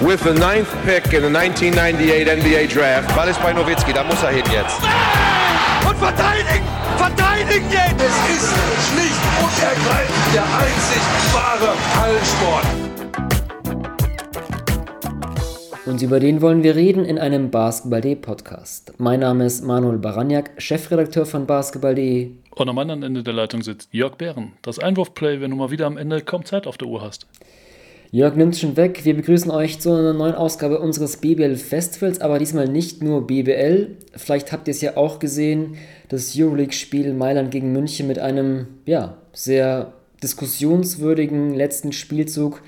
with the ninth pick in the 1998 NBA Draft. Ball ist bei Nowitzki, da muss er hin jetzt. Und verteidigen! Verteidigen jetzt! Es ist schlicht und ergreifend der einzig wahre Hallensport. Und über den wollen wir reden in einem Basketball.de Podcast. Mein Name ist Manuel Baraniak, Chefredakteur von Basketball.de. Und am anderen Ende der Leitung sitzt Jörg Bären. Das Einwurfplay, wenn du mal wieder am Ende kaum Zeit auf der Uhr hast. Jörg nimmt schon weg. Wir begrüßen euch zu einer neuen Ausgabe unseres BBL Festivals, aber diesmal nicht nur BBL. Vielleicht habt ihr es ja auch gesehen, das Euroleague-Spiel Mailand gegen München mit einem, ja, sehr diskussionswürdigen letzten Spielzug.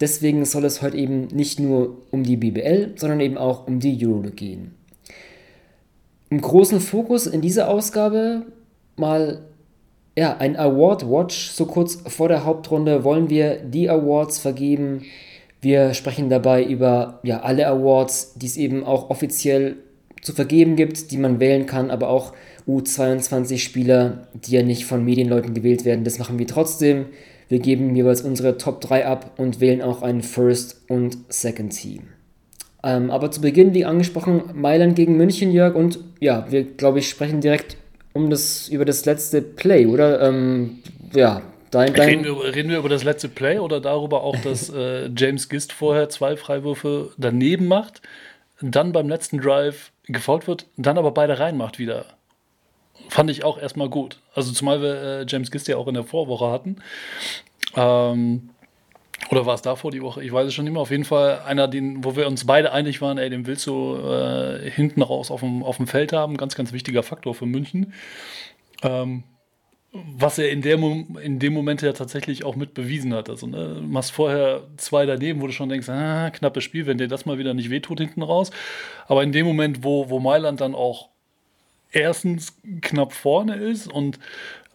Deswegen soll es heute eben nicht nur um die BBL, sondern eben auch um die Euroleague gehen. Im großen Fokus in dieser Ausgabe mal ja, ein Award Watch. So kurz vor der Hauptrunde wollen wir die Awards vergeben. Wir sprechen dabei über ja, alle Awards, die es eben auch offiziell zu vergeben gibt, die man wählen kann, aber auch U22-Spieler, die ja nicht von Medienleuten gewählt werden. Das machen wir trotzdem. Wir geben jeweils unsere Top 3 ab und wählen auch ein First und Second Team. Ähm, aber zu Beginn, wie angesprochen, Mailand gegen München, Jörg. Und ja, wir, glaube ich, sprechen direkt um das, über das letzte Play, oder? Ähm, ja, dein, dein reden, wir, reden, wir, über das letzte Play oder darüber auch, dass äh, James Gist vorher zwei Freiwürfe daneben macht, dann beim letzten Drive gefault wird, dann aber beide reinmacht wieder? Fand ich auch erstmal gut. Also zumal wir äh, James Gist ja auch in der Vorwoche hatten. Ähm, oder war es davor die Woche? Ich weiß es schon immer. Auf jeden Fall einer, den, wo wir uns beide einig waren, ey, den willst du äh, hinten raus auf dem, auf dem Feld haben. Ganz, ganz wichtiger Faktor für München. Ähm, was er in, der, in dem Moment ja tatsächlich auch mit bewiesen hat. Also, ne, machst vorher zwei daneben, wo du schon denkst, ah, knappes Spiel, wenn dir das mal wieder nicht wehtut hinten raus. Aber in dem Moment, wo, wo Mailand dann auch erstens knapp vorne ist und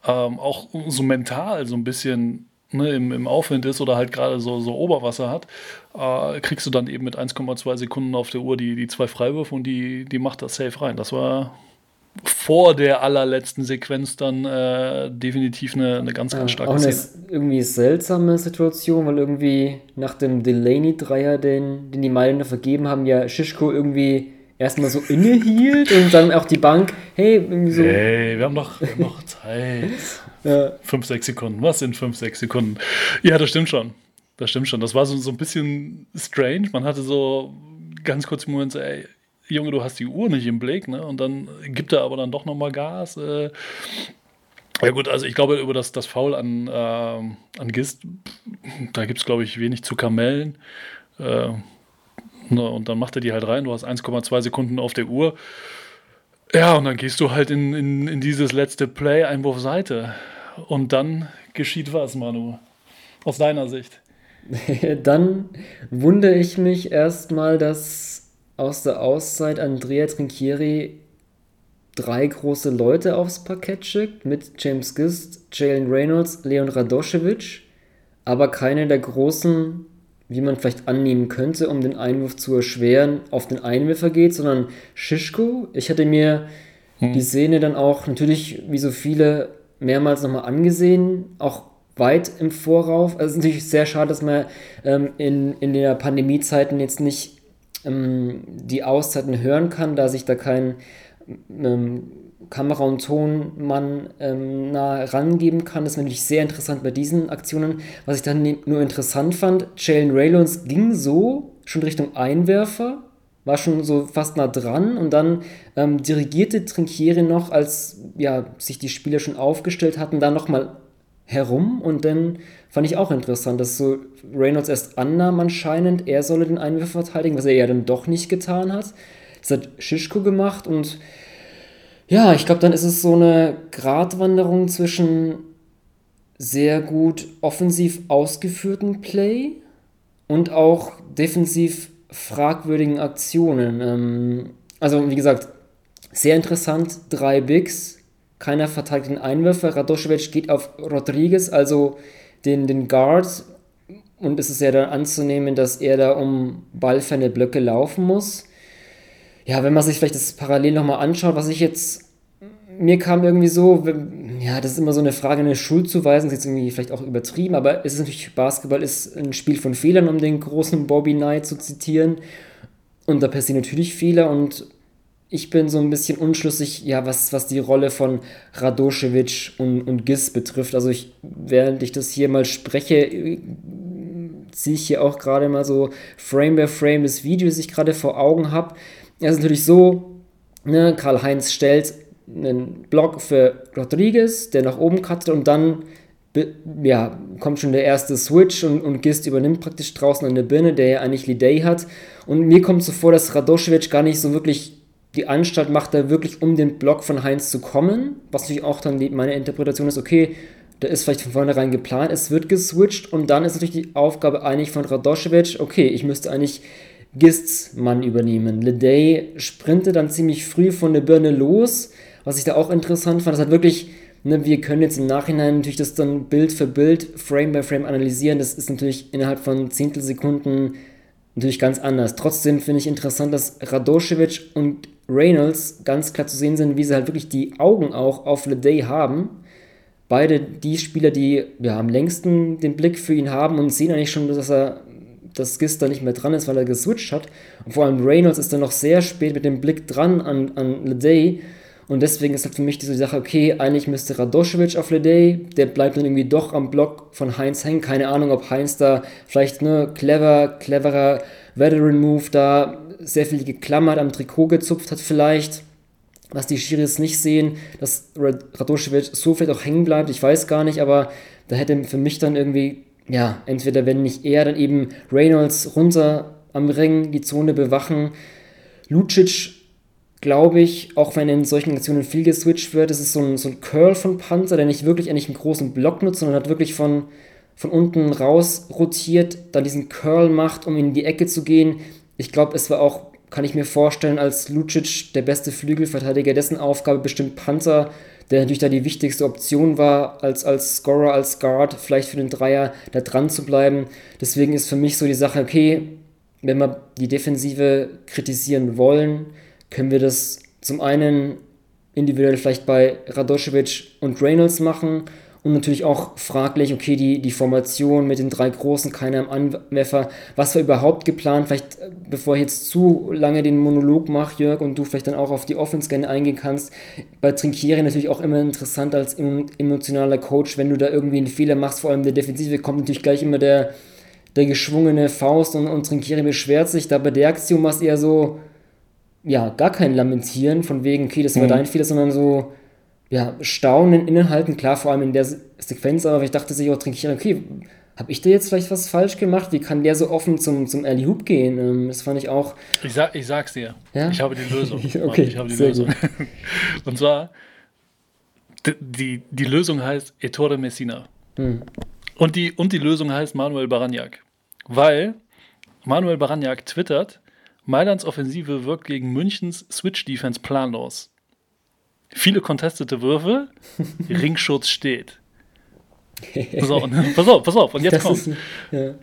ähm, auch so mental so ein bisschen ne, im, im Aufwind ist oder halt gerade so, so Oberwasser hat, äh, kriegst du dann eben mit 1,2 Sekunden auf der Uhr die, die zwei Freiwürfe und die, die macht das safe rein. Das war vor der allerletzten Sequenz dann äh, definitiv eine, eine ganz, ganz starke ja, auch eine Szene. irgendwie seltsame Situation, weil irgendwie nach dem Delaney-Dreier, den, den die Mailänder vergeben haben, ja Schischko irgendwie erstmal so innehielt und dann auch die Bank, hey, irgendwie so. Hey, wir haben noch, wir haben noch Zeit. ja. Fünf, sechs Sekunden. Was sind fünf, sechs Sekunden? Ja, das stimmt schon. Das stimmt schon. Das war so, so ein bisschen strange. Man hatte so ganz kurz im Moment so, ey, Junge, du hast die Uhr nicht im Blick, ne? Und dann gibt er aber dann doch nochmal Gas. Äh. Ja gut, also ich glaube, über das, das Foul an, äh, an Gist, da gibt es, glaube ich, wenig zu kamellen. Äh, Ne, und dann macht er die halt rein, du hast 1,2 Sekunden auf der Uhr. Ja, und dann gehst du halt in, in, in dieses letzte Play, Einwurf Seite. Und dann geschieht was, Manu? Aus deiner Sicht? dann wundere ich mich erstmal, dass aus der Auszeit Andrea Trinchieri drei große Leute aufs Parkett schickt, mit James Gist, Jalen Reynolds, Leon Radoschewitsch, aber keine der großen wie man vielleicht annehmen könnte, um den Einwurf zu erschweren, auf den Einwürfer geht, sondern Schischko. Ich hatte mir hm. die Szene dann auch natürlich, wie so viele, mehrmals nochmal angesehen, auch weit im Vorauf. Also es ist natürlich sehr schade, dass man ähm, in, in der Pandemiezeiten jetzt nicht ähm, die Auszeiten hören kann, da sich da kein ähm, Kamera- und Tonmann ähm, nah rangeben kann. Das ist natürlich sehr interessant bei diesen Aktionen. Was ich dann nur interessant fand, Jalen Raylands ging so schon Richtung Einwerfer, war schon so fast nah dran und dann ähm, dirigierte Trinkieri noch, als ja, sich die Spieler schon aufgestellt hatten, dann nochmal herum und dann fand ich auch interessant, dass so Reynolds erst annahm anscheinend, er solle den Einwerfer verteidigen, was er ja dann doch nicht getan hat. Das hat Schischko gemacht und ja, ich glaube, dann ist es so eine Gratwanderung zwischen sehr gut offensiv ausgeführten Play und auch defensiv fragwürdigen Aktionen. Ähm, also, wie gesagt, sehr interessant, drei Bigs, keiner verteidigt den Einwürfer. Radoschewitsch geht auf Rodriguez, also den, den Guard, und es ist ja dann anzunehmen, dass er da um ballferne Blöcke laufen muss ja, wenn man sich vielleicht das parallel nochmal anschaut, was ich jetzt mir kam irgendwie so, ja, das ist immer so eine Frage, eine Schuld zu weisen, ist jetzt irgendwie vielleicht auch übertrieben, aber es ist natürlich, Basketball ist ein Spiel von Fehlern, um den großen Bobby Knight zu zitieren. Und da passieren natürlich Fehler und ich bin so ein bisschen unschlüssig, ja, was, was die Rolle von Radoschewitsch und, und Gis betrifft. Also ich, während ich das hier mal spreche, ziehe ich hier auch gerade mal so Frame by Frame das Video, das ich gerade vor Augen habe. Es ist natürlich so, ne, Karl-Heinz stellt einen Block für Rodriguez, der nach oben cuttet und dann ja, kommt schon der erste Switch und, und Gist übernimmt praktisch draußen eine Birne, der ja eigentlich Lidey hat. Und mir kommt so vor, dass Radoschewitsch gar nicht so wirklich die Anstalt macht, da wirklich um den Block von Heinz zu kommen. Was natürlich auch dann die, meine Interpretation ist, okay, da ist vielleicht von vornherein geplant, es wird geswitcht und dann ist natürlich die Aufgabe eigentlich von Radoschewitsch, okay, ich müsste eigentlich Gists Mann übernehmen. Leday sprintet dann ziemlich früh von der Birne los, was ich da auch interessant fand. Das hat wirklich, ne, wir können jetzt im Nachhinein natürlich das dann Bild für Bild, Frame by Frame analysieren. Das ist natürlich innerhalb von Zehntelsekunden natürlich ganz anders. Trotzdem finde ich interessant, dass Radoschewitsch und Reynolds ganz klar zu sehen sind, wie sie halt wirklich die Augen auch auf Leday haben. Beide die Spieler, die ja, am längsten den Blick für ihn haben und sehen eigentlich schon, dass er dass Gist da nicht mehr dran ist, weil er geswitcht hat. Und vor allem Reynolds ist dann noch sehr spät mit dem Blick dran an, an Leday. Und deswegen ist halt für mich diese Sache, okay, eigentlich müsste Radoschewitsch auf Leday, der bleibt dann irgendwie doch am Block von Heinz hängen. Keine Ahnung, ob Heinz da vielleicht ne clever, cleverer Veteran Move da sehr viel geklammert am Trikot gezupft hat vielleicht. Was die Schiris nicht sehen, dass Radoschewitsch so vielleicht auch hängen bleibt, ich weiß gar nicht, aber da hätte für mich dann irgendwie ja, entweder wenn nicht er, dann eben Reynolds runter am Ring die Zone bewachen. Lucic, glaube ich, auch wenn in solchen Aktionen viel geswitcht wird, ist so ein, so ein Curl von Panther, der nicht wirklich eigentlich einen großen Block nutzt, sondern hat wirklich von, von unten raus rotiert, dann diesen Curl macht, um in die Ecke zu gehen. Ich glaube, es war auch, kann ich mir vorstellen, als Lucic der beste Flügelverteidiger, dessen Aufgabe bestimmt Panther der natürlich da die wichtigste Option war, als, als Scorer, als Guard, vielleicht für den Dreier da dran zu bleiben. Deswegen ist für mich so die Sache, okay, wenn wir die Defensive kritisieren wollen, können wir das zum einen individuell vielleicht bei Radoschewitsch und Reynolds machen und natürlich auch fraglich, okay, die, die Formation mit den drei Großen, keiner am Anwerfer, was war überhaupt geplant? Vielleicht, äh, bevor ich jetzt zu lange den Monolog mache, Jörg, und du vielleicht dann auch auf die Offense gerne eingehen kannst, bei Trinkieri natürlich auch immer interessant als emotionaler Coach, wenn du da irgendwie einen Fehler machst, vor allem der Defensive, kommt natürlich gleich immer der, der geschwungene Faust und, und Trinkieri beschwert sich, da bei der Aktion war es eher so, ja, gar kein Lamentieren von wegen, okay, das war mhm. dein Fehler, sondern so, ja, Staunen innehalten, klar, vor allem in der Sequenz, aber ich dachte sich auch, trinke ich, okay, habe ich da jetzt vielleicht was falsch gemacht? Wie kann der so offen zum, zum Alley Hoop gehen? Ähm, das fand ich auch. Ich, sag, ich sag's dir. Ja? Ich habe die Lösung. okay, ich habe die Lösung. Gut. Und zwar, die, die Lösung heißt Ettore Messina. Hm. Und, die, und die Lösung heißt Manuel Baragnac. Weil Manuel Baragnac twittert, Mailands Offensive wirkt gegen Münchens Switch-Defense planlos. Viele contestete Würfe, Ringschutz steht. So, und, pass auf, pass auf, und jetzt das kommt. Ist, ja.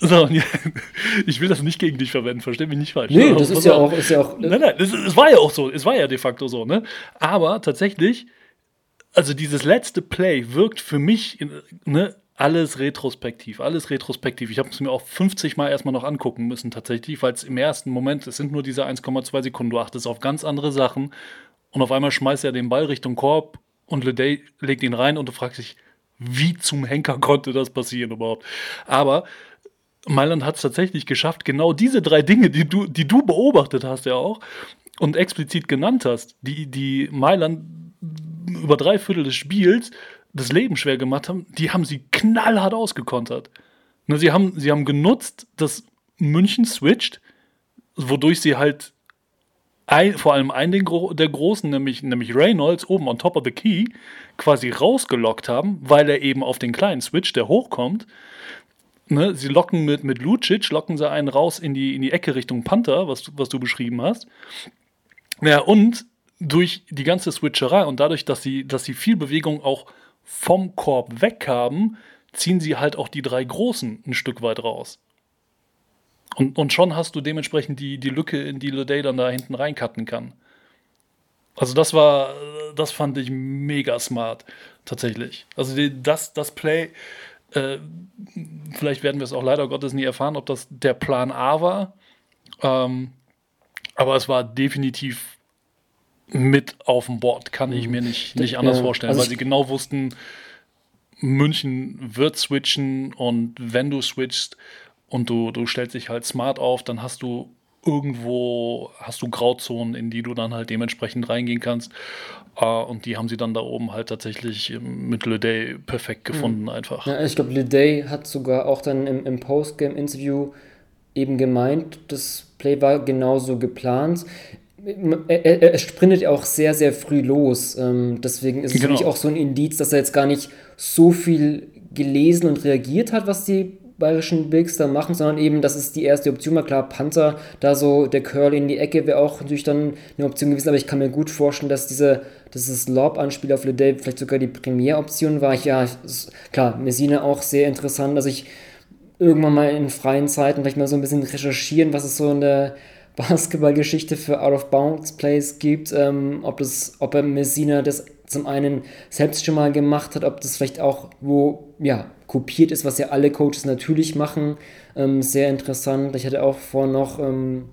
So, und ich will das nicht gegen dich verwenden, versteh mich nicht falsch. Nee, das ist ja, auch, ist ja auch. Nein, nein, es war ja auch so, es war ja de facto so, ne? Aber tatsächlich, also dieses letzte Play wirkt für mich, ne, alles retrospektiv, alles retrospektiv. Ich habe es mir auch 50 Mal erstmal noch angucken müssen, tatsächlich, weil es im ersten Moment, es sind nur diese 1,2 Sekunden, du achtest auf ganz andere Sachen und auf einmal schmeißt er den Ball Richtung Korb und Leday legt ihn rein und du fragst dich, wie zum Henker konnte das passieren überhaupt? Aber Mailand hat es tatsächlich geschafft, genau diese drei Dinge, die du, die du beobachtet hast ja auch und explizit genannt hast, die, die Mailand über drei Viertel des Spiels das Leben schwer gemacht haben, die haben sie knallhart ausgekontert. Ne, sie haben, sie haben genutzt, dass München switcht, wodurch sie halt ein, vor allem einen der Großen, nämlich, nämlich Reynolds, oben on top of the key, quasi rausgelockt haben, weil er eben auf den kleinen Switch, der hochkommt, ne, sie locken mit, mit Lucic, locken sie einen raus in die, in die Ecke Richtung Panther, was, was du beschrieben hast. Ja, und durch die ganze Switcherei und dadurch, dass sie, dass sie viel Bewegung auch vom Korb weg haben, ziehen sie halt auch die drei Großen ein Stück weit raus. Und, und schon hast du dementsprechend die, die Lücke, in die Leday dann da hinten reincutten kann. Also das war, das fand ich mega smart, tatsächlich. Also die, das, das Play, äh, vielleicht werden wir es auch leider Gottes nie erfahren, ob das der Plan A war. Ähm, aber es war definitiv mit auf dem Board, kann ich mir nicht, nicht anders Ja, vorstellen, also weil sie genau wussten, München wird switchen und wenn du switchst und du, du stellst dich halt smart auf, dann hast du irgendwo, hast du Grauzonen, in die du dann halt dementsprechend reingehen kannst. Äh, und die haben sie dann da oben halt tatsächlich ähm, mit Le Day perfekt gefunden einfach. Ja, ich glaube, Leday hat sogar auch dann im, im Postgame-Interview eben gemeint, das Play war genauso geplant. Er, er, er sprintet ja auch sehr, sehr früh los. Ähm, deswegen ist es für Genau. mich auch so ein Indiz, dass er jetzt gar nicht so viel gelesen und reagiert hat, was die bayerischen Bigs da machen, sondern eben, das ist die erste Option. Mal klar, Panther, da so der Curl in die Ecke wäre auch natürlich dann eine Option gewesen, aber ich kann mir gut vorstellen, dass diese, dieses Lob-Anspiel auf Leday vielleicht sogar die Premieroption war. Ich, ja, klar, Messina auch sehr interessant, dass ich irgendwann mal in freien Zeiten vielleicht mal so ein bisschen recherchieren, was es so in der Basketballgeschichte für Out-of-Bounds-Plays gibt, ähm, ob, das, ob Messina das zum einen selbst schon mal gemacht hat, ob das vielleicht auch wo, ja, kopiert ist, was ja alle Coaches natürlich machen. Ähm, sehr interessant. Ich hatte auch vor noch ähm,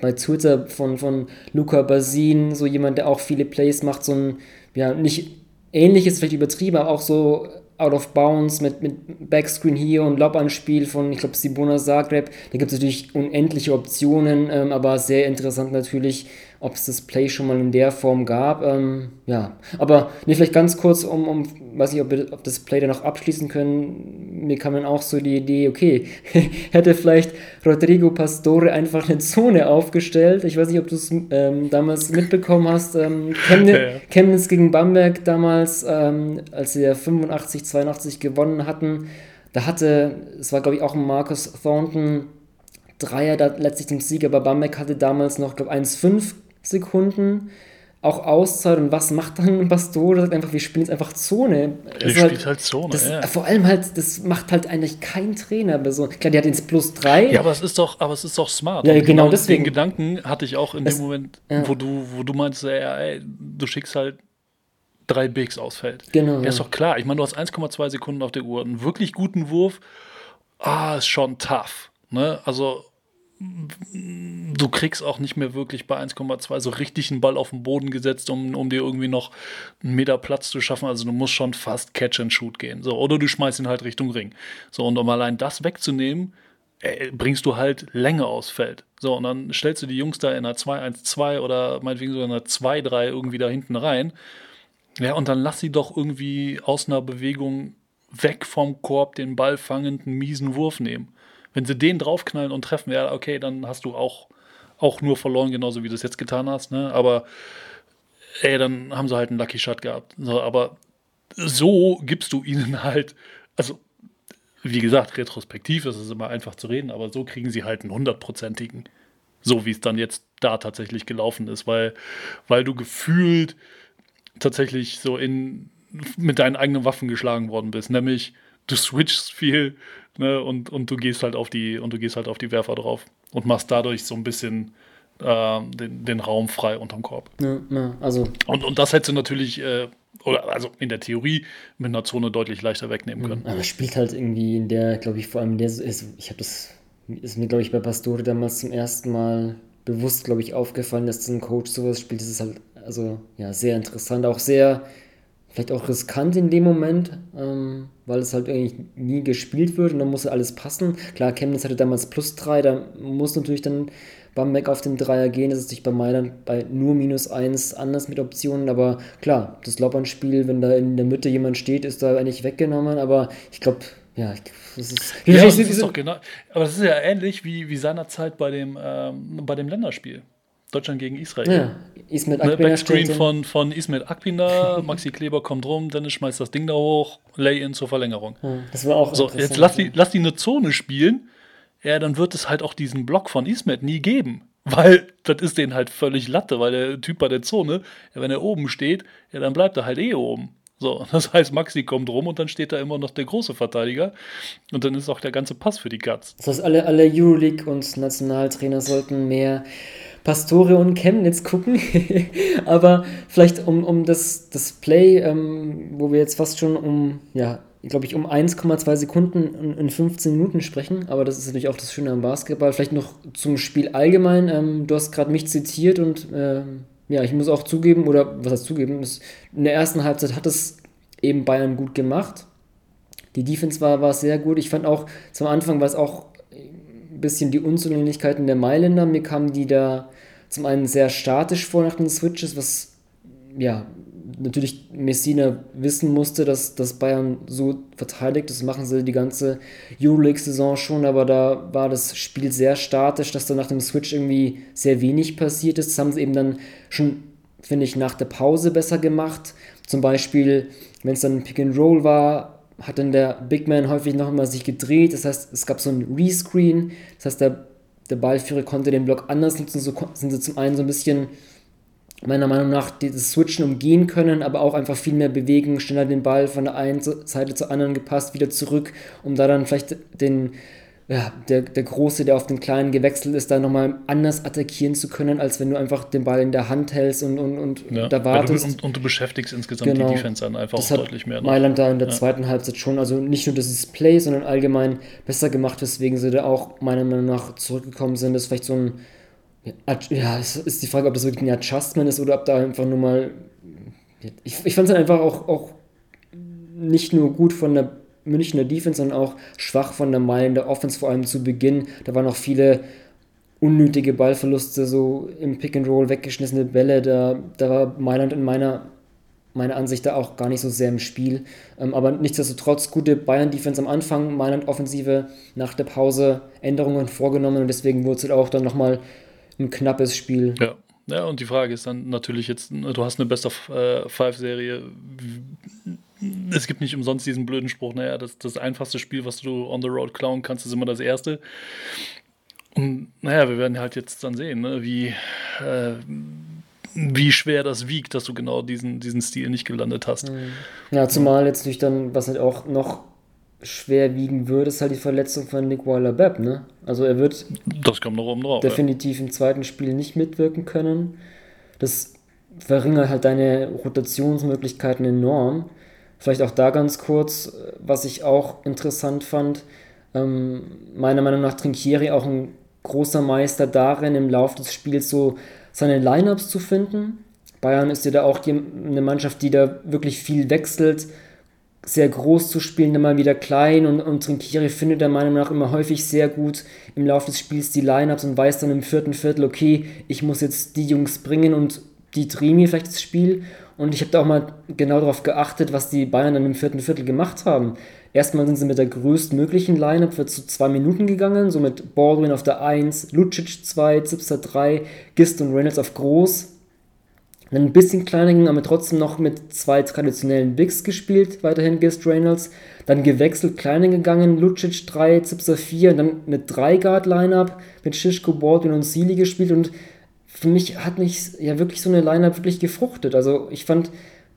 bei Twitter von, von Luca Basin, so jemand, der auch viele Plays macht, so ein, ja, nicht ähnliches, vielleicht übertrieben, aber auch so out of bounds mit, mit Backscreen hier und Lobanspiel von, ich glaube, Sibona Zagreb. Da gibt es natürlich unendliche Optionen, ähm, aber sehr interessant natürlich, ob es das Play schon mal in der Form gab. Ähm, ja, aber nee, vielleicht ganz kurz, um, um weiß nicht, ob wir ob das Play dann noch abschließen können. Mir kam dann auch so die Idee, okay, hätte vielleicht Rodrigo Pastore einfach eine Zone aufgestellt. Ich weiß nicht, ob du es ähm, damals mitbekommen hast. Ähm, Chemnitz, Ja, ja. Chemnitz gegen Bamberg damals, ähm, als sie ja 85, 82 gewonnen hatten. Da hatte, es war glaube ich auch ein Marcus Thornton Dreier, da letztlich den Sieg, aber Bamberg hatte damals noch, glaube ich, 1,5 Sekunden. Auch Auszeit und was macht dann Pastore? Sagt einfach, wir spielen jetzt einfach Zone. Der Das ist spielt halt Zone, das, ja. Vor allem halt, das macht halt eigentlich kein Trainer. bei So, klar, die hat ins Plus 3. Ja, aber es ist doch, aber es ist doch smart. Ja, Und genau deswegen. Den Gedanken hatte ich auch in Das- dem Moment, ja. wo du, wo du meinst, ja, ey, du schickst halt drei Bigs aufs Feld. Genau, Ja, ja. ist doch klar. Ich meine, du hast 1,2 Sekunden auf der Uhr. Einen wirklich guten Wurf, ah, ist schon tough. Ne? Also, du kriegst auch nicht mehr wirklich bei 1,2 so richtig einen Ball auf den Boden gesetzt, um, um dir irgendwie noch einen Meter Platz zu schaffen. Also du musst schon fast Catch and Shoot gehen. So, oder du schmeißt ihn halt Richtung Ring. So, und um allein das wegzunehmen, äh, bringst du halt Länge aufs Feld. So, und dann stellst du die Jungs da in einer 2-1-2 oder meinetwegen sogar in einer 2-3 irgendwie da hinten rein. Ja, und dann lass sie doch irgendwie aus einer Bewegung weg vom Korb den Ball fangenden miesen Wurf nehmen. Wenn sie den draufknallen und treffen, ja, okay, dann hast du auch, auch nur verloren, genauso wie du es jetzt getan hast, ne? Aber ey, dann haben sie halt einen Lucky Shot gehabt. So, aber so gibst du ihnen halt, also wie gesagt, retrospektiv ist es immer einfach zu reden, aber so kriegen sie halt einen hundertprozentigen. So wie es dann jetzt da tatsächlich gelaufen ist, weil, weil du gefühlt tatsächlich so in mit deinen eigenen Waffen geschlagen worden bist, nämlich du switchst viel ne, und, und du gehst halt auf die und du gehst halt auf die Werfer drauf und machst dadurch so ein bisschen ähm, den, den Raum frei unterm Korb. Ja, ja, also, Und, und das hättest du natürlich, äh, oder also in der Theorie, mit einer Zone deutlich leichter wegnehmen können. aber spielt halt irgendwie in der, glaube ich, vor allem in der, ist, ich habe das, ist mir, glaube ich, bei Pastore damals zum ersten Mal bewusst, glaube ich, aufgefallen, dass ein Coach sowas spielt. Das ist halt, also, ja, sehr interessant, auch sehr, vielleicht auch riskant in dem Moment, ähm, weil es halt eigentlich nie gespielt wird und dann muss alles passen. Klar, Chemnitz hatte damals plus 3, da muss natürlich dann Bamberg auf den Dreier gehen. Das ist sich bei Mailand bei nur minus 1 anders mit Optionen, aber klar, das Lobbern-Spiel, wenn da in der Mitte jemand steht, ist da eigentlich weggenommen, aber ich glaube, ja, das ist. Ja, das ist doch genau. Aber das ist ja ähnlich wie, wie seinerzeit bei dem, ähm, bei dem Länderspiel. Deutschland gegen Israel. ja, Ismet Ne, Akbiner Backscreen von, von Ismet Akpina, Maxi Kleber kommt rum, Dennis schmeißt das Ding da hoch, Lay-in zur Verlängerung. Ja, Das war auch So, jetzt lass die, lass die eine Zone spielen, ja, dann wird es halt auch diesen Block von Ismet nie geben. Weil das ist denen halt völlig Latte, weil der Typ bei der Zone, ja, wenn er oben steht, ja, dann bleibt er halt eh oben. So, das heißt, Maxi kommt rum und dann steht da immer noch der große Verteidiger und dann ist auch der ganze Pass für die Guts. Das heißt, alle, alle Euroleague- und Nationaltrainer sollten mehr Pastore und Chemnitz gucken. Aber vielleicht um, um das, das Play, ähm, wo wir jetzt fast schon um, ja, glaube ich, um 1,2 Sekunden in, in 15 Minuten sprechen. Aber das ist natürlich auch das Schöne am Basketball. Vielleicht noch zum Spiel allgemein. Ähm, du hast gerade mich zitiert und äh, ja, ich muss auch zugeben, oder was heißt zugeben, ist, in der ersten Halbzeit hat es eben Bayern gut gemacht. Die Defense war, war sehr gut. Ich fand auch, zum Anfang war es auch bisschen die Unzulänglichkeiten der Mailänder. Mir kamen die da zum einen sehr statisch vor nach den Switches, was ja natürlich Messina wissen musste, dass, dass Bayern so verteidigt. Das machen sie die ganze Euroleague-Saison schon, aber da war das Spiel sehr statisch, dass da nach dem Switch irgendwie sehr wenig passiert ist. Das haben sie eben dann schon, finde ich, nach der Pause besser gemacht. Zum Beispiel, wenn es dann Pick and Roll war, hat dann der Big Man häufig noch mal sich gedreht. Das heißt, es gab so ein Rescreen. Das heißt, der, der Ballführer konnte den Block anders nutzen. So sind sie zum einen so ein bisschen meiner Meinung nach dieses Switchen umgehen können, aber auch einfach viel mehr bewegen, schneller den Ball von der einen Seite zur anderen gepasst, wieder zurück, um da dann vielleicht den, ja, der, der Große, der auf den Kleinen gewechselt ist, da nochmal anders attackieren zu können, als wenn du einfach den Ball in der Hand hältst und, und, und ja, da wartest. Du, und, und, du beschäftigst insgesamt genau. die Defense dann einfach das auch deutlich mehr. Ne? Mailand da in der ja. zweiten Halbzeit schon, also nicht nur das Play, sondern allgemein besser gemacht, weswegen sie da auch meiner Meinung nach zurückgekommen sind. Das ist vielleicht so ein ja, es ist die Frage, ob das wirklich ein Adjustment ist oder ob da einfach nur mal. Ich, ich fand es einfach auch, auch nicht nur gut von der Münchner Defense, sondern auch schwach von der Meilen der Offense, vor allem zu Beginn. Da waren noch viele unnötige Ballverluste, so im Pick and Roll weggeschnissene Bälle. Da, da war Mailand in meiner, meiner Ansicht da auch gar nicht so sehr im Spiel. Ähm, aber nichtsdestotrotz gute Bayern-Defense am Anfang, Mailand-Offensive nach der Pause Änderungen vorgenommen und deswegen wurde es halt auch dann nochmal ein knappes Spiel. Ja. Ja, und die Frage ist dann natürlich jetzt, du hast eine Best of äh. Es gibt nicht umsonst diesen blöden Spruch, naja, das, das einfachste Spiel, was du on the road klauen kannst, ist immer das erste. Und naja, wir werden halt jetzt dann sehen, ne, wie, äh, wie schwer das wiegt, dass du genau diesen, diesen Stil nicht gelandet hast. Ja, zumal jetzt durch dann, was halt auch noch schwer wiegen würde, ist halt die Verletzung von Nick Weiler-Bepp, ne? Also er wird das kommt noch oben drauf, definitiv ja. im zweiten Spiel nicht mitwirken können. Das verringert halt deine Rotationsmöglichkeiten enorm. Vielleicht auch da ganz kurz, was ich auch interessant fand, ähm, meiner Meinung nach Trinkieri auch ein großer Meister darin, im Laufe des Spiels so seine Lineups zu finden. Bayern ist ja da auch eine Mannschaft, die da wirklich viel wechselt, sehr groß zu spielen, dann mal wieder klein und, und Trinkieri findet der Meinung nach immer häufig sehr gut im Laufe des Spiels die Lineups und weiß dann im vierten Viertel, okay, ich muss jetzt die Jungs bringen und die drehen mir vielleicht das Spiel. Und ich habe da auch mal genau darauf geachtet, was die Bayern dann im vierten Viertel gemacht haben. Erstmal sind sie mit der größtmöglichen Lineup für zu zwei Minuten gegangen, so mit Baldwin auf der 1, Lucic 2, Zipser 3, Gist und Reynolds auf groß ein bisschen kleiner ging, aber trotzdem noch mit zwei traditionellen Bigs gespielt, weiterhin Gist Reynolds. Dann gewechselt, kleiner gegangen, Lucic 3, Zipser 4, dann eine 3-Guard-Lineup mit Shishko, Baldwin und Sealy gespielt und für mich hat mich ja wirklich so eine Lineup wirklich gefruchtet. Also ich fand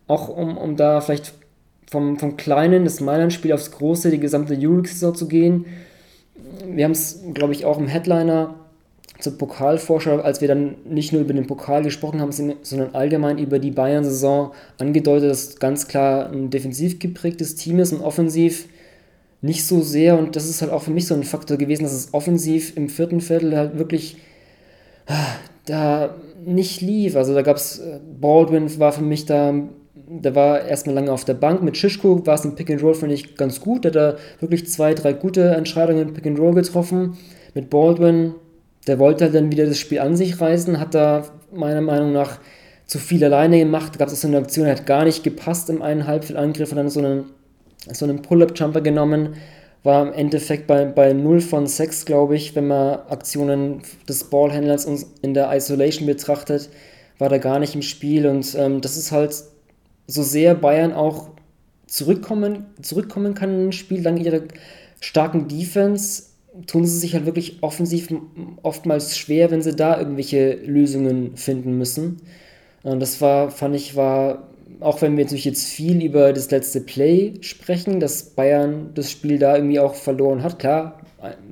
auch, um, um da vielleicht vom, vom kleinen, das Mailand-Spiel aufs große, die gesamte Euroleague-Saison zu gehen, wir haben es, glaube ich, auch im Headliner zur Pokalvorschau, als wir dann nicht nur über den Pokal gesprochen haben, sondern allgemein über die Bayern-Saison angedeutet, dass ganz klar ein defensiv geprägtes Team ist und offensiv nicht so sehr. Und das ist halt auch für mich so ein Faktor gewesen, dass es offensiv im vierten Viertel halt wirklich da nicht lief. Also da gab es, äh, Baldwin war für mich da, der war erstmal lange auf der Bank. Mit Schischko war es im Pick and Roll, finde ich, ganz gut. Der hat da wirklich zwei, drei gute Entscheidungen im Pick and Roll getroffen. Mit Baldwin der wollte dann wieder das Spiel an sich reißen, hat da meiner Meinung nach zu viel alleine gemacht. Gab es so eine Aktion, hat gar nicht gepasst im einen Halbfeldangriff und dann so einen, so einen Pull-Up-Jumper genommen. War im Endeffekt bei, bei 0 von 6, glaube ich, wenn man Aktionen des Ballhändlers in der Isolation betrachtet, war da gar nicht im Spiel. Und ähm, das ist halt so sehr Bayern auch zurückkommen, zurückkommen kann in ein Spiel, dank ihrer starken Defense tun sie sich halt wirklich offensiv oftmals schwer, wenn sie da irgendwelche Lösungen finden müssen. Und das war, fand ich, war, auch wenn wir natürlich jetzt viel über das letzte Play sprechen, dass Bayern das Spiel da irgendwie auch verloren hat, klar,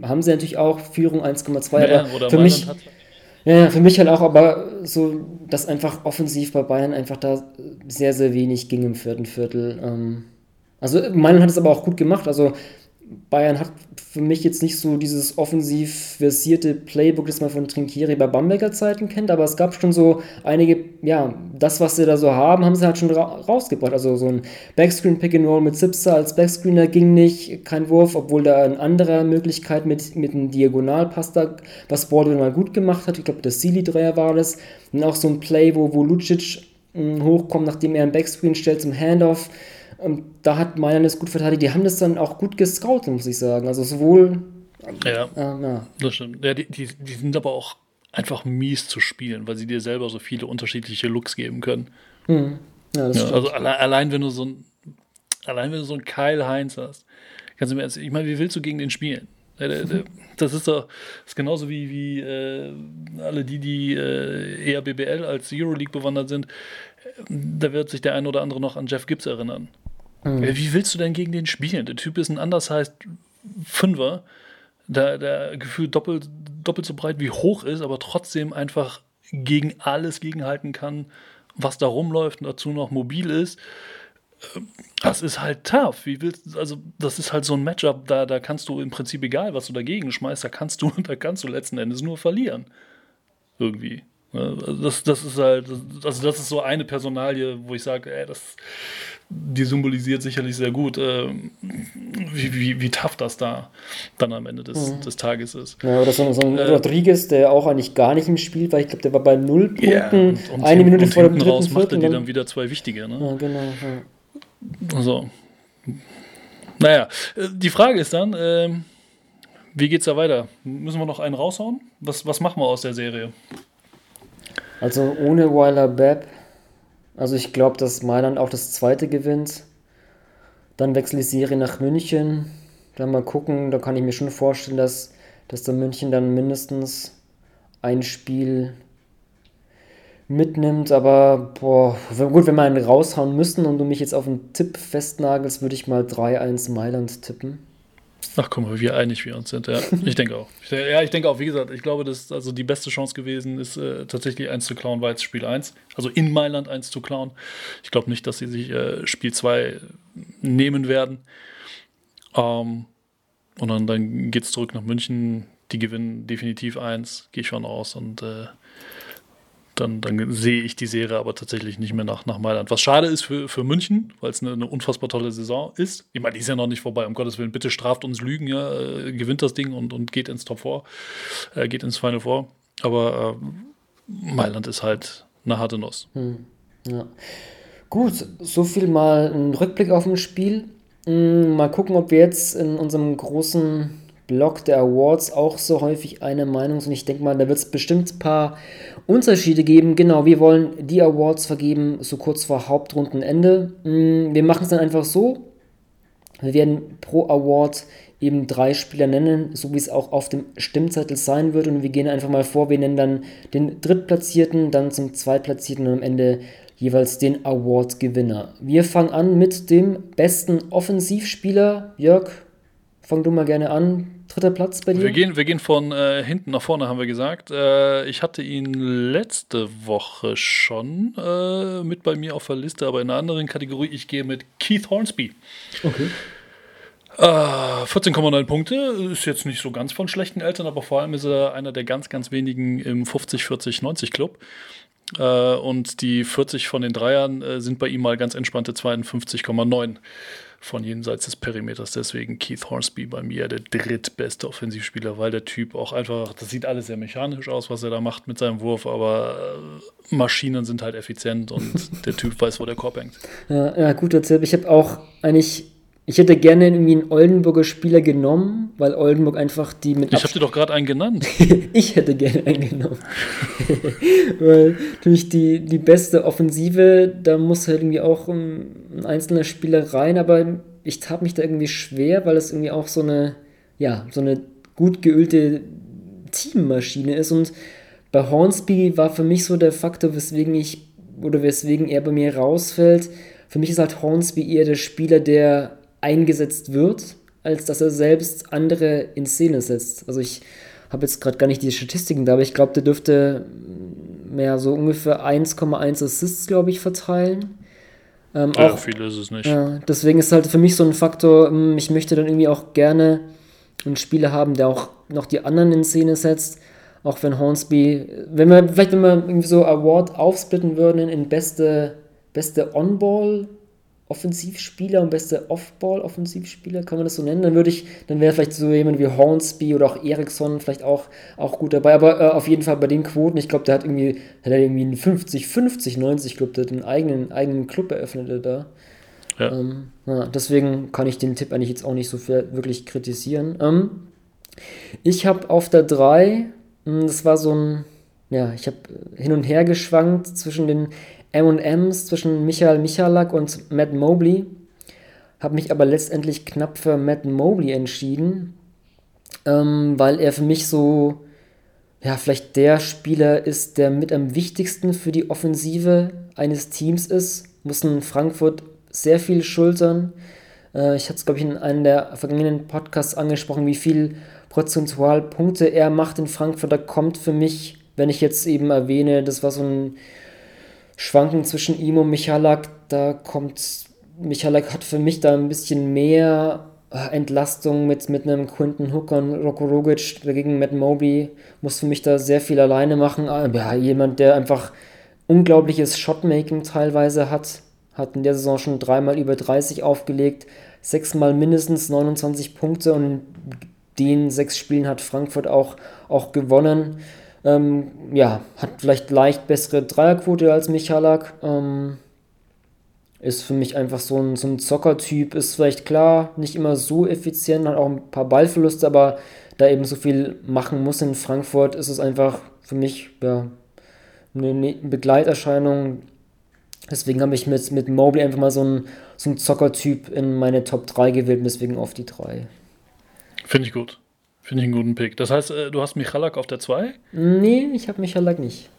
haben sie natürlich auch Führung 1,2, ja, aber für mich, Ja, für mich halt auch, aber so, dass einfach offensiv bei Bayern einfach da sehr, sehr wenig ging im vierten Viertel. Ähm, also Mailand hat es aber auch gut gemacht. Also Bayern hat für mich jetzt nicht so dieses offensiv versierte Playbook, das man von Trinkieri bei Bamberger Zeiten kennt, aber es gab schon so einige, ja, das, was sie da so haben, haben sie halt schon ra rausgebracht. Also so ein Backscreen Pick and Roll mit Zipser als Backscreener ging nicht, kein Wurf, obwohl da eine andere Möglichkeit mit, mit einem Diagonalpass da, was Baldwin mal gut gemacht hat. Ich glaube, der Sealy-Dreier war das. Und auch so ein Play, wo, wo Lucic mh, hochkommt, nachdem er einen Backscreen stellt zum Handoff und da hat Mailand das gut verteidigt. Die haben das dann auch gut gescoutet, muss ich sagen. Also sowohl. Ja, äh, ja. das stimmt. Ja, die, die, die sind aber auch einfach mies zu spielen, weil sie dir selber so viele unterschiedliche Looks geben können. Mhm. Ja, ja, also allein, allein, wenn du so ein allein wenn du so einen Kyle Heinz hast, kannst du mir erzählen, ich meine, wie willst du gegen den spielen? Das ist doch das ist genauso wie, wie äh, alle die, die äh, eher BBL als Euroleague bewandert sind. Da wird sich der ein oder andere noch an Jeff Gibbs erinnern. Mhm. Wie willst du denn gegen den spielen? Der Typ ist ein anders heißt Fünfer, der, der gefühlt doppelt, doppelt so breit wie hoch ist, aber trotzdem einfach gegen alles gegenhalten kann, was da rumläuft und dazu noch mobil ist. Das ist halt tough. Wie willst, also das ist halt so ein Matchup, da, da kannst du im Prinzip egal, was du dagegen schmeißt, da kannst du, da kannst du letzten Endes nur verlieren. Irgendwie. Also das, das ist halt, also das ist so eine Personalie, wo ich sage, das, die symbolisiert sicherlich sehr gut, äh, wie, wie, wie tough das da dann am Ende des, mhm. des Tages ist. Ja, oder so, so ein äh, Rodriguez, der auch eigentlich gar nicht im Spiel war. Ich glaube, der war bei null Punkten, yeah, und, und eine Minute vor dem dritten raus machte die dann wieder zwei wichtige. Ne? Ja, genau. Ja. So. Naja, äh, die Frage ist dann, äh, wie geht's da weiter? Müssen wir noch einen raushauen? Was, was machen wir aus der Serie? Also ohne Weiler Bepp. Also ich glaube, dass Mailand auch das zweite gewinnt. Dann wechselt die Serie nach München. Dann mal gucken, da kann ich mir schon vorstellen, dass, dass der München dann mindestens ein Spiel mitnimmt. Aber boah, gut, wenn wir einen raushauen müssen und du mich jetzt auf einen Tipp festnagelst, würde ich mal 3-1 Mailand tippen. Ach guck mal, wie einig wir uns sind, ja. Ich denke auch. Ja, ich denke auch, wie gesagt, ich glaube, dass also die beste Chance gewesen ist, äh, tatsächlich eins zu klauen, war jetzt Spiel 1. Also in Mailand eins zu klauen. Ich glaube nicht, dass sie sich äh, Spiel 2 nehmen werden. Ähm, und dann, dann geht es zurück nach München. Die gewinnen definitiv eins, gehe ich schon aus. Und äh, dann, dann sehe ich die Serie aber tatsächlich nicht mehr nach, nach Mailand. Was schade ist für, für München, weil es eine, eine, unfassbar tolle Saison ist. Ich meine, die ist ja noch nicht vorbei, um Gottes Willen. Bitte straft uns Lügen, ja, äh, gewinnt das Ding und, und geht ins Top 4, äh, geht ins Final Four. Aber äh, Mailand ist halt eine harte Nuss. Hm, ja. Gut, so viel mal ein Rückblick auf ein Spiel. Hm, mal gucken, ob wir jetzt in unserem großen Blog der Awards auch so häufig eine Meinung sind. Ich denke mal, da wird es bestimmt ein paar Unterschiede geben. Genau, wir wollen die Awards vergeben, so kurz vor Hauptrundenende. Mm, wir machen es dann einfach so. Wir werden pro Award eben drei Spieler nennen, so wie es auch auf dem Stimmzettel sein wird. Und wir gehen einfach mal vor, wir nennen dann den Drittplatzierten, dann zum Zweitplatzierten und am Ende jeweils den Award-Gewinner. Wir fangen an mit dem besten Offensivspieler. Jörg, fang du mal gerne an dritter Platz bei dir? Wir gehen, wir gehen von äh, hinten nach vorne, haben wir gesagt. Äh, ich hatte ihn letzte Woche schon äh, mit bei mir auf der Liste, aber in einer anderen Kategorie. Ich gehe mit Keith Hornsby. Okay. 14,9 äh, Punkte ist jetzt nicht so ganz von schlechten Eltern, aber vor allem ist er einer der ganz, ganz wenigen im 50-40-90 Club. Äh, und die 40 von den Dreiern äh, sind bei ihm mal ganz entspannte 52,9 von jenseits des Perimeters. Deswegen Keith Hornsby bei mir der drittbeste Offensivspieler, weil der Typ auch einfach, das sieht alles sehr mechanisch aus, was er da macht mit seinem Wurf, aber äh, Maschinen sind halt effizient und der Typ weiß, wo der Korb hängt. Ja, ja guter Tipp. Ich habe auch eigentlich ich hätte gerne irgendwie einen Oldenburger Spieler genommen, weil Oldenburg einfach die mit. Ich habe dir doch gerade einen genannt. ich hätte gerne einen genommen. weil natürlich die, die beste Offensive, da muss halt irgendwie auch ein, ein einzelner Spieler rein, aber ich tat mich da irgendwie schwer, weil es irgendwie auch so eine, ja, so eine gut geölte Teammaschine ist. Und bei Hornsby war für mich so der Faktor, weswegen ich, oder weswegen er bei mir rausfällt. Für mich ist halt Hornsby eher der Spieler, der eingesetzt wird, als dass er selbst andere in Szene setzt. Also ich habe jetzt gerade gar nicht die Statistiken da, aber ich glaube, der dürfte mehr so ungefähr 1,1 Assists, glaube ich, verteilen. Ähm, ja, auch, viel ist es nicht. Ja, deswegen ist halt für mich so ein Faktor, hm, ich möchte dann irgendwie auch gerne einen Spieler haben, der auch noch die anderen in Szene setzt. Auch wenn Hornsby, wenn wir, vielleicht wenn wir irgendwie so Award aufsplitten würden in beste, beste On-Ball Offensivspieler und beste Off-Ball-Offensivspieler, kann man das so nennen, dann würde ich, dann wäre vielleicht so jemand wie Hornsby oder auch Eriksson vielleicht auch, auch gut dabei. Aber äh, auf jeden Fall bei den Quoten, ich glaube, der hat irgendwie, hat er irgendwie einen 50, 50, 90 Club, der hat einen eigenen, eigenen Club eröffnet da. Ja. Ähm, ja, deswegen kann ich den Tipp eigentlich jetzt auch nicht so viel wirklich kritisieren. Ähm, ich habe auf der 3, hm, das war so ein, ja, ich habe hin und her geschwankt zwischen den M&M's zwischen Michael Michalak und Matt Mobley. Habe mich aber letztendlich knapp für Matt Mobley entschieden, ähm, weil er für mich so, ja, vielleicht der Spieler ist, der mit am wichtigsten für die Offensive eines Teams ist. Muss in Frankfurt sehr viel schultern. Äh, ich hatte es, glaube ich, in einem der vergangenen Podcasts angesprochen, wie viel prozentual Punkte er macht in Frankfurt. Da kommt für mich, wenn ich jetzt eben erwähne, das war so ein Schwanken zwischen ihm und Michalak, da kommt, Michalak hat für mich da ein bisschen mehr äh, Entlastung mit, mit einem Quinton Hooker und Roko Rogic dagegen Matt Mobley muss für mich da sehr viel alleine machen. Ja, jemand, der einfach unglaubliches Shotmaking teilweise hat, hat in der Saison schon dreimal über 30 aufgelegt, sechsmal mindestens 29 Punkte und in den sechs Spielen hat Frankfurt auch, auch gewonnen. Ähm, ja, hat vielleicht leicht bessere Dreierquote als Michalak. Ähm, ist für mich einfach so ein, so ein Zockertyp. Ist vielleicht klar, nicht immer so effizient, hat auch ein paar Ballverluste, aber da eben so viel machen muss in Frankfurt, ist es einfach für mich ja, eine ne-, Begleiterscheinung. Deswegen habe ich mit, mit Mobley einfach mal so einen, so Zockertyp in meine Top 3 gewählt deswegen auf die 3. Finde ich gut. Finde ich einen guten Pick. Das heißt, äh, du hast Michalak auf der 2? Nee, ich habe Michalak nicht.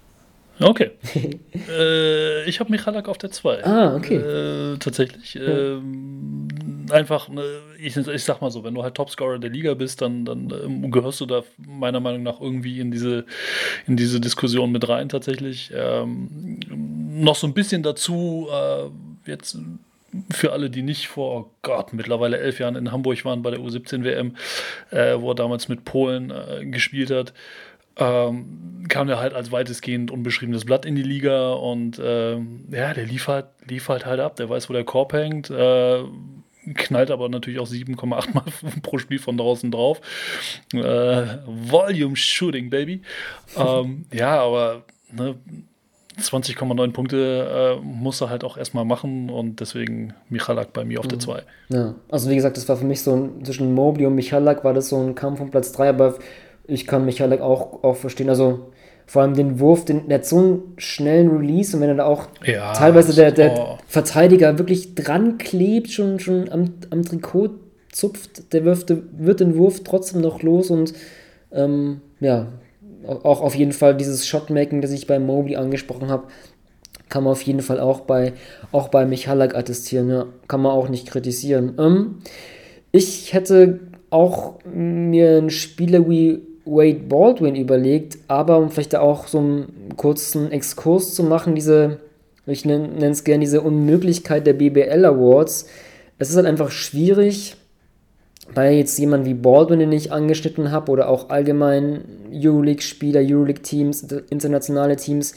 Okay. äh, ich habe Michalak auf der 2. Ah, okay. Äh, tatsächlich. Ja. Ähm, einfach, ne, ich, ich sag mal so, wenn du halt Topscorer der Liga bist, dann, dann ähm, gehörst du da meiner Meinung nach irgendwie in diese, in diese Diskussion mit rein, tatsächlich. Ähm, noch so ein bisschen dazu, äh, jetzt für alle, die nicht vor oh Gott, mittlerweile elf Jahren in Hamburg waren bei der U17 WM, äh, wo er damals mit Polen äh, gespielt hat, ähm, kam er halt als weitestgehend unbeschriebenes Blatt in die Liga und ähm, ja, der lief halt, lief halt halt ab, der weiß, wo der Korb hängt. Äh, knallt aber natürlich auch 7,8 Mal pro Spiel von draußen drauf. Äh, Volume Shooting, Baby. ähm, ja, aber ne, 20,9 Punkte äh, muss er halt auch erstmal machen und deswegen Michalak bei mir auf mhm. der 2. Ja, also wie gesagt, das war für mich so ein, zwischen Mobley und Michalak war das so ein Kampf um Platz 3, aber ich kann Michalak auch, auch verstehen. Also vor allem den Wurf, den, der hat so einen schnellen Release und wenn er da auch ja, teilweise der, der oh. Verteidiger wirklich dran klebt, schon, schon am, am Trikot zupft, der wirft, wird den Wurf trotzdem noch los und ähm, ja, auch auf jeden Fall dieses Shotmaking, das ich bei Mobley angesprochen habe, kann man auf jeden Fall auch bei, auch bei Michalak attestieren. Ja. Kann man auch nicht kritisieren. Ähm, ich hätte auch mir einen Spieler wie Wade Baldwin überlegt, aber um vielleicht auch so einen kurzen Exkurs zu machen, diese, ich nenne es gerne diese Unmöglichkeit der BBL Awards. Es ist halt einfach schwierig, bei jetzt jemand wie Baldwin, den ich angeschnitten habe, oder auch allgemein Euroleague-Spieler, Euroleague-Teams, internationale Teams,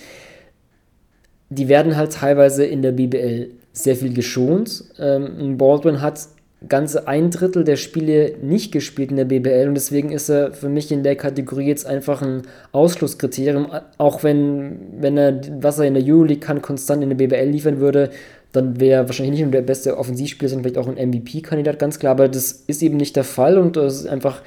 die werden halt teilweise in der BBL sehr viel geschont. Ähm, Baldwin hat ganze ein Drittel der Spiele nicht gespielt in der BBL und deswegen ist er für mich in der Kategorie jetzt einfach ein Ausschlusskriterium, auch wenn, wenn er, was er in der Euroleague kann, konstant in der BBL liefern würde, dann wäre wahrscheinlich nicht nur der beste Offensivspieler, sondern vielleicht auch ein MVP-Kandidat, ganz klar. Aber das ist eben nicht der Fall und das ist einfach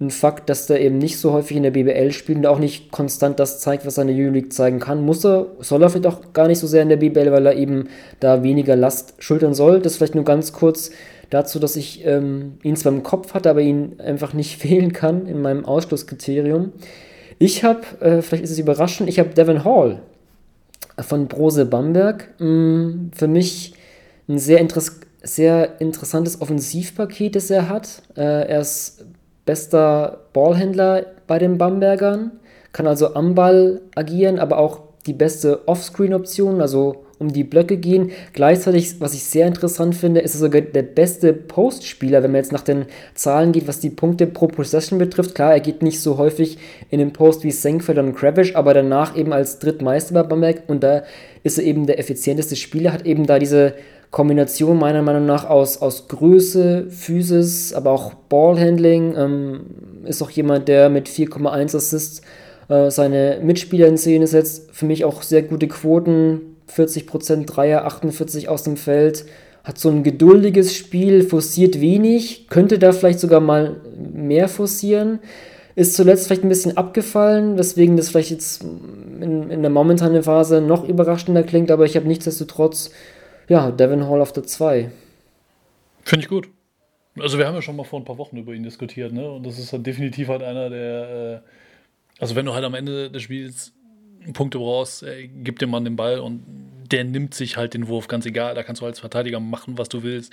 ein Fakt, dass der eben nicht so häufig in der BBL spielt und auch nicht konstant das zeigt, was er in der Euroleague zeigen kann. Muss er, soll er vielleicht auch gar nicht so sehr in der BBL, weil er eben da weniger Last schultern soll. Das vielleicht nur ganz kurz dazu, dass ich ähm, ihn zwar im Kopf hatte, aber ihn einfach nicht wählen kann in meinem Ausschlusskriterium. Ich habe, äh, vielleicht ist es überraschend, ich habe Devin Hall von Brose Bamberg. Mm, für mich ein sehr, interess sehr interessantes Offensivpaket, das er hat. Äh, er ist bester Ballhändler bei den Bambergern, kann also am Ball agieren, aber auch die beste Offscreen-Option, also um die Blöcke gehen. Gleichzeitig, was ich sehr interessant finde, ist er sogar der beste Postspieler, wenn man jetzt nach den Zahlen geht, was die Punkte pro Possession betrifft. Klar, er geht nicht so häufig in den Post wie Senkfeld und Kravish, aber danach eben als Drittmeister bei Bamberg und da ist er eben der effizienteste Spieler, hat eben da diese Kombination meiner Meinung nach aus, aus Größe, Physis, aber auch Ballhandling. Ähm, ist auch jemand, der mit 4,1 Assists äh, seine Mitspieler in Szene setzt. Für mich auch sehr gute Quoten, 40% Dreier, 48 aus dem Feld. Hat so ein geduldiges Spiel, forciert wenig, könnte da vielleicht sogar mal mehr forcieren. Ist zuletzt vielleicht ein bisschen abgefallen, weswegen das vielleicht jetzt in, in der momentanen Phase noch überraschender klingt, aber ich habe nichtsdestotrotz, ja, Devin Hall auf der 2. Finde ich gut. Also wir haben ja schon mal vor ein paar Wochen über ihn diskutiert, ne? Und das ist dann definitiv halt einer, der, äh, also wenn du halt am Ende des Spiels Punkte brauchst, ey, gib dem Mann den Ball und der nimmt sich halt den Wurf, ganz egal. Da kannst du als Verteidiger machen, was du willst.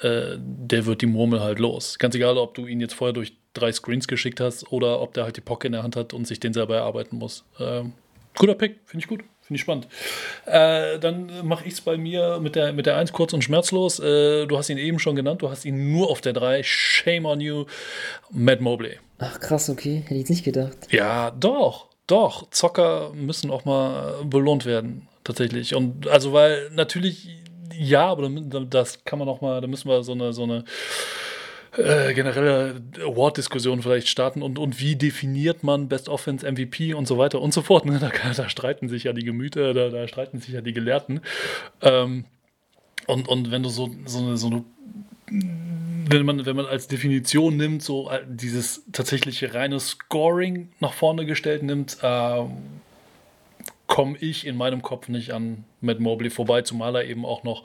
Äh, der wird die Murmel halt los. Ganz egal, ob du ihn jetzt vorher durch drei Screens geschickt hast oder ob der halt die Pocket in der Hand hat und sich den selber erarbeiten muss. Ähm, guter Pick, finde ich gut. Finde ich spannend. Äh, dann mache ich es bei mir mit der, mit der 1 kurz und schmerzlos. Äh, du hast ihn eben schon genannt, du hast ihn nur auf der 3. Shame on you, Matt Mobley. Ach krass, okay. Hätte ich nicht gedacht. Ja, doch. Doch, Zocker müssen auch mal belohnt werden, tatsächlich. Und also, weil natürlich, ja, aber das kann man auch mal, da müssen wir so eine, so eine äh, generelle Award-Diskussion vielleicht starten und, und wie definiert man Best Offense, MVP und so weiter und so fort. Ne? Da, da, streiten sich ja die Gemüter, da, da streiten sich ja die Gelehrten. Ähm, und, und wenn du so, so eine, so eine wenn man, wenn man als Definition nimmt, so äh, dieses tatsächliche reine Scoring nach vorne gestellt nimmt, äh, komme ich in meinem Kopf nicht an Matt Mobley vorbei, zumal er eben auch noch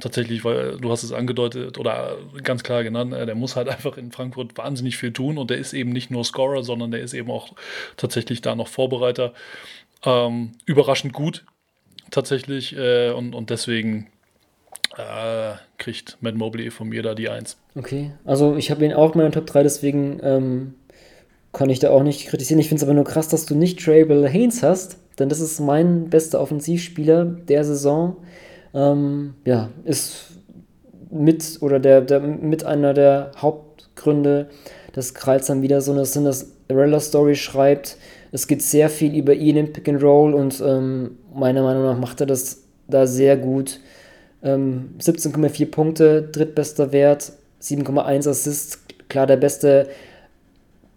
tatsächlich, weil du hast es angedeutet oder ganz klar genannt, äh, der muss halt einfach in Frankfurt wahnsinnig viel tun und der ist eben nicht nur Scorer, sondern der ist eben auch tatsächlich da noch Vorbereiter. Ähm, überraschend gut tatsächlich äh, und, und deswegen äh, kriegt Matt Mobley von mir da die 1. Okay, also ich habe ihn auch in meiner Top 3, deswegen ähm, kann ich da auch nicht kritisieren. Ich finde es aber nur krass, dass du nicht Trable Haynes hast, denn das ist mein bester Offensivspieler der Saison. Ähm, ja, ist mit oder der, der mit einer der Hauptgründe, dass Kreuz dann wieder so eine Cinderella-Story schreibt. Es geht sehr viel über ihn im Pick and Roll und ähm, meiner Meinung nach macht er das da sehr gut. Ähm, 17,4 Punkte, drittbester Wert, 7,1 Assists, klar der beste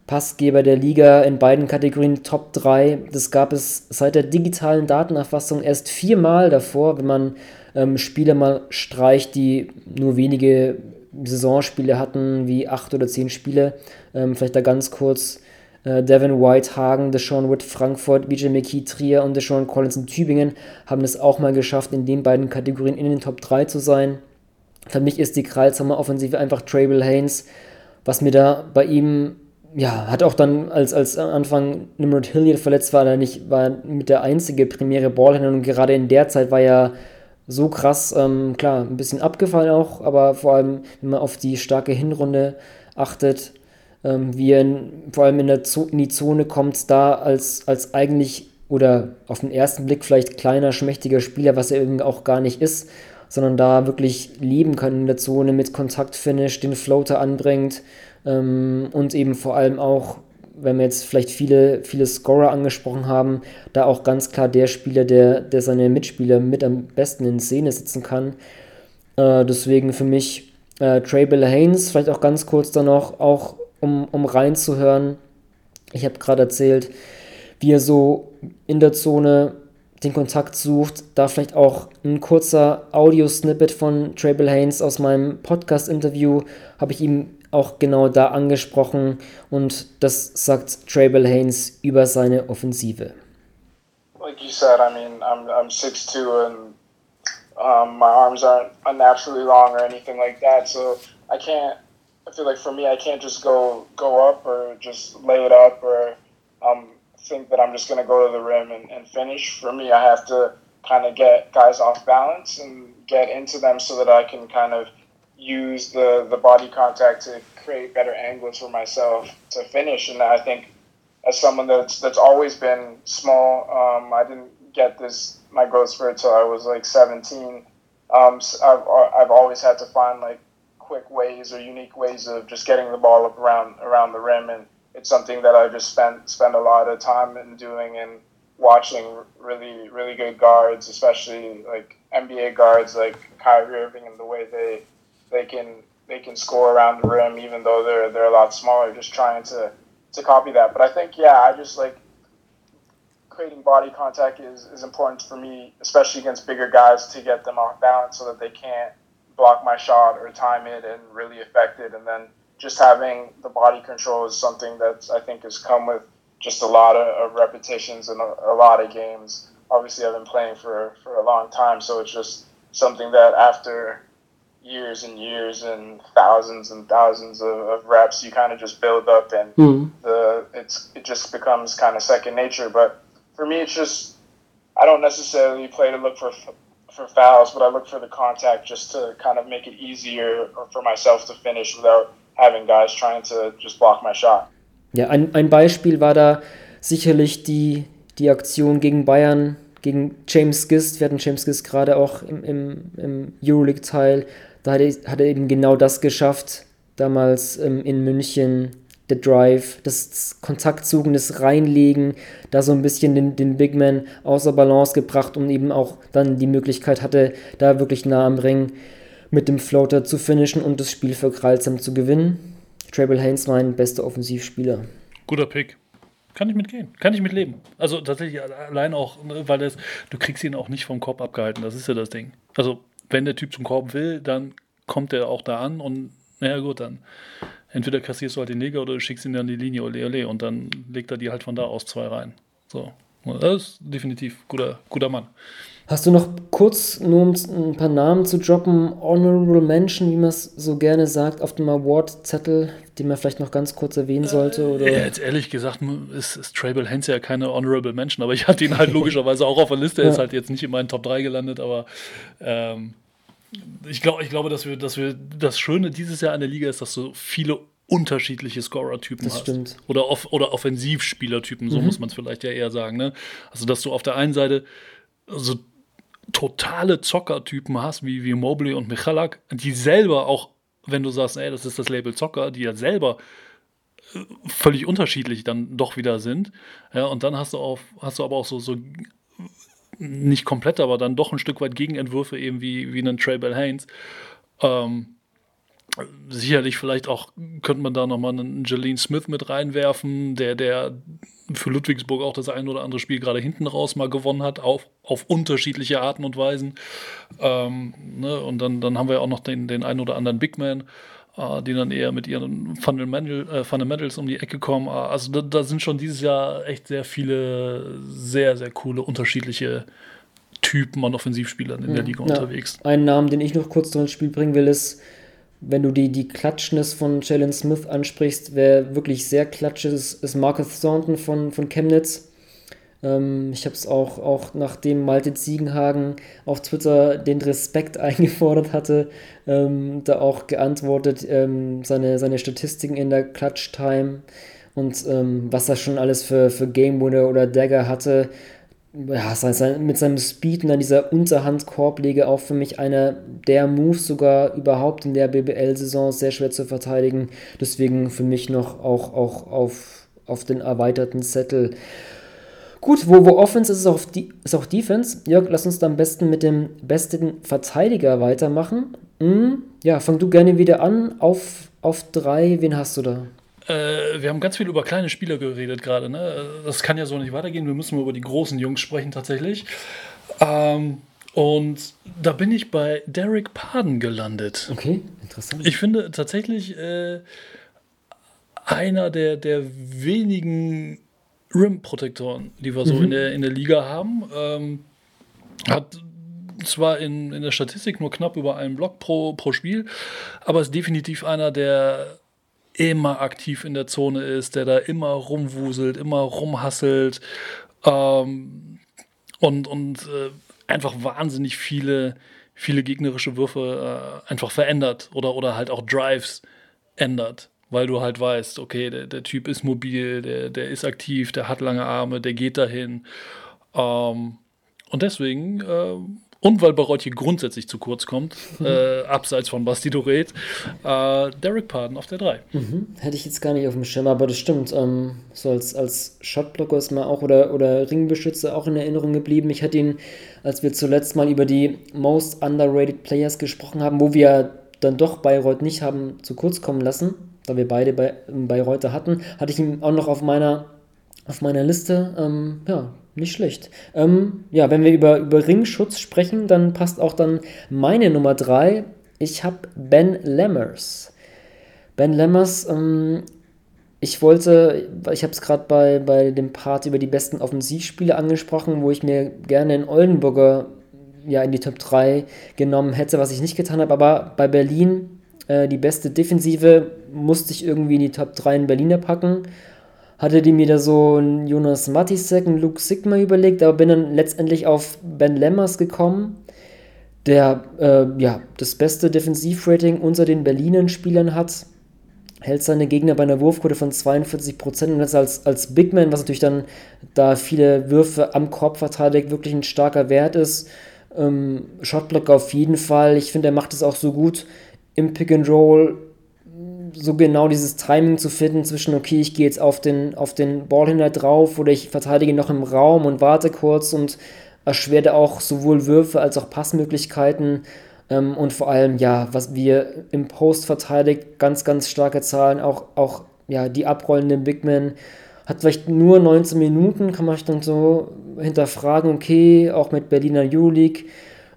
Passgeber der Liga in beiden Kategorien Top 3. Das gab es seit der digitalen Datenerfassung erst viermal davor, wenn man ähm, Spiele mal streicht, die nur wenige Saisonspiele hatten, wie acht oder zehn Spiele. Ähm, vielleicht da ganz kurz äh, Devin White, Hagen, Deshaun Wood, Frankfurt, BJ McKee, Trier und Deshaun Collins in Tübingen haben es auch mal geschafft, in den beiden Kategorien in den Top 3 zu sein. Für mich ist die Kreilsheimer Offensive einfach Travel Haynes, was mir da bei ihm, ja, hat auch dann, als, als Anfang Nimrod Hilliard verletzt war, er nicht, war mit der einzige primäre Ballhändler und gerade in der Zeit war er so krass, ähm, klar, ein bisschen abgefallen auch, aber vor allem, wenn man auf die starke Hinrunde achtet, ähm, wie er in, vor allem in, der in die Zone kommt, da als, als eigentlich oder auf den ersten Blick vielleicht kleiner, schmächtiger Spieler, was er irgendwie auch gar nicht ist, sondern da wirklich leben kann in der Zone mit Kontaktfinish, den Floater anbringt ähm, und eben vor allem auch, wenn wir jetzt vielleicht viele, viele Scorer angesprochen haben, da auch ganz klar der Spieler, der, der seine Mitspieler mit am besten in Szene sitzen kann. Äh, deswegen für mich äh, Trey Bill Haynes, vielleicht auch ganz kurz dann noch, auch um, um reinzuhören. Ich habe gerade erzählt, wie er so in der Zone den Kontakt sucht. Da vielleicht auch ein kurzer Audio-Snippet von Trable Haynes aus meinem Podcast-Interview habe ich ihm auch genau da angesprochen und das sagt Trable Haynes über seine Offensive. Like you said, I mean, I'm, I'm 6'2 and um, my arms aren't unnaturally long or anything like that, so I can't I feel like for me, I can't just go go up or just lay it up or um, think that I'm just going to go to the rim and, and finish. For me, I have to kind of get guys off balance and get into them so that I can kind of use the, the body contact to create better angles for myself to finish. And I think as someone that's that's always been small. Um, I didn't get this my growth spurt till I was like 17. Um, so I've I've always had to find like quick ways or unique ways of just getting the ball up around around the rim, and it's something that I just spent spend a lot of time in doing and watching really really good guards, especially like NBA guards like Kyrie Irving and the way they they can they can score around the rim even though they're they're a lot smaller. Just trying to to copy that. But I think yeah, I just like creating body contact is, is important for me, especially against bigger guys, to get them off balance so that they can't block my shot or time it and really affect it. And then just having the body control is something that I think has come with just a lot of, of repetitions and a, a, lot of games. Obviously, I've been playing for, for a long time, so it's just something that after years and years and thousands and thousands of, of reps, you kind of just build up, and mm. the it's it just becomes kind of second nature. But for me, it's just I don't necessarily play to look for for fouls, but I look for the contact just to kind of make it easier for myself to finish without having guys trying to just block my shot. Ja, ein, ein Beispiel war da sicherlich die, die Aktion gegen Bayern, gegen James Gist. Wir hatten James Gist gerade auch im, im, im Euroleague-Teil. Da hat er, hat er eben genau das geschafft, damals ähm, in München der Drive, das Kontaktsuchen, das Reinlegen, da so ein bisschen den, den Big Man außer Balance gebracht und eben auch dann die Möglichkeit hatte, da wirklich nah am Ring mit dem Floater zu finishen und das Spiel für Kralsam zu gewinnen. Treble Haynes mein bester Offensivspieler. Guter Pick. Kann ich mitgehen. Kann ich mitleben. Also tatsächlich allein auch, ne, weil das, du kriegst ihn auch nicht vom Korb abgehalten. Das ist ja das Ding. Also wenn der Typ zum Korb will, dann kommt er auch da an und naja gut, dann entweder kassierst du halt den Neger oder du schickst ihn an die Linie, ole ole, und dann legt er die halt von da aus zwei rein. So. Das ist definitiv guter, guter Mann. Hast du noch kurz, nur um ein paar Namen zu droppen, Honorable Mention, wie man es so gerne sagt, auf dem Award-Zettel, den man vielleicht noch ganz kurz erwähnen sollte? Oder? Ja, jetzt ehrlich gesagt ist, ist Trable Hens ja keine Honorable Mention, aber ich hatte ihn halt logischerweise auch auf der Liste. Er ja. ist halt jetzt nicht in meinen Top 3 gelandet, aber ähm, ich, glaub, ich glaube, dass wir, dass wir das Schöne dieses Jahr an der Liga ist, dass du viele unterschiedliche Scorer-Typen hast. Stimmt. Oder, off oder Offensivspielertypen, so mhm. muss man es vielleicht ja eher sagen. Ne? Also, dass du auf der einen Seite so totale Zockertypen hast, wie, wie Mobley und Michalak, die selber auch, wenn du sagst, ey, das ist das Label Zocker, die ja selber äh, völlig unterschiedlich dann doch wieder sind. Ja, und dann hast du auch, hast du aber auch so, so nicht komplett, aber dann doch ein Stück weit Gegenentwürfe, eben wie, wie einen Trey Bell Haynes. Ähm, sicherlich vielleicht auch, könnte man da nochmal einen Jalen Smith mit reinwerfen, der, der für Ludwigsburg auch das ein oder andere Spiel gerade hinten raus mal gewonnen hat, auf, auf unterschiedliche Arten und Weisen. Ähm, ne? Und dann, dann haben wir auch noch den, den einen oder anderen Big Man die dann eher mit ihren Fundamental, äh, Fundamentals um die Ecke kommen. Äh, also da, da, sind schon dieses Jahr echt sehr viele sehr, sehr coole, unterschiedliche Typen an Offensivspielern in der Liga ja. unterwegs. Ein Namen, den ich noch kurz ins Spiel bringen will, ist, wenn du die, die Klatschness von Jalen Smith ansprichst, wer wirklich sehr klatsch ist, ist Marcus Thornton von, von Chemnitz. Ähm, ich habe es auch, auch nachdem Malte Ziegenhagen auf Twitter den Respekt eingefordert hatte, ähm, da auch geantwortet, ähm, seine, seine Statistiken in der Clutch Time und ähm, was er schon alles für, für Game Winner oder Dagger hatte. Ja, sein, mit seinem Speed und dann dieser Unterhand-Korblege auch für mich einer der Moves sogar überhaupt in der BBL-Saison sehr schwer zu verteidigen. Deswegen für mich noch auch, auch auf, auf den erweiterten Zettel. Gut, wo, wo Offense ist, ist auch, die, ist auch Defense. Jörg, lass uns da am besten mit dem besten Verteidiger weitermachen. Hm, ja, fang du gerne wieder an. Auf, auf drei, wen hast du da? Äh, wir haben ganz viel über kleine Spieler geredet gerade. Ne? Das kann ja so nicht weitergehen. Wir müssen über die großen Jungs sprechen tatsächlich. Ähm, und da bin ich bei Derek Paden gelandet. Okay, interessant. Ich finde tatsächlich äh, einer der, der wenigen Rim-Protektoren, die wir so mhm. in, der, in der Liga haben. Ähm, hat zwar in, in der Statistik nur knapp über einen Block pro, pro Spiel, aber ist definitiv einer, der immer aktiv in der Zone ist, der da immer rumwuselt, immer rumhasselt ähm, und, und äh, einfach wahnsinnig viele, viele gegnerische Würfe äh, einfach verändert oder, oder halt auch Drives ändert. Weil du halt weißt, okay, der, der Typ ist mobil, der, der ist aktiv, der hat lange Arme, der geht dahin. Ähm, und deswegen, äh, und weil Barotti grundsätzlich zu kurz kommt, mhm. äh, abseits von Basti Doret, äh, Derek Parden auf der 3. Mhm. Hätte ich jetzt gar nicht auf dem Schirm, aber das stimmt. Ähm, so als, als Shotblocker ist mir auch oder, oder Ringbeschützer auch in Erinnerung geblieben. Ich hatte ihn, als wir zuletzt mal über die Most Underrated Players gesprochen haben, wo wir dann doch Bayreuth nicht haben zu kurz kommen lassen, da wir beide bei Bayreuth hatten, hatte ich ihn auch noch auf meiner, auf meiner Liste. Ähm, ja, nicht schlecht. Ähm, ja, wenn wir über, über Ringschutz sprechen, dann passt auch dann meine Nummer 3. Ich habe Ben Lammers. Ben Lammers, ähm, ich wollte, ich habe es gerade bei, bei dem Part über die besten Offensivspiele angesprochen, wo ich mir gerne einen Oldenburger ja, in die Top 3 genommen hätte, was ich nicht getan habe. Aber bei Berlin, äh, die beste Defensive, musste ich irgendwie in die Top 3 in Berliner packen. Hatte die mir da so einen Jonas Matisek, einen Luke Sigma überlegt, aber bin dann letztendlich auf Ben Lemmers gekommen, der äh, ja, das beste Defensivrating unter den Berlinern Spielern hat hält seine Gegner bei einer Wurfquote von 42% und das als, als Big Man, was natürlich dann, da viele Würfe am Korb verteidigt, wirklich ein starker Wert ist. Ähm, Shotblock auf jeden Fall. Ich finde, er macht es auch so gut im Pick and Roll, so genau dieses Timing zu finden zwischen, okay, ich gehe jetzt auf den, auf den Ballhändler drauf oder ich verteidige noch im Raum und warte kurz und erschwerte auch sowohl Würfe als auch Passmöglichkeiten. Ähm, und vor allem, ja, was wir im Post verteidigt, ganz, ganz starke Zahlen, auch, auch ja, die abrollenden Big Men hat vielleicht nur 19 Minuten, kann man sich dann so hinterfragen, okay, auch mit Berliner Julik.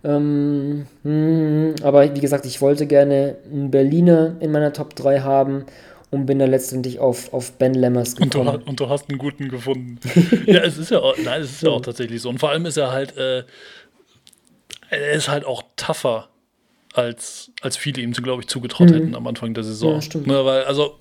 Ähm, hm, aber wie gesagt, ich wollte gerne einen Berliner in meiner Top 3 haben und bin da letztendlich auf, auf Ben Lemmers gekommen. Und du, und du hast einen guten gefunden. ja, es ist ja auch, nein, es ist ja auch tatsächlich so. Und vor allem ist er halt, äh, er ist halt auch tougher, als, als viele ihm, glaube ich, zugetraut mhm. hätten am Anfang der Saison. Ja, stimmt. Ne, weil, also,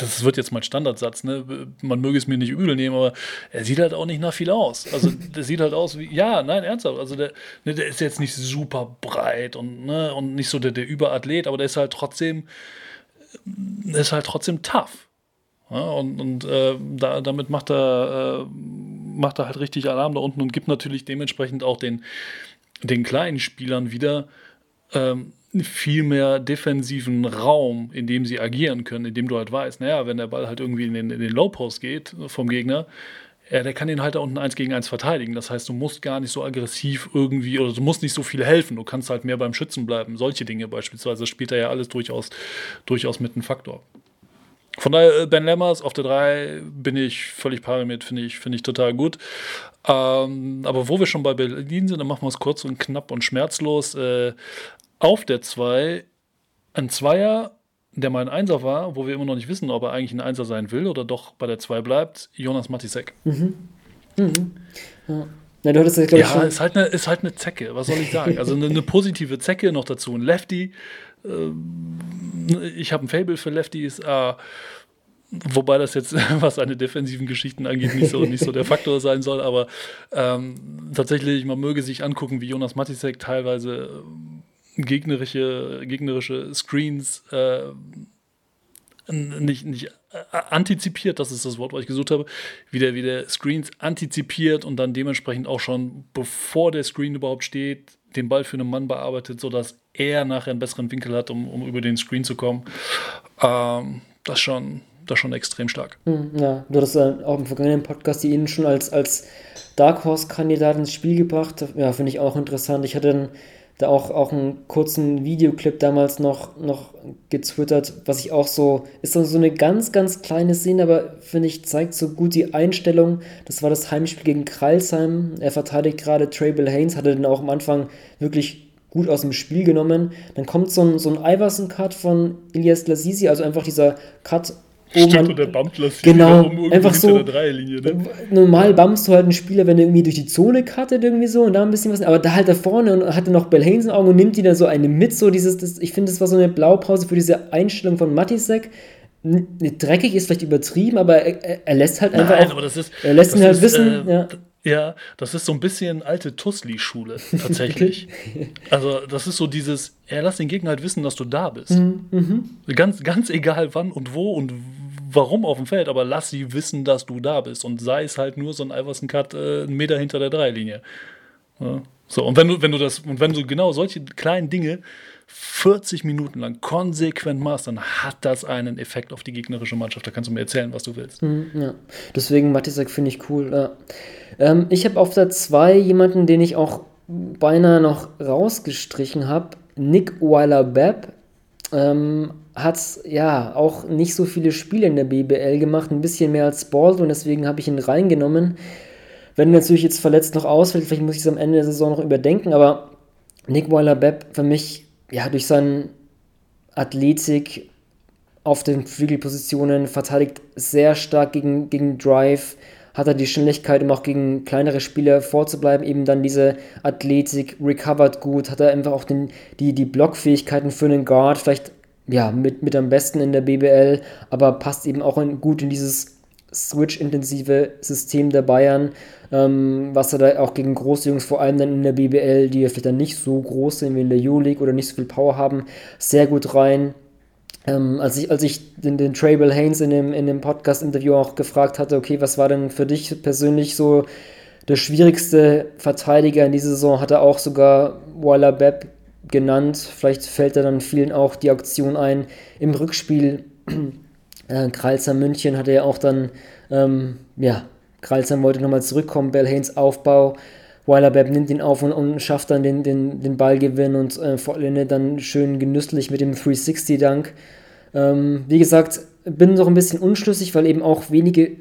das wird jetzt mein Standardsatz, ne? Man möge es mir nicht übel nehmen, aber er sieht halt auch nicht nach viel aus. Also der sieht halt aus wie, ja, nein, ernsthaft. Also der, ne, der ist jetzt nicht super breit und, ne, und nicht so der, der Überathlet, aber der ist halt trotzdem, der ist halt trotzdem tough. Ja, und und äh, da, damit macht er, äh, macht er halt richtig Alarm da unten und gibt natürlich dementsprechend auch den, den kleinen Spielern wieder ähm, viel mehr defensiven Raum, in dem sie agieren können, in dem du halt weißt, naja, wenn der Ball halt irgendwie in den, in den Low Post geht vom Gegner, ja, der kann den halt da unten eins gegen eins verteidigen. Das heißt, du musst gar nicht so aggressiv irgendwie oder du musst nicht so viel helfen. Du kannst halt mehr beim Schützen bleiben. Solche Dinge beispielsweise spielt er ja alles durchaus, durchaus mit einem Faktor. Von daher, äh, Ben Lemmers auf der 3 bin ich völlig pari mit, finde ich, find ich total gut. Ähm, aber wo wir schon bei Berlin sind, dann machen wir es kurz und knapp und schmerzlos. Äh, auf der 2 ein Zweier, der mal ein Einser war, wo wir immer noch nicht wissen, ob er eigentlich ein Einser sein will oder doch bei der 2 bleibt, Jonas Matisek. Mhm. Mhm. Ja. Ja, du hattest das, ja schon... ist, halt eine, ist halt eine Zecke, was soll ich sagen? Also eine, eine positive Zecke, noch dazu ein Lefty. Ähm, ich habe ein Fable für Lefties. Äh, Wobei das jetzt, was seine defensiven Geschichten angeht, nicht so, nicht so der Faktor sein soll, aber ähm, tatsächlich, man möge sich angucken, wie Jonas Matisek teilweise gegnerische, gegnerische Screens äh, nicht, nicht äh, antizipiert, das ist das Wort, was ich gesucht habe, wie der, wie der Screens antizipiert und dann dementsprechend auch schon, bevor der Screen überhaupt steht, den Ball für einen Mann bearbeitet, sodass er nachher einen besseren Winkel hat, um, um über den Screen zu kommen. Ähm, das schon, das schon extrem stark. Hm, ja, du hast äh, auch im vergangenen Podcast die Ihnen schon als, als Dark Horse-Kandidat ins Spiel gebracht. Ja, finde ich auch interessant. Ich hatte dann da auch, auch einen kurzen Videoclip damals noch, noch getwittert, was ich auch so, ist so eine ganz, ganz kleine Szene, aber finde ich, zeigt so gut die Einstellung. Das war das Heimspiel gegen Kreilsheim. Er verteidigt gerade Trable Haynes, hatte den auch am Anfang wirklich gut aus dem Spiel genommen. Dann kommt so ein, so ein Iverson-Cut von Ilias Lasisi, also einfach dieser Cut Stimmt, man, und der bumpt Genau, einfach so. Ne? Normal bumpst du halt einen Spieler, wenn er irgendwie durch die Zone cuttet, irgendwie so und da ein bisschen was. Aber da halt da vorne und hatte noch Bell Haynes in Augen und nimmt die dann so eine mit. So dieses, das, ich finde, das war so eine Blaupause für diese Einstellung von Matisek. Dreckig ist vielleicht übertrieben, aber er, er lässt halt einfach. Nein, auch, aber das ist, er lässt ihn halt ist, wissen, äh, ja Ja, das ist so ein bisschen alte Tussli-Schule, tatsächlich. also, das ist so dieses, ja, lass den Gegner halt wissen, dass du da bist. Mhm. Ganz, ganz egal wann und wo und warum auf dem Feld, aber lass sie wissen, dass du da bist. Und sei es halt nur so ein Iverson-Cut äh, einen Meter hinter der Dreilinie. Ja. So, und wenn du, wenn du das, und wenn du genau solche kleinen Dinge 40 Minuten lang konsequent machst, dann hat das einen Effekt auf die gegnerische Mannschaft. Da kannst du mir erzählen, was du willst. Mhm, ja. Deswegen Matisek finde ich cool. Ja. Ähm, ich habe auf der 2 jemanden, den ich auch beinahe noch rausgestrichen habe. Nick Weiler-Bepp. Ähm, hat ja auch nicht so viele Spiele in der BBL gemacht, ein bisschen mehr als Bald und deswegen habe ich ihn reingenommen. Wenn er natürlich jetzt verletzt noch ausfällt, vielleicht muss ich es am Ende der Saison noch überdenken, aber Nick Weiler-Bepp für mich ja, durch seine Athletik auf den Flügelpositionen verteidigt sehr stark gegen, gegen Drive, hat er die Schnelligkeit, um auch gegen kleinere Spieler vorzubleiben, eben dann diese Athletik, recovered gut, hat er einfach auch den, die, die Blockfähigkeiten für einen Guard, vielleicht ja, mit, mit am besten in der BBL, aber passt eben auch in, gut in dieses Switch-intensive System der Bayern, ähm, was er da auch gegen große Jungs, vor allem dann in der BBL, die ja vielleicht dann nicht so groß sind wie in der U-League oder nicht so viel Power haben, sehr gut rein. Ähm, als ich, als ich den, den Trable Haynes in dem, in dem Podcast-Interview auch gefragt hatte, okay, was war denn für dich persönlich so der schwierigste Verteidiger in dieser Saison, hat er auch sogar Waller Bepp genannt. Vielleicht fällt da dann vielen auch die Aktion ein im Rückspiel äh, Kralzer München hatte ja auch dann, ähm, ja, Kralzer wollte nochmal zurückkommen, Bell Haynes Aufbau, Weilerbeb nimmt ihn auf und, und, schafft dann den, den, den Ballgewinn und äh, vollendet dann schön genüsslich mit dem 360-Dunk. Ähm, wie gesagt, bin noch ein bisschen unschlüssig, weil eben auch wenige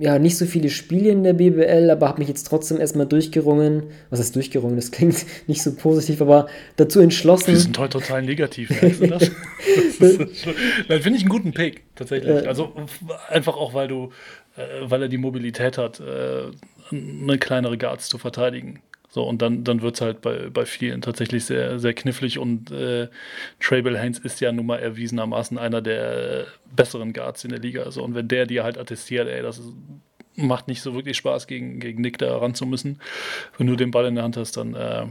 ja, nicht so viele Spiele in der BBL, aber habe mich jetzt trotzdem erstmal durchgerungen. Was heißt durchgerungen? Das klingt nicht so positiv, aber dazu entschlossen. Wir sind heute total negativ, merkst du das? das Dann finde ich einen guten Pick, tatsächlich. Äh, also einfach auch, weil du, weil er die Mobilität hat, äh, eine kleinere Guards zu verteidigen. So, und dann, dann wird es halt bei, bei vielen tatsächlich sehr, sehr knifflig und äh, Trable Haynes ist ja nun mal erwiesenermaßen einer der besseren Guards in der Liga. Also, und wenn der dir halt attestiert, ey, das ist, macht nicht so wirklich Spaß, gegen, gegen Nick da ran zu müssen. Wenn du den Ball in der Hand hast, dann äh,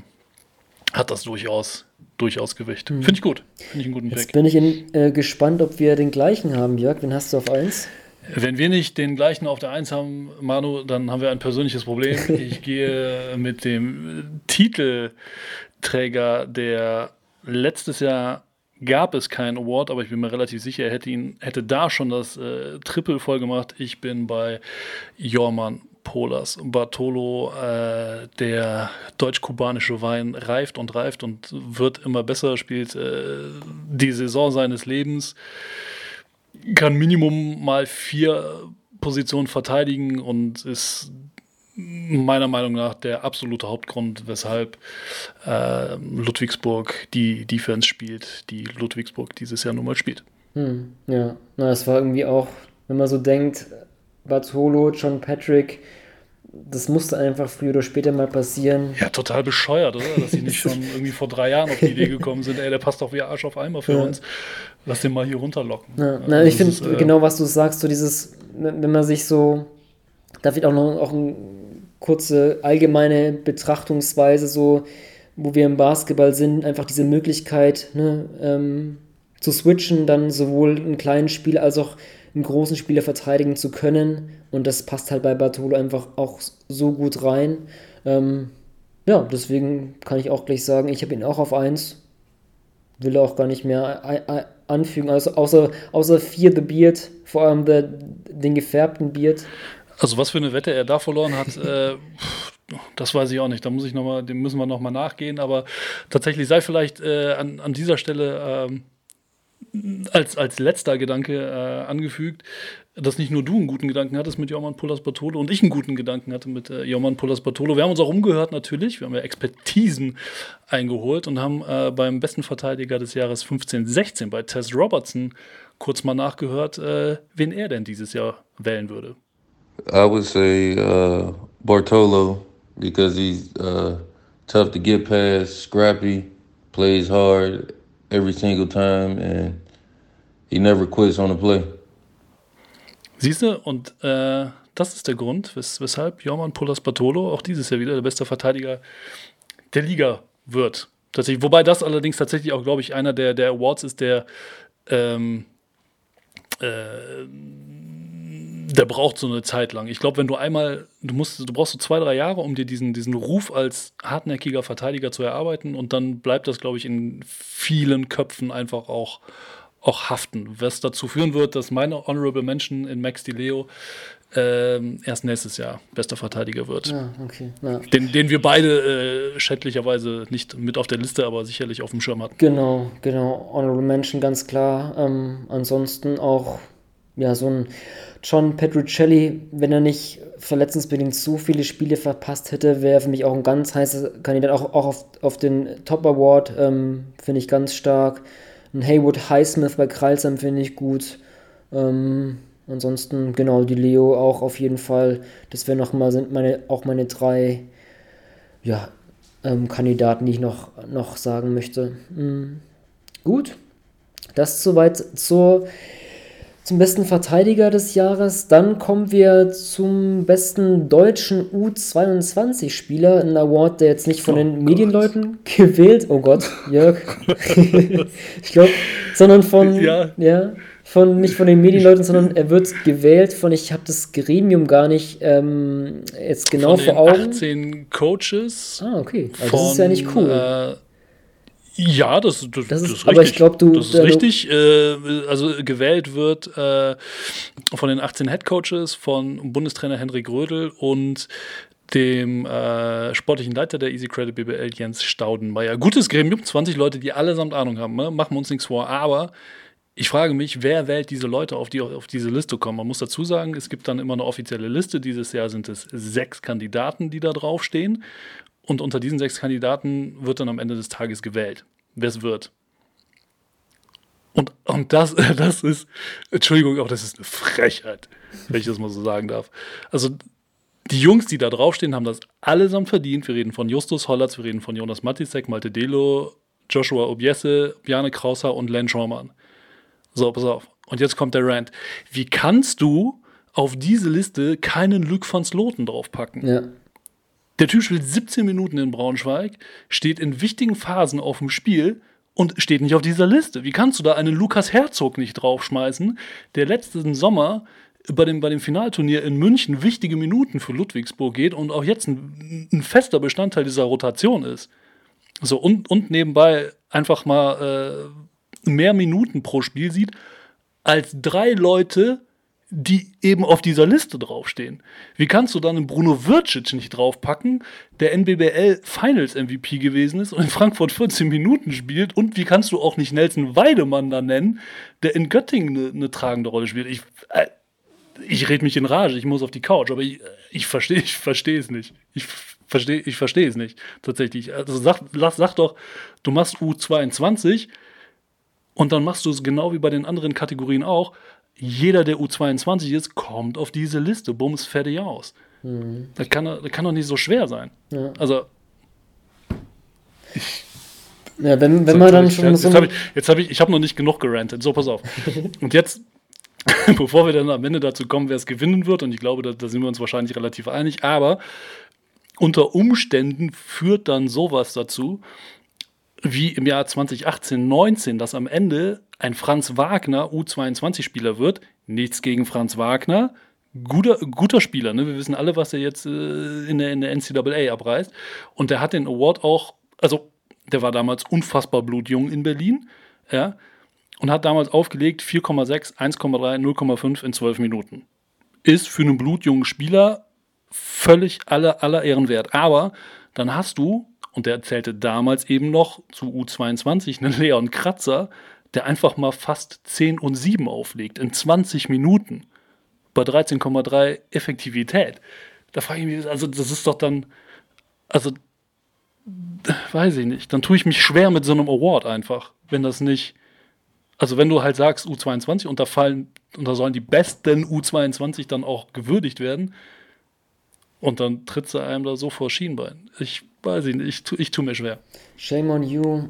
hat das durchaus, durchaus Gewicht. Mhm. Finde ich gut. Finde ich einen guten Jetzt Pick. bin ich in, äh, gespannt, ob wir den gleichen haben, Jörg. Wen hast du auf 1? Wenn wir nicht den gleichen auf der 1 haben, Manu, dann haben wir ein persönliches Problem. Ich gehe mit dem Titelträger, der letztes Jahr gab es keinen Award, aber ich bin mir relativ sicher, er hätte, ihn, hätte da schon das äh, Triple voll gemacht. Ich bin bei Jorman Polas. Bartolo, äh, der deutsch-kubanische Wein, reift und reift und wird immer besser, spielt äh, die Saison seines Lebens kann Minimum mal vier Positionen verteidigen und ist meiner Meinung nach der absolute Hauptgrund, weshalb äh, Ludwigsburg die Defense spielt, die Ludwigsburg dieses Jahr nun mal spielt. Hm, ja, na, es war irgendwie auch, wenn man so denkt, Bartolo, John Patrick, das musste einfach früher oder später mal passieren. Ja, total bescheuert, oder? Dass sie nicht schon irgendwie vor drei Jahren auf die Idee gekommen sind, ey, der passt doch wie Arsch auf Eimer für ja. uns. Lass den mal hier runterlocken. Ja, na, ich finde äh, genau, was du sagst, so dieses, wenn man sich so, da wird auch noch auch eine kurze allgemeine Betrachtungsweise, so, wo wir im Basketball sind, einfach diese Möglichkeit, ne, ähm, zu switchen, dann sowohl einen kleinen Spiel als auch einen großen Spieler verteidigen zu können. Und das passt halt bei Bartolo einfach auch so gut rein. Ähm, ja, deswegen kann ich auch gleich sagen, ich habe ihn auch auf 1. Will auch gar nicht mehr anfügen, also außer, außer Fear the Beard, vor allem der, den gefärbten Beard. Also was für eine Wette er da verloren hat, äh, das weiß ich auch nicht. Da muss ich noch mal, dem müssen wir nochmal nachgehen. Aber tatsächlich sei vielleicht äh, an, an dieser Stelle ähm, als, als letzter Gedanke äh, angefügt, dass nicht nur du einen guten Gedanken hattest mit Jorman Pullers Bartolo und ich einen guten Gedanken hatte mit äh, Jorman Pullers Bartolo. Wir haben uns auch umgehört natürlich, wir haben ja Expertisen eingeholt und haben äh, beim besten Verteidiger des Jahres 15-16 bei Tess Robertson kurz mal nachgehört, äh, wen er denn dieses Jahr wählen würde. I would say uh, Bartolo because he's uh, tough to get past, scrappy, plays hard, every single time and he never quits on a play. Siehst du, und äh, das ist der Grund, wes weshalb Jorman Pulas Bartolo auch dieses Jahr wieder der beste Verteidiger der Liga wird. Tatsächlich, wobei das allerdings tatsächlich auch, glaube ich, einer der, der Awards ist, der ähm, äh, der braucht so eine Zeit lang. Ich glaube, wenn du einmal, du musst, du brauchst so zwei, drei Jahre, um dir diesen, diesen Ruf als hartnäckiger Verteidiger zu erarbeiten und dann bleibt das, glaube ich, in vielen Köpfen einfach auch, auch haften. Was dazu führen wird, dass meine Honorable Mention in Max Di Leo ähm, erst nächstes Jahr bester Verteidiger wird. Ja, okay. Ja. Den, den wir beide äh, schädlicherweise nicht mit auf der Liste, aber sicherlich auf dem Schirm hatten. Genau, genau. Honorable Mention ganz klar. Ähm, ansonsten auch ja, so ein John Petruccelli, wenn er nicht verletzungsbedingt so viele Spiele verpasst hätte, wäre für mich auch ein ganz heißer Kandidat, auch, auch auf, auf den Top Award, ähm, finde ich ganz stark. Ein Haywood Highsmith bei Kralsam finde ich gut. Ähm, ansonsten, genau, die Leo auch auf jeden Fall. Das wären nochmal, sind meine, auch meine drei, ja, ähm, Kandidaten, die ich noch, noch sagen möchte. Mhm. Gut. Das soweit zur zum besten Verteidiger des Jahres. Dann kommen wir zum besten deutschen U22-Spieler. Ein Award, der jetzt nicht von oh den Gott. Medienleuten gewählt, oh Gott, Jörg, ich glaube, sondern von, ja. ja. von, nicht von den Medienleuten, sondern er wird gewählt von, ich habe das Gremium gar nicht ähm, jetzt genau von vor Augen. 18 Coaches. Ah, okay. Also das ist ja nicht cool. Äh, ja, das, das, das, ist, das aber richtig. ich glaube, du. Das ist richtig. Äh, also gewählt wird äh, von den 18 Headcoaches, von Bundestrainer Henrik Rödel und dem äh, sportlichen Leiter der Easy Credit BBL, Jens Staudenmeier. Gutes Gremium, 20 Leute, die allesamt Ahnung haben, ne? machen wir uns nichts vor. Aber ich frage mich, wer wählt diese Leute, auf die auf diese Liste kommen? Man muss dazu sagen, es gibt dann immer eine offizielle Liste. Dieses Jahr sind es sechs Kandidaten, die da draufstehen. Und unter diesen sechs Kandidaten wird dann am Ende des Tages gewählt, wer es wird. Und, und das, das ist, Entschuldigung, aber das ist eine Frechheit, wenn ich das mal so sagen darf. Also die Jungs, die da draufstehen, haben das allesamt verdient. Wir reden von Justus Hollatz, wir reden von Jonas Matisek, Malte Delo, Joshua Obiese, Bjarne Krauser und Len Schormann. So, pass auf. Und jetzt kommt der Rant. Wie kannst du auf diese Liste keinen Luc van Sloten draufpacken? Ja. Der Typ spielt 17 Minuten in Braunschweig, steht in wichtigen Phasen auf dem Spiel und steht nicht auf dieser Liste. Wie kannst du da einen Lukas Herzog nicht draufschmeißen, der letzten Sommer bei dem, bei dem Finalturnier in München wichtige Minuten für Ludwigsburg geht und auch jetzt ein, ein fester Bestandteil dieser Rotation ist? So, und, und nebenbei einfach mal äh, mehr Minuten pro Spiel sieht, als drei Leute die eben auf dieser Liste draufstehen. Wie kannst du dann einen Bruno Vircic nicht draufpacken, der NBBL Finals MVP gewesen ist und in Frankfurt 14 Minuten spielt? Und wie kannst du auch nicht Nelson Weidemann da nennen, der in Göttingen eine, eine tragende Rolle spielt? Ich, äh, ich rede mich in Rage, ich muss auf die Couch, aber ich, ich verstehe ich versteh es nicht. Ich verstehe ich versteh es nicht, tatsächlich. Also sag, sag doch, du machst U22 und dann machst du es genau wie bei den anderen Kategorien auch jeder, der U22 ist, kommt auf diese Liste. Bums, fertig aus. Mhm. Das, kann, das kann doch nicht so schwer sein. Ja. Also. Ich, ja, wenn, wenn so, man dann ich, schon jetzt so. Hab ich, jetzt habe ich, ich habe noch nicht genug gerantet. So, pass auf. Und jetzt, bevor wir dann am Ende dazu kommen, wer es gewinnen wird, und ich glaube, da, da sind wir uns wahrscheinlich relativ einig, aber unter Umständen führt dann sowas dazu, wie im Jahr 2018, 19, dass am Ende ein Franz Wagner U22-Spieler wird. Nichts gegen Franz Wagner. Guter, guter Spieler, ne? Wir wissen alle, was er jetzt äh, in, der, in der NCAA abreißt. Und der hat den Award auch, also der war damals unfassbar blutjung in Berlin, ja, und hat damals aufgelegt 4,6, 1,3, 0,5 in 12 Minuten. Ist für einen blutjungen Spieler völlig aller, aller Ehren wert. Aber dann hast du und der erzählte damals eben noch zu U22 einen Leon Kratzer, der einfach mal fast 10 und 7 auflegt in 20 Minuten bei 13,3 Effektivität. Da frage ich mich, also das ist doch dann, also weiß ich nicht, dann tue ich mich schwer mit so einem Award einfach, wenn das nicht, also wenn du halt sagst U22 und da fallen, und da sollen die besten U22 dann auch gewürdigt werden und dann tritt sie einem da so vor Schienbein. Ich weiß ich nicht, ich, tu, ich tue mir schwer. Shame on you.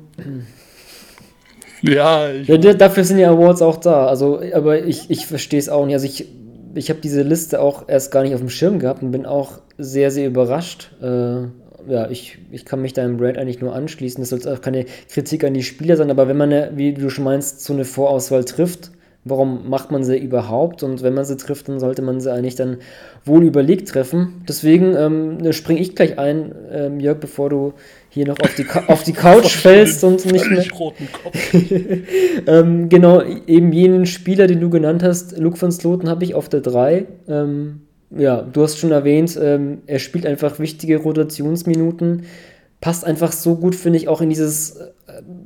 Ja, ja, dafür sind die Awards auch da. Also, aber ich, ich verstehe es auch nicht. Also ich, ich habe diese Liste auch erst gar nicht auf dem Schirm gehabt und bin auch sehr, sehr überrascht. Äh, ja, ich, ich kann mich deinem Brand eigentlich nur anschließen. Das soll auch keine Kritik an die Spieler sein, aber wenn man, wie du schon meinst, so eine Vorauswahl trifft, warum macht man sie überhaupt? Und wenn man sie trifft, dann sollte man sie eigentlich dann wohl überlegt treffen. Deswegen ähm, springe ich gleich ein, ähm, Jörg, bevor du hier noch auf die, auf die Couch fällst und nicht mehr. roten Kopf. ähm, genau, eben jenen Spieler, den du genannt hast, Luke van Sloten, habe ich auf der 3. Ähm, ja, du hast schon erwähnt, ähm, er spielt einfach wichtige Rotationsminuten. Passt einfach so gut, finde ich, auch in dieses,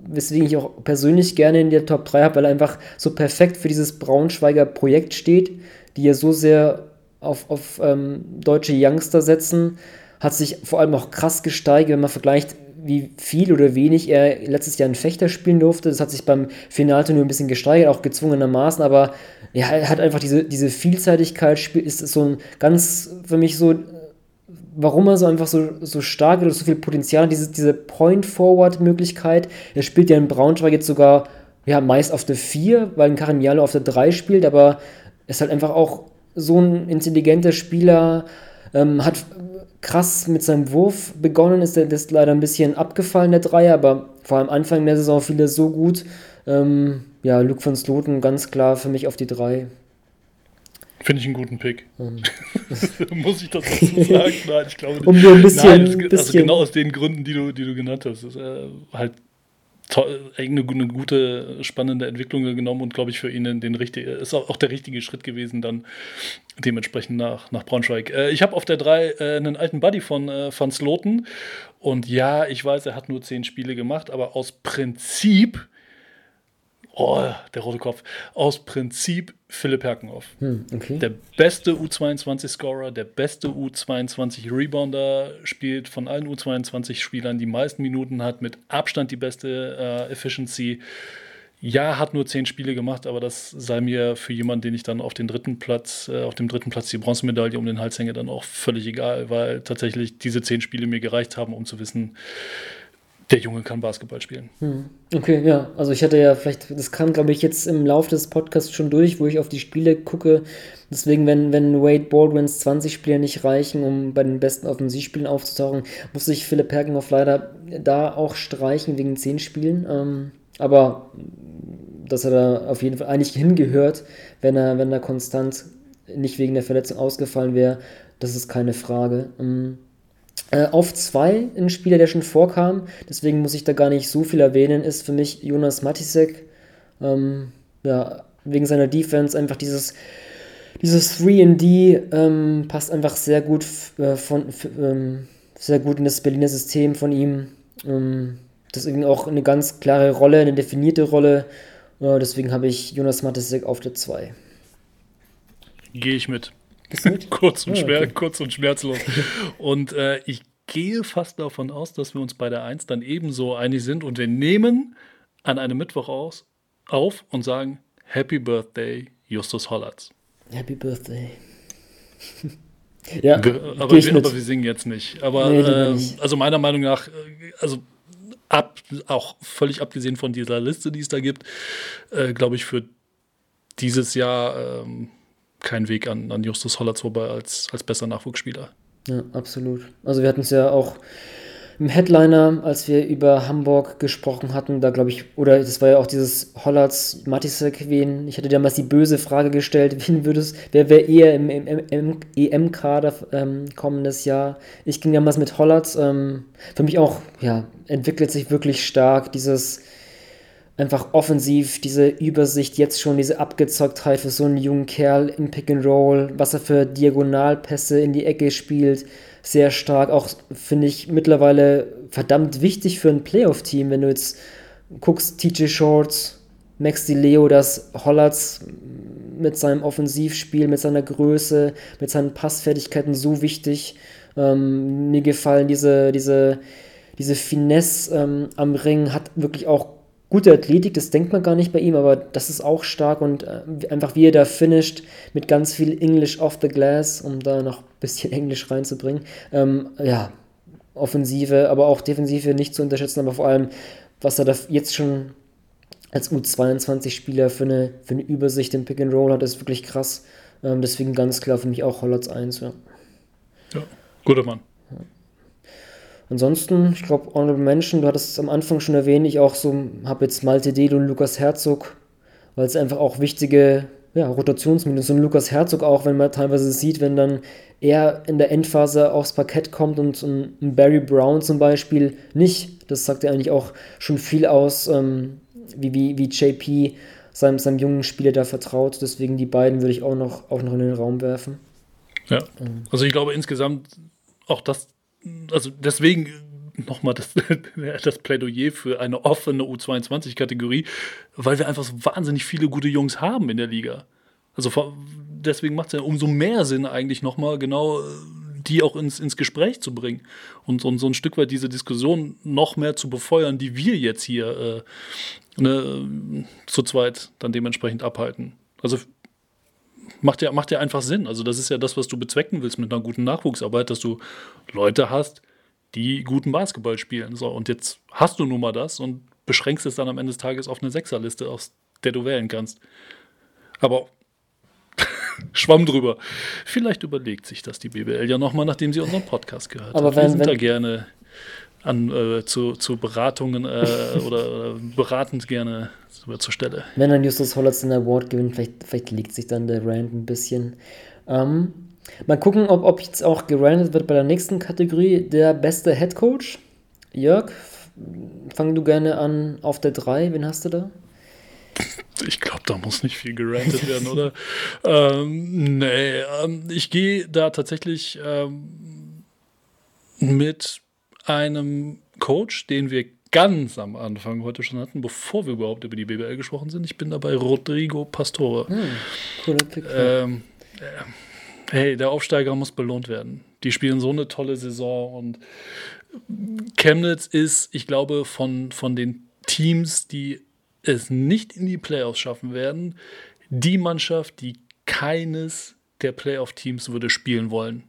weswegen ich auch persönlich gerne in der Top 3 habe, weil er einfach so perfekt für dieses Braunschweiger Projekt steht, die ja so sehr auf, auf ähm, deutsche Youngster setzen hat sich vor allem auch krass gesteigert, wenn man vergleicht, wie viel oder wenig er letztes Jahr in Fechter spielen durfte. Das hat sich beim Finalturnier ein bisschen gesteigert, auch gezwungenermaßen, aber ja, er hat einfach diese, diese Vielseitigkeit, ist so ein ganz für mich so, warum er so einfach so, so stark oder so viel Potenzial hat, diese, diese Point-Forward-Möglichkeit. Er spielt ja in Braunschweig jetzt sogar ja, meist auf der 4, weil ein Karim auf der 3 spielt, aber ist halt einfach auch so ein intelligenter Spieler, ähm, hat krass mit seinem Wurf begonnen, ist der ist leider ein bisschen abgefallen, der Dreier, aber vor allem Anfang der Saison fiel er so gut. Ähm, ja, Luke von Sloten ganz klar für mich auf die 3. Finde ich einen guten Pick. Um. Muss ich das dazu sagen? Nein, ich glaube nicht. Um ein bisschen, Nein, es, bisschen. Also genau aus den Gründen, die du, die du genannt hast. Das ist äh, halt eine, eine gute, spannende Entwicklung genommen und glaube ich für ihn den richtigen, ist auch, auch, der richtige Schritt gewesen, dann dementsprechend nach, nach Braunschweig. Äh, ich habe auf der 3 äh, einen alten Buddy von äh, Van Sloten und ja, ich weiß, er hat nur zehn Spiele gemacht, aber aus Prinzip Oh, der rote Kopf. Aus Prinzip Philipp Herkenhoff. Hm, okay. Der beste U22-Scorer, der beste U22-Rebounder, spielt von allen U22-Spielern die meisten Minuten, hat mit Abstand die beste äh, Efficiency. Ja, hat nur zehn Spiele gemacht, aber das sei mir für jemanden, den ich dann auf den dritten Platz, äh, auf dem dritten Platz die Bronzemedaille um den Hals hänge, dann auch völlig egal, weil tatsächlich diese zehn Spiele mir gereicht haben, um zu wissen, der Junge kann Basketball spielen. Hm. Okay, ja. Also ich hatte ja vielleicht, das kam, glaube ich, jetzt im Laufe des Podcasts schon durch, wo ich auf die Spiele gucke. Deswegen, wenn, wenn Wade Baldwins 20 Spiele nicht reichen, um bei den besten Offensivspielen aufzutauchen, muss ich Philipp Hergenhoff leider da auch streichen wegen 10 Spielen. Ähm, aber dass er da auf jeden Fall eigentlich hingehört, wenn er, wenn er konstant nicht wegen der Verletzung ausgefallen wäre, das ist keine Frage. Ähm, äh, auf zwei ein Spieler, der schon vorkam, deswegen muss ich da gar nicht so viel erwähnen, ist für mich Jonas Matisek. Ähm, ja, wegen seiner Defense einfach dieses, dieses 3D ähm, passt einfach sehr gut äh, von, ähm, sehr gut in das Berliner System von ihm. Ähm, irgendwie auch eine ganz klare Rolle, eine definierte Rolle. Äh, deswegen habe ich Jonas Matisek auf der 2. Gehe ich mit. kurz, und schwer, okay. kurz und schmerzlos. und äh, ich gehe fast davon aus, dass wir uns bei der 1 dann ebenso einig sind und wir nehmen an einem Mittwoch aus, auf und sagen Happy Birthday, Justus Hollatz. Happy Birthday. ja, wir, aber, wir, aber, wir, singen jetzt nicht. Aber nee, äh, nicht. also meiner Meinung nach, äh, also ab, auch völlig abgesehen von dieser Liste, die es da gibt, äh, glaube ich, für dieses Jahr ähm, kein Weg an, an Justus Hollatz vorbei als, als besser Nachwuchsspieler. Ja, absolut. Also wir hatten es ja auch im Headliner, als wir über Hamburg gesprochen hatten, da glaube ich, oder das war ja auch dieses Hollatz Matisek, wen, ich hatte damals die böse Frage gestellt, wen würdest, wer wäre eher im, im, im EM-Kader ähm, kommendes Jahr? Ich ging damals mit Hollatz, ähm, für mich auch, ja, entwickelt sich wirklich stark dieses einfach offensiv, diese Übersicht, jetzt schon diese Abgezocktheit für so einen jungen Kerl im Pick and Roll, was er für Diagonalpässe in die Ecke spielt, sehr stark. Auch finde ich mittlerweile verdammt wichtig für ein Playoff-Team, wenn du jetzt guckst, TJ Shorts, Max Di Leo, das Hollatz mit seinem Offensivspiel, mit seiner Größe, mit seinen Passfertigkeiten so wichtig. Ähm, mir gefallen diese, diese, diese Finesse ähm, am Ring, hat wirklich auch gute Athletik, das denkt man gar nicht bei ihm, aber das ist auch stark und äh, einfach wie er da finisht mit ganz viel English off the glass, um da noch ein bisschen Englisch reinzubringen. Ähm, ja, Offensive, aber auch Defensive nicht zu unterschätzen, aber vor allem, was er da jetzt schon als U22-Spieler für eine, für eine Übersicht im Pick and Roll hat, ist wirklich krass. Ähm, deswegen ganz klar für mich auch Hollatz 1, ja. Ja, guter Mann. Ansonsten, ich glaube, Honorable Mention, du hattest es am Anfang schon erwähnt, ich auch so, habe jetzt Malte Delo und Lukas Herzog, weil es einfach auch wichtige ja, Rotationsminus und Lukas Herzog auch, wenn man teilweise sieht, wenn dann er in der Endphase aufs Parkett kommt und ein Barry Brown zum Beispiel nicht. Das sagt ja eigentlich auch schon viel aus, ähm, wie, wie, wie JP seinem, seinem jungen Spieler da vertraut. Deswegen die beiden würde ich auch noch, auch noch in den Raum werfen. Ja, also ich glaube insgesamt auch das, also deswegen nochmal das, das Plädoyer für eine offene U22-Kategorie, weil wir einfach so wahnsinnig viele gute Jungs haben in der Liga. Also deswegen macht es ja umso mehr Sinn, eigentlich nochmal genau äh, die auch ins, ins Gespräch zu bringen und, und so ein Stück weit diese Diskussion noch mehr zu befeuern, die wir jetzt hier äh, ne, zu zweit dann dementsprechend abhalten. Also macht ja, macht ja einfach Sinn. Also das ist ja das, was du bezwecken willst mit einer guten Nachwuchsarbeit, dass du Leute hast, die guten Basketball spielen. So, und jetzt hast du nun mal das und beschränkst es dann am Ende des Tages auf eine Sechserliste, aus der du wählen kannst. Aber Schwamm drüber. Vielleicht überlegt sich das die BBL ja nochmal, nachdem sie unseren Podcast gehört Aber hat. Wenn, Wir sind wenn, da gerne an, äh, zu, zu Beratungen äh, oder, oder, beratend gerne zur Stelle. Wenn dann Justus Hollatz den Award gewinnt, vielleicht, vielleicht legt sich dann der Rand ein bisschen. Ähm, Mal gucken, ob, ob jetzt auch gerandet wird bei der nächsten Kategorie. Der beste Head Coach. Jörg, fang du gerne an auf der 3. Wen hast du da? Ich glaube, da muss nicht viel gerantet werden, oder? ähm, nee, ähm, ich gehe da tatsächlich ähm, mit einem Coach, den wir ganz am Anfang heute schon hatten, bevor wir überhaupt über die BBL gesprochen sind. Ich bin dabei Rodrigo Pastore. Hm, Pick. Ähm, äh, hey, der Aufsteiger muss belohnt werden. Die spielen so eine tolle Saison und Chemnitz ist, ich glaube, von, von den Teams, die es nicht in die Playoffs schaffen werden, die Mannschaft, die keines der Playoff-Teams würde spielen wollen,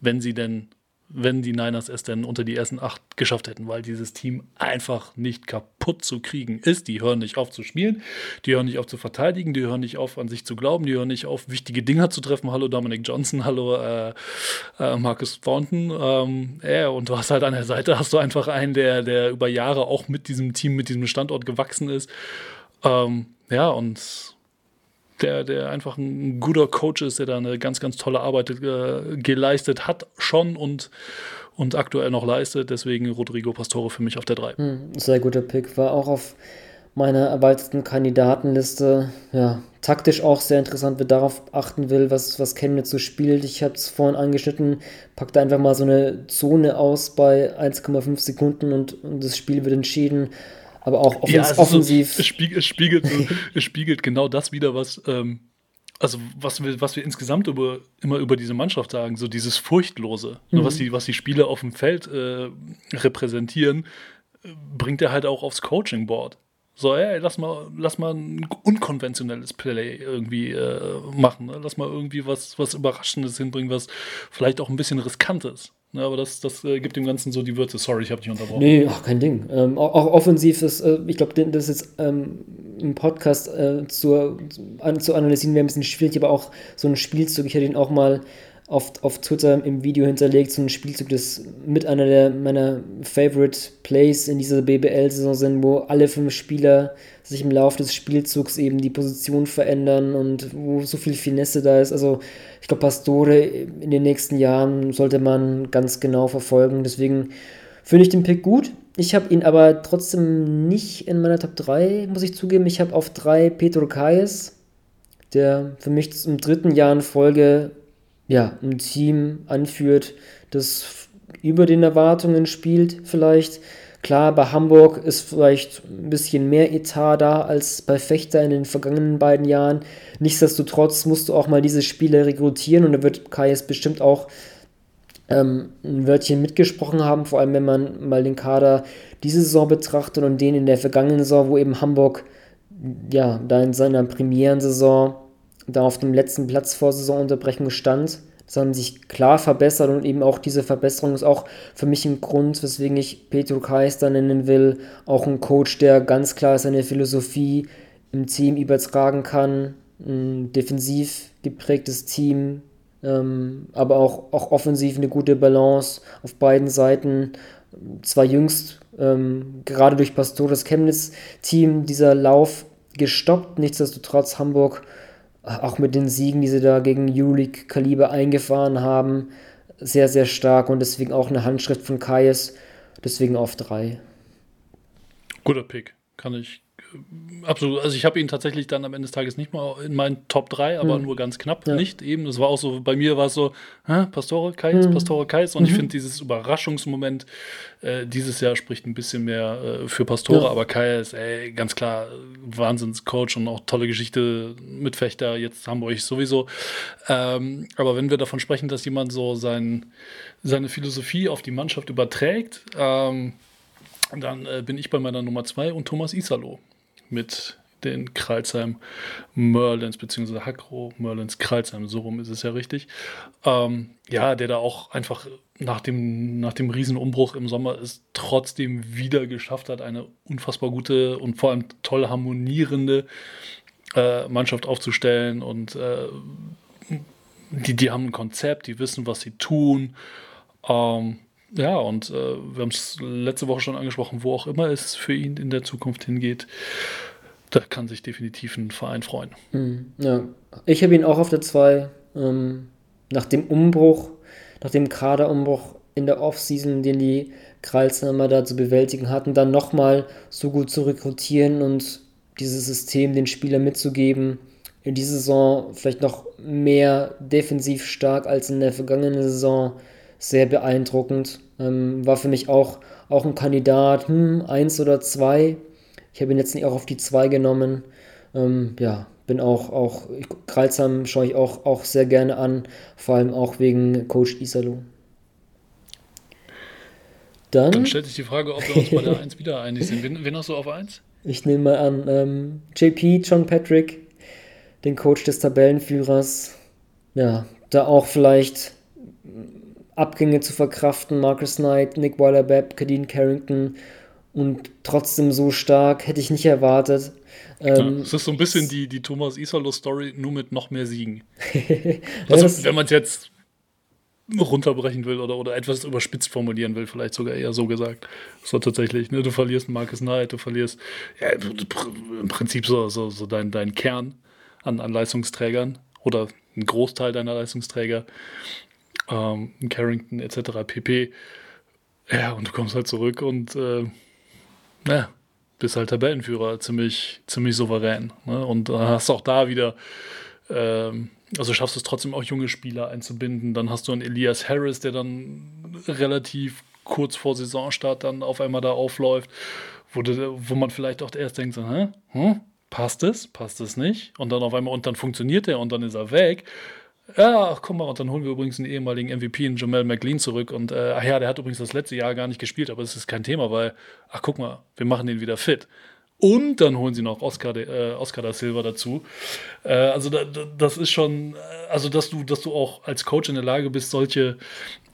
wenn sie denn wenn die Niners es denn unter die ersten acht geschafft hätten, weil dieses Team einfach nicht kaputt zu kriegen ist. Die hören nicht auf zu spielen, die hören nicht auf zu verteidigen, die hören nicht auf an sich zu glauben, die hören nicht auf wichtige Dinge zu treffen. Hallo Dominic Johnson, hallo äh, äh, Marcus Thornton. Ähm, ja, und du hast halt an der Seite hast du einfach einen, der, der über Jahre auch mit diesem Team, mit diesem Standort gewachsen ist. Ähm, ja, und der, der einfach ein guter Coach ist, der da eine ganz, ganz tolle Arbeit äh, geleistet hat schon und, und aktuell noch leistet. Deswegen Rodrigo Pastore für mich auf der 3. Hm, sehr guter Pick. War auch auf meiner erweiterten Kandidatenliste. Ja, taktisch auch sehr interessant, wer darauf achten will, was, was Chemnitz so spielt. Ich habe es vorhin angeschnitten, packt einfach mal so eine Zone aus bei 1,5 Sekunden und, und das Spiel wird entschieden aber auch offens ja, offensiv. So, es, spiegelt, es, spiegelt so, es spiegelt genau das wieder, was, ähm, also was wir, was wir insgesamt über, immer über diese Mannschaft sagen, so dieses Furchtlose, mhm. was, die, was die Spieler auf dem Feld äh, repräsentieren, bringt er halt auch aufs Coaching-Board. So, ey, lass mal, lass mal ein unkonventionelles Play irgendwie äh, machen. Ne? Lass mal irgendwie was, was Überraschendes hinbringen, was vielleicht auch ein bisschen riskant ist. Ja, aber das, das äh, gibt dem Ganzen so die Würze. Sorry, ich habe dich unterbrochen. Nee, ach, kein Ding. Ähm, auch, auch, offensiv ist, äh, ich glaube, das ist jetzt ähm, im Podcast äh, zu, an, zu analysieren wäre ein bisschen schwierig, aber auch so ein Spielzug, ich hätte ihn auch mal auf, auf Twitter im Video hinterlegt, so ein Spielzug, das mit einer der meiner Favorite Plays in dieser BBL-Saison sind, wo alle fünf Spieler sich im Laufe des Spielzugs eben die Position verändern und wo so viel Finesse da ist. Also ich glaube, Pastore in den nächsten Jahren sollte man ganz genau verfolgen. Deswegen finde ich den Pick gut. Ich habe ihn aber trotzdem nicht in meiner Top 3, muss ich zugeben. Ich habe auf 3 Petro Kayes, der für mich zum dritten Jahr in Folge ja, ein Team anführt, das über den Erwartungen spielt vielleicht. Klar, bei Hamburg ist vielleicht ein bisschen mehr Etat da als bei Fechter in den vergangenen beiden Jahren. Nichtsdestotrotz musst du auch mal diese Spiele rekrutieren und da wird Kai es bestimmt auch ähm, ein Wörtchen mitgesprochen haben, vor allem wenn man mal den Kader diese Saison betrachtet und den in der vergangenen Saison, wo eben Hamburg ja da in seiner Premierensaison da auf dem letzten Platz vor Saisonunterbrechung stand. Das haben sich klar verbessert und eben auch diese Verbesserung ist auch für mich ein Grund, weswegen ich Petro Kaister nennen will. Auch ein Coach, der ganz klar seine Philosophie im Team übertragen kann. ein defensiv geprägtes Team, ähm, aber auch, auch offensiv eine gute Balance auf beiden Seiten. Zwar jüngst, ähm, gerade durch Pastores Chemnitz-Team, dieser Lauf gestoppt, nichtsdestotrotz Hamburg auch mit den Siegen, die sie da gegen Euroleague-Kaliber eingefahren haben, sehr, sehr stark und deswegen auch eine Handschrift von Kais, deswegen auf drei. Guter Pick, kann ich absolut. Also ich habe ihn tatsächlich dann am Ende des Tages nicht mal in meinen Top 3, aber mhm. nur ganz knapp ja. nicht eben. Das war auch so, bei mir war es so, Pastore Kais, mhm. Pastore Kais. Und mhm. ich finde dieses Überraschungsmoment äh, dieses Jahr spricht ein bisschen mehr äh, für Pastore, ja. aber Kais, ey, ganz klar, Wahnsinnscoach und auch tolle Geschichte mit Fechter, jetzt Hamburg sowieso. Ähm, aber wenn wir davon sprechen, dass jemand so sein, seine Philosophie auf die Mannschaft überträgt, ähm, dann äh, bin ich bei meiner Nummer 2 und Thomas Isalo mit den Kreilsheim Merlins, beziehungsweise Hackro Merlins Kreilsheim, so rum ist es ja richtig. Ähm, ja, der da auch einfach nach dem, nach dem Riesenumbruch im Sommer es trotzdem wieder geschafft hat, eine unfassbar gute und vor allem toll harmonierende äh, Mannschaft aufzustellen und äh, die, die haben ein Konzept, die wissen, was sie tun. Ähm, ja, und äh, wir haben es letzte Woche schon angesprochen, wo auch immer es für ihn in der Zukunft hingeht, da kann sich definitiv ein Verein freuen. Mhm, ja, ich habe ihn auch auf der 2. Ähm, nach dem Umbruch, nach dem Kaderumbruch in der Offseason, den die Kreilsheimer da zu bewältigen hatten, dann nochmal so gut zu rekrutieren und dieses System den Spielern mitzugeben. In dieser Saison vielleicht noch mehr defensiv stark als in der vergangenen Saison sehr beeindruckend. Ähm, war für mich auch, auch ein Kandidat, hm, eins oder zwei. Ich habe ihn jetzt nicht auch auf die zwei genommen. Ähm, ja, bin auch, auch Kreuzheim schaue ich auch, auch sehr gerne an, vor allem auch wegen Coach Isalu. Dann, Dann stellt sich die Frage, ob wir uns bei der 1 wieder einig sind. Wen, wen hast du auf 1? Ich nehme mal an, ähm, JP, John Patrick, den Coach des Tabellenführers. Ja, da auch vielleicht Abgänge zu verkraften. Marcus Knight, Nick Weiler-Bepp, Kadeen Carrington und trotzdem so stark hätte ich nicht erwartet. Ähm, es ist so ein bisschen die, die Thomas Isalo-Story, nur mit noch mehr Siegen. also, ja, wenn man es jetzt runterbrechen will oder, oder etwas überspitzt formulieren will, vielleicht sogar eher so gesagt. So tatsächlich, ne? Du verlierst Marcus Knight, du verlierst ja, im Prinzip so, so, so dein, dein Kern an, an Leistungsträgern oder ein Großteil deiner Leistungsträger ähm, Carrington etc. pp. Ja, und du kommst halt zurück und äh, ja, bist halt Tabellenführer, ziemlich, ziemlich souverän. Ne? Und hast auch da wieder, ähm, also schaffst es trotzdem auch junge Spieler einzubinden. Dann hast du einen Elias Harris, der dann relativ kurz vor Saisonstart dann auf einmal da aufläuft, wo, du, wo man vielleicht auch erst denkt, so, hä? Hm? Passt es? Passt es nicht? Und dann auf einmal, und dann funktioniert er und dann ist er weg. Ja, ach, guck mal, und dann holen wir übrigens einen ehemaligen MVP, in Jamal McLean, zurück. Und äh, ach ja, der hat übrigens das letzte Jahr gar nicht gespielt, aber es ist kein Thema, weil, ach guck mal, wir machen den wieder fit. Und dann holen sie noch Oscar, äh, Oscar da Silva dazu. Äh, also da, das ist schon, äh, also dass du, dass du auch als Coach in der Lage bist, solche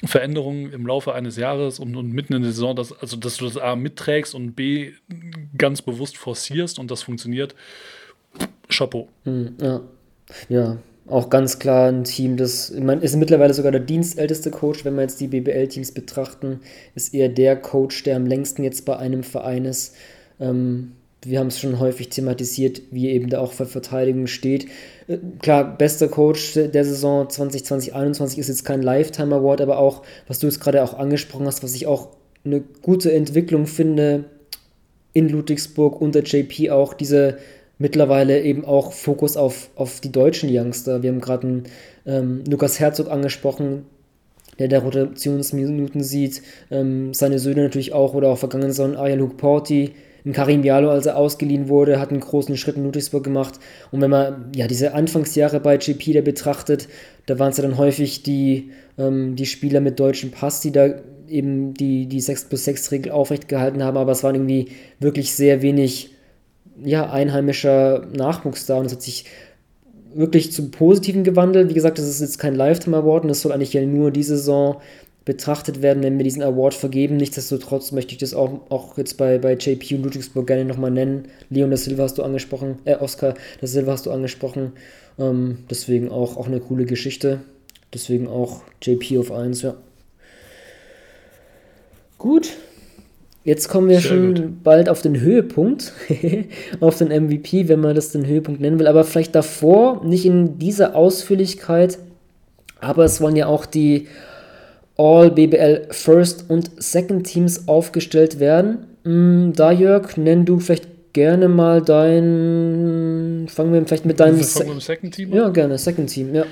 Veränderungen im Laufe eines Jahres und, und mitten in der Saison, dass, also dass du das A mitträgst und B ganz bewusst forcierst und das funktioniert. Chapeau. Hm, ja. Ja, auch ganz klar ein Team, das man ist mittlerweile sogar der dienstälteste Coach, wenn wir jetzt die BBL-Teams betrachten, ist eher der Coach, der am längsten jetzt bei einem Verein ist. Ähm, wir haben es schon häufig thematisiert, wie eben da auch für Verteidigung steht. Äh, klar, bester Coach der Saison 2020-21 ist jetzt kein Lifetime Award, aber auch, was du jetzt gerade auch angesprochen hast, was ich auch eine gute Entwicklung finde in Ludwigsburg unter JP auch diese mittlerweile eben auch Fokus auf, auf die deutschen Youngster. Wir haben gerade einen ähm, Lukas Herzog angesprochen, der der Rotationsminuten sieht. Ähm, seine Söhne natürlich auch oder auch vergangenen Arya Luke Porti. Karim Jalo, als er ausgeliehen wurde, hat einen großen Schritt in Ludwigsburg gemacht. Und wenn man ja diese Anfangsjahre bei GP da betrachtet, da waren es ja dann häufig die, ähm, die Spieler mit deutschem Pass, die da eben die, die 6 plus 6 Regel aufrecht gehalten haben, aber es waren irgendwie wirklich sehr wenig ja, einheimischer Nachwuchs da und es hat sich wirklich zum Positiven gewandelt. Wie gesagt, das ist jetzt kein Lifetime Award und das soll eigentlich ja nur diese Saison betrachtet werden, wenn wir diesen Award vergeben. Nichtsdestotrotz möchte ich das auch, auch jetzt bei, bei JP und Ludwigsburg gerne nochmal nennen. Leon da Silva hast du angesprochen, äh, Oscar da Silva hast du angesprochen. Ähm, deswegen auch, auch eine coole Geschichte. Deswegen auch JP auf 1, ja. Gut. Jetzt kommen wir Sehr schon gut. bald auf den Höhepunkt, auf den MVP, wenn man das den Höhepunkt nennen will. Aber vielleicht davor, nicht in dieser Ausführlichkeit, aber es wollen ja auch die All BBL First und Second Teams aufgestellt werden. Mm, da, Jörg, nenn du vielleicht gerne mal dein. Fangen wir vielleicht mit deinem. Wir mit Second Team an? Ja, gerne, Second Team, ja.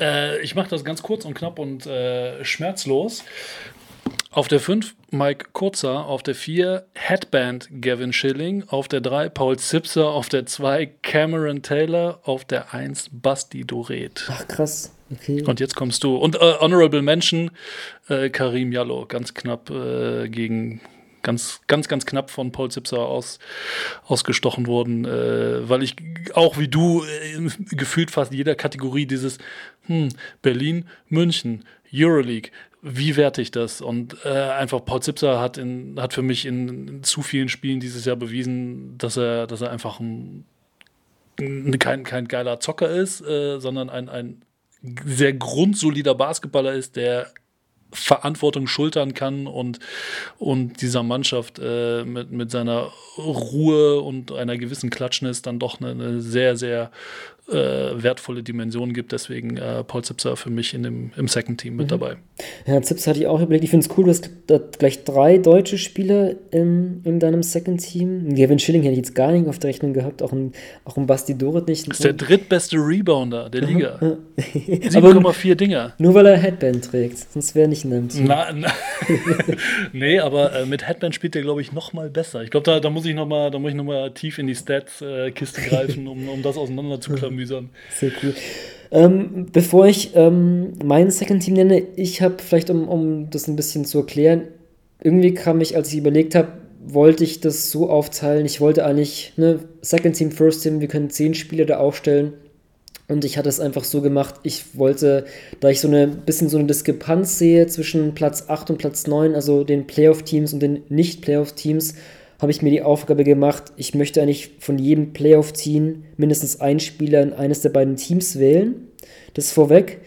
Äh, ich mache das ganz kurz und knapp und äh, schmerzlos. Auf der 5 Mike Kurzer, auf der 4 Headband Gavin Schilling, auf der 3 Paul Zipser, auf der 2 Cameron Taylor, auf der 1 Basti Doret. Ach krass. Okay. Und jetzt kommst du. Und äh, Honorable Mention äh, Karim Jallo, ganz knapp äh, gegen ganz, ganz, ganz knapp von Paul Zipser aus, ausgestochen worden, äh, weil ich auch wie du äh, gefühlt fast jeder Kategorie dieses hm, Berlin, München, Euroleague, wie werte ich das? Und äh, einfach Paul Zipser hat, in, hat für mich in, in, zu vielen Spielen dieses Jahr bewiesen, dass er, dass er einfach ein, ein kein, kein geiler Zocker ist, äh, sondern ein, ein sehr grundsolider Basketballer ist, der Verantwortung schultern kann und, und dieser Mannschaft äh, mit, mit seiner Ruhe und einer gewissen Klatschnis dann doch eine, eine sehr, sehr äh, wertvolle Dimension gibt. Deswegen äh, Paul Zipser für mich in dem, im Second Team mit mhm. dabei. Ja, Zipser hatte ich auch überlegt. Ich finde es cool, du hast gleich drei deutsche Spieler in, in deinem Second Team. Gavin Schilling hätte ich jetzt gar nicht auf der Rechnung gehabt, auch ein, auch ein Basti Doret nicht. Das ist der drittbeste Rebounder der Liga. 7,4 Dinger. Nur weil er Headband trägt, sonst wäre er nicht in deinem Team. Na, na. nee, aber äh, mit Headband spielt er, glaube ich, noch mal besser. Ich glaube, da, da muss ich noch mal, da muss ich noch mal tief in die Stats-Kiste äh, greifen, um, um das auseinander zu klamüsern mühsam. Sehr cool. Ähm, bevor ich ähm, mein Second Team nenne, ich habe vielleicht, um, um das ein bisschen zu erklären, irgendwie kam ich, als ich überlegt habe, wollte ich das so aufteilen. Ich wollte eigentlich, ne, Second Team, First Team, wir können zehn Spieler da aufstellen. Und ich hatte es einfach so gemacht, ich wollte, da ich so eine bisschen so eine Diskrepanz sehe zwischen Platz 8 und Platz 9, also den Playoff-Teams und den Nicht-Playoff-Teams, habe ich mir die Aufgabe gemacht, ich möchte eigentlich von jedem Playoff-Team mindestens einen Spieler in eines der beiden Teams wählen. Das vorweg.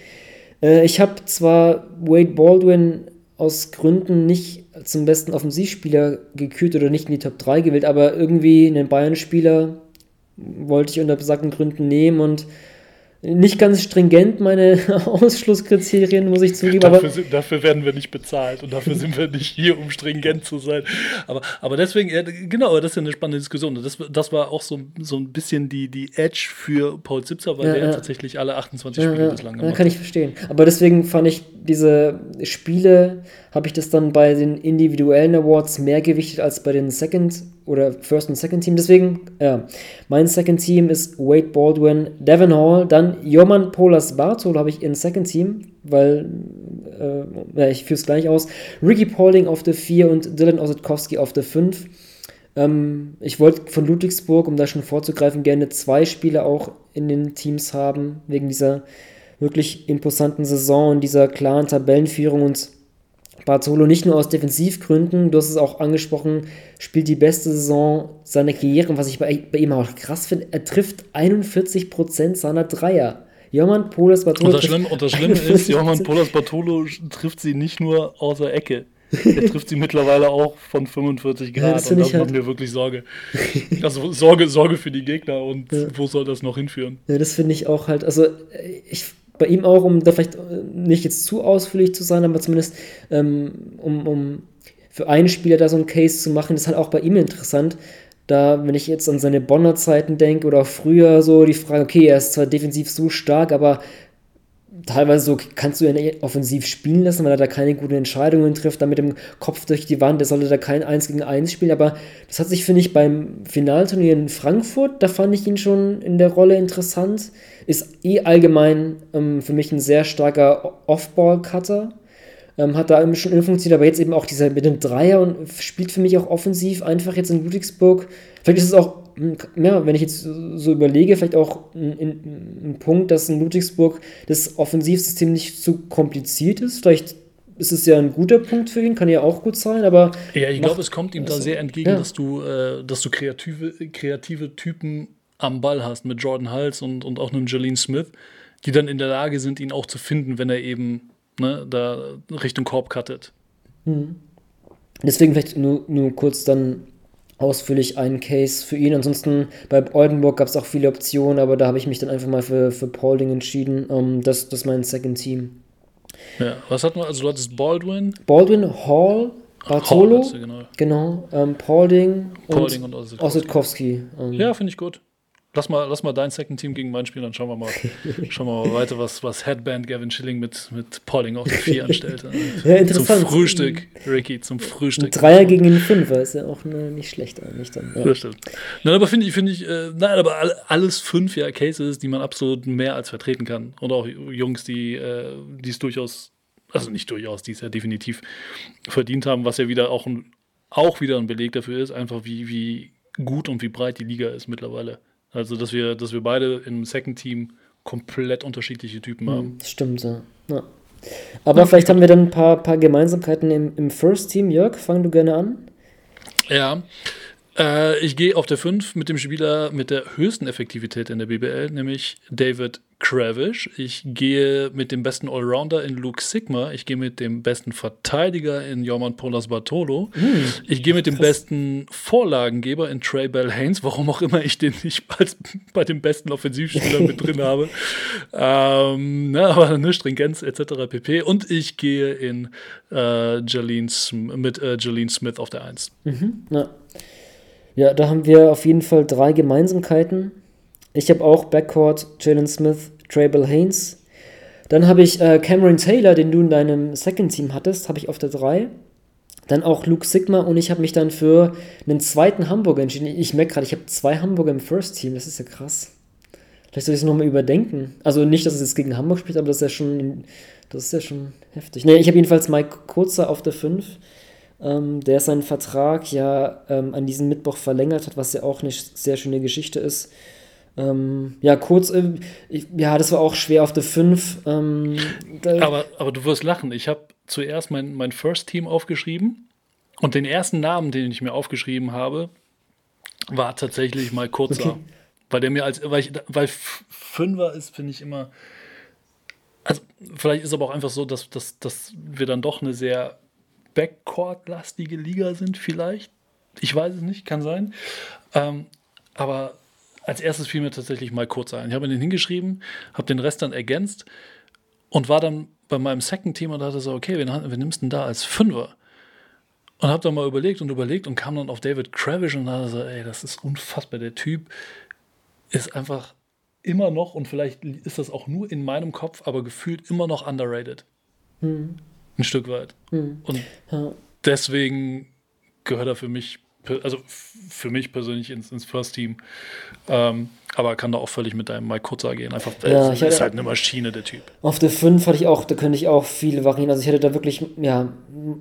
Äh, ich habe zwar Wade Baldwin aus Gründen nicht zum besten Offensivspieler gekürt oder nicht in die Top 3 gewählt, aber irgendwie einen Bayern-Spieler wollte ich unter besagten Gründen nehmen und nicht ganz stringent, meine Ausschlusskriterien, muss ich zugeben. Dafür, sind, dafür, werden wir nicht bezahlt und dafür sind wir nicht hier, um stringent zu sein. Aber, aber deswegen, ja, genau, das ist ja eine spannende Diskussion. Das, das war auch so, so ein bisschen die, die Edge für Paul Zipzer, weil ja, der ja. tatsächlich alle 28 Spiele ja, bislang gemacht hat. Kann ich verstehen. Aber deswegen fand ich diese Spiele, habe ich das dann bei den individuellen Awards mehr gewichtet als bei den Second oder First und Second Team. Deswegen, ja, mein Second Team ist Wade Baldwin, Devin Hall, dann Joman Polas Bartol habe ich in Second Team, weil äh, ja, ich führe es gleich aus. Ricky Paulding auf der 4 und Dylan Osetkowski auf der 5. Ähm, ich wollte von Ludwigsburg, um da schon vorzugreifen, gerne zwei Spieler auch in den Teams haben, wegen dieser wirklich imposanten Saison und dieser klaren Tabellenführung und Bartolo nicht nur aus Defensivgründen, du hast es auch angesprochen, spielt die beste Saison seiner Karriere. Und was ich bei, bei ihm auch krass finde, er trifft 41% seiner Dreier. Joman Polas Bartolo. Und das, Schlimme, und das Schlimme ist, Joman Polas Bartolo trifft sie nicht nur aus der Ecke. Er trifft sie mittlerweile auch von 45 Grad. Ja, das und das macht halt mir wirklich Sorge. Also Sorge, Sorge für die Gegner und ja. wo soll das noch hinführen? Ja, das finde ich auch halt. Also ich bei ihm auch, um da vielleicht äh, nicht jetzt zu ausführlich zu sein, aber zumindest ähm, um, um für einen Spieler da so ein Case zu machen, ist halt auch bei ihm interessant. Da, wenn ich jetzt an seine Bonner Zeiten denke oder auch früher so die Frage, okay, er ist zwar defensiv so stark, aber teilweise so kannst du ihn offensiv spielen lassen, weil er da keine guten Entscheidungen trifft, dann mit dem Kopf durch die Wand, er sollte da kein 1 gegen 1 spielen, aber das hat sich, finde ich, beim Finalturnier in Frankfurt, da fand ich ihn schon in der Rolle interessant, ist eh allgemein ähm, für mich ein sehr starker Off-Ball-Cutter, ähm, hat da schon funktioniert, aber jetzt eben auch dieser mit dem Dreier und spielt für mich auch offensiv einfach jetzt in Ludwigsburg, vielleicht ist es auch ja, wenn ich jetzt so überlege, vielleicht auch ein, Punkt, dass in Ludwigsburg das Offensivsystem nicht zu kompliziert ist. Vielleicht ist es ja ein guter Punkt für ihn, kann ja auch gut sein, aber. Ja, ich glaube, es kommt ihm da also, sehr entgegen, ja. dass du, äh, dass du kreative, kreative Typen am Ball hast mit Jordan Hals und, und auch einem Jalen Smith, die dann in der Lage sind, ihn auch zu finden, wenn er eben ne, da Richtung Korb cuttet. Deswegen vielleicht nur, nur kurz dann ausführlich einen Case für ihn. Ansonsten bei Oldenburg gab es auch viele Optionen, aber da habe ich mich dann einfach mal für, für Paulding entschieden. Ähm, das, das ist mein Second Team. Ja, was hat man? Also du hattest Baldwin, Baldwin, Hall, Bartolo, Hall, genau. genau, ähm, Paulding, Paulding und, und Ossetkowski. Ossetkowski. Ähm, Ja, finde ich gut. Lass mal, lass mal dein Second Team gegen mein spielen, dann schauen wir mal, schauen wir mal weiter, was, was Headband Gavin Schilling mit, mit Pauling auf der 4 anstellt. Ja, interessant. Zum Frühstück, Ricky, zum Ein Frühstück. Dreier gegen einen Fünfer ist ja auch ne, nicht schlecht eigentlich dann. Ja. Das stimmt. Nein, aber finde ich, finde ich, äh, nein, aber all- alles fünf ja Cases, die man absolut mehr als vertreten kann. Und auch Jungs, die äh, es durchaus, also nicht durchaus, die es ja definitiv verdient haben, was ja wieder auch, ein, auch wieder ein Beleg dafür ist, einfach wie, wie gut und wie breit die Liga ist mittlerweile. Also, dass wir, dass wir beide im Second Team komplett unterschiedliche Typen haben. Das stimmt, ja. ja. Aber vielleicht haben wir dann ein paar, paar Gemeinsamkeiten im, im First Team. Jörg, fang du gerne an. Ja. Äh, ich gehe auf der 5 mit dem Spieler mit der höchsten Effektivität in der BBL, nämlich David Kravish. Ich gehe mit dem besten Allrounder in Luke Sigma. Ich gehe mit dem besten Verteidiger in Jorman Polas Bartolo. ich gehe mit dem besten Vorlagengeber in Trey Bell Haynes, warum auch immer ich den nicht als, bei den besten Offensivspielern mit drin habe. Ähm, ne, aber ne, Stringenz etc. pp. Und ich gehe in äh, Jalene mit äh, Jalene Smith auf der 1. Ja. Ja, da haben wir auf jeden Fall drei Gemeinsamkeiten. Ich habe auch Backcourt, Jalen Smith, Trable Haynes. Dann habe ich äh, Cameron Taylor, den du in deinem Second Team hattest, habe ich auf der 3. Dann auch Luke Sigma und ich habe mich dann für einen zweiten Hamburger entschieden. Ich merke gerade, ich habe zwei Hamburger im First Team, das ist ja krass. Vielleicht soll ich es nochmal überdenken. Also nicht, dass es jetzt gegen Hamburg spielt, aber das ist ja schon, das ist ja schon heftig. Nee, ich habe jedenfalls Mike Kurzer auf der 5, ähm, der seinen Vertrag ja ähm, an diesem Mittwoch verlängert hat, was ja auch eine sehr schöne Geschichte ist. Ähm, ja, kurz, äh, ich, ja, das war auch schwer auf der 5. Ähm, Aber, aber du wirst lachen. Ich habe zuerst mein, mein First Team aufgeschrieben und den ersten Namen, den ich mir aufgeschrieben habe, war tatsächlich mal Kurzer. Okay. Weil der mir als, weil, ich, weil Fünfer ist, finde ich immer. Also, vielleicht ist aber auch einfach so, dass, dass, dass wir dann doch eine sehr Backcourt-lastige Liga sind, vielleicht. Ich weiß es nicht, kann sein. Ähm, aber als erstes fiel mir tatsächlich mal kurz ein. Ich habe den hingeschrieben, habe den Rest dann ergänzt und war dann bei meinem Second Team und dachte so, okay, wen, wen nimmst du denn da als Fünfer? Und habe dann mal überlegt und überlegt und kam dann auf David Kravish und dachte so, ey, das ist unfassbar. Der Typ ist einfach immer noch, und vielleicht ist das auch nur in meinem Kopf, aber gefühlt immer noch underrated. Ein Stück weit. Und ja. deswegen gehört er für mich, also für mich persönlich ins, ins First Team. Ähm, aber kann da auch völlig mit deinem Mike Kurzer gehen. Einfach, Ja, er ist halt eine Maschine, der Typ. Auf der 5 hatte ich auch, da könnte ich auch viele variieren. Also ich hatte da wirklich, ja,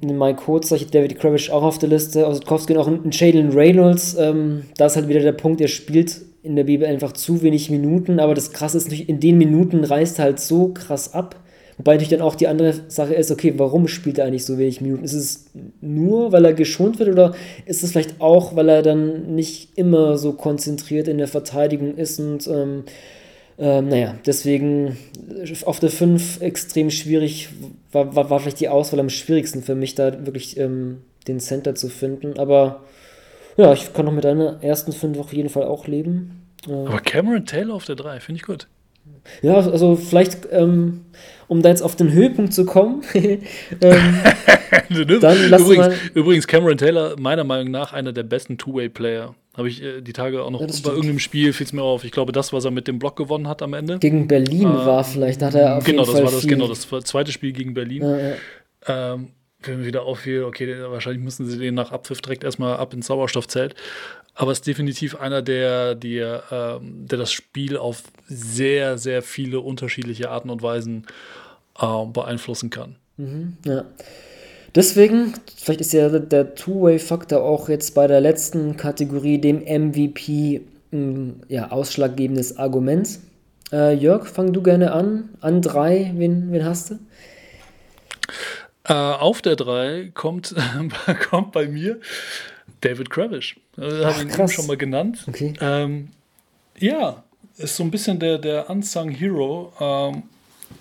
einen Mike Kurzer, ich hatte David Kravish auch auf der Liste, Ostkowski und auch einen Jalen Reynolds. Ähm, da ist halt wieder der Punkt, er spielt in der Bibel einfach zu wenig Minuten, aber das Krasse ist in den Minuten reißt er halt so krass ab. Wobei natürlich dann auch die andere Sache ist, okay, warum spielt er eigentlich so wenig Minuten? Ist es nur, weil er geschont wird oder ist es vielleicht auch, weil er dann nicht immer so konzentriert in der Verteidigung ist und ähm, ähm, naja, deswegen äh, auf der 5 extrem schwierig, war, war, war vielleicht die Auswahl am schwierigsten für mich, da wirklich ähm, den Center zu finden. Aber ja, ich kann noch mit deiner ersten 5 auf jeden Fall auch leben. Aber Cameron Taylor auf der 3, finde ich gut. Ja, also vielleicht, ähm, um da jetzt auf den Höhepunkt zu kommen, ähm, übrigens, übrigens, Cameron Taylor, meiner Meinung nach, einer der besten Two-Way-Player. Habe ich äh, die Tage auch noch Ja, bei stimmt. irgendeinem Spiel, fiel es mir auf. Ich glaube, das, was er mit dem Block gewonnen hat am Ende. gegen Berlin war vielleicht, da hat er auf genau, jeden das Fall war das, viel. genau, das war das zweite Spiel gegen Berlin. Ja, ja. Ähm, wenn mir wieder auffiel, okay, wahrscheinlich müssen sie den nach Abpfiff direkt erstmal ab ins Sauerstoffzelt. Aber es ist definitiv einer, der, der, ähm, der das Spiel auf sehr, sehr viele unterschiedliche Arten und Weisen ähm, beeinflussen kann. Ja. Deswegen, vielleicht ist ja der Two-Way-Faktor auch jetzt bei der letzten Kategorie, dem MVP, mh, ja, ausschlaggebendes Argument. Äh, Jörg, fang du gerne an. An drei, wen, wen hast du? Äh, auf der 3 kommt, kommt bei mir David Kravish. Äh, Habe ihn eben schon mal genannt. Okay. Ähm, ja, ist so ein bisschen der, der Unsung Hero. Ähm,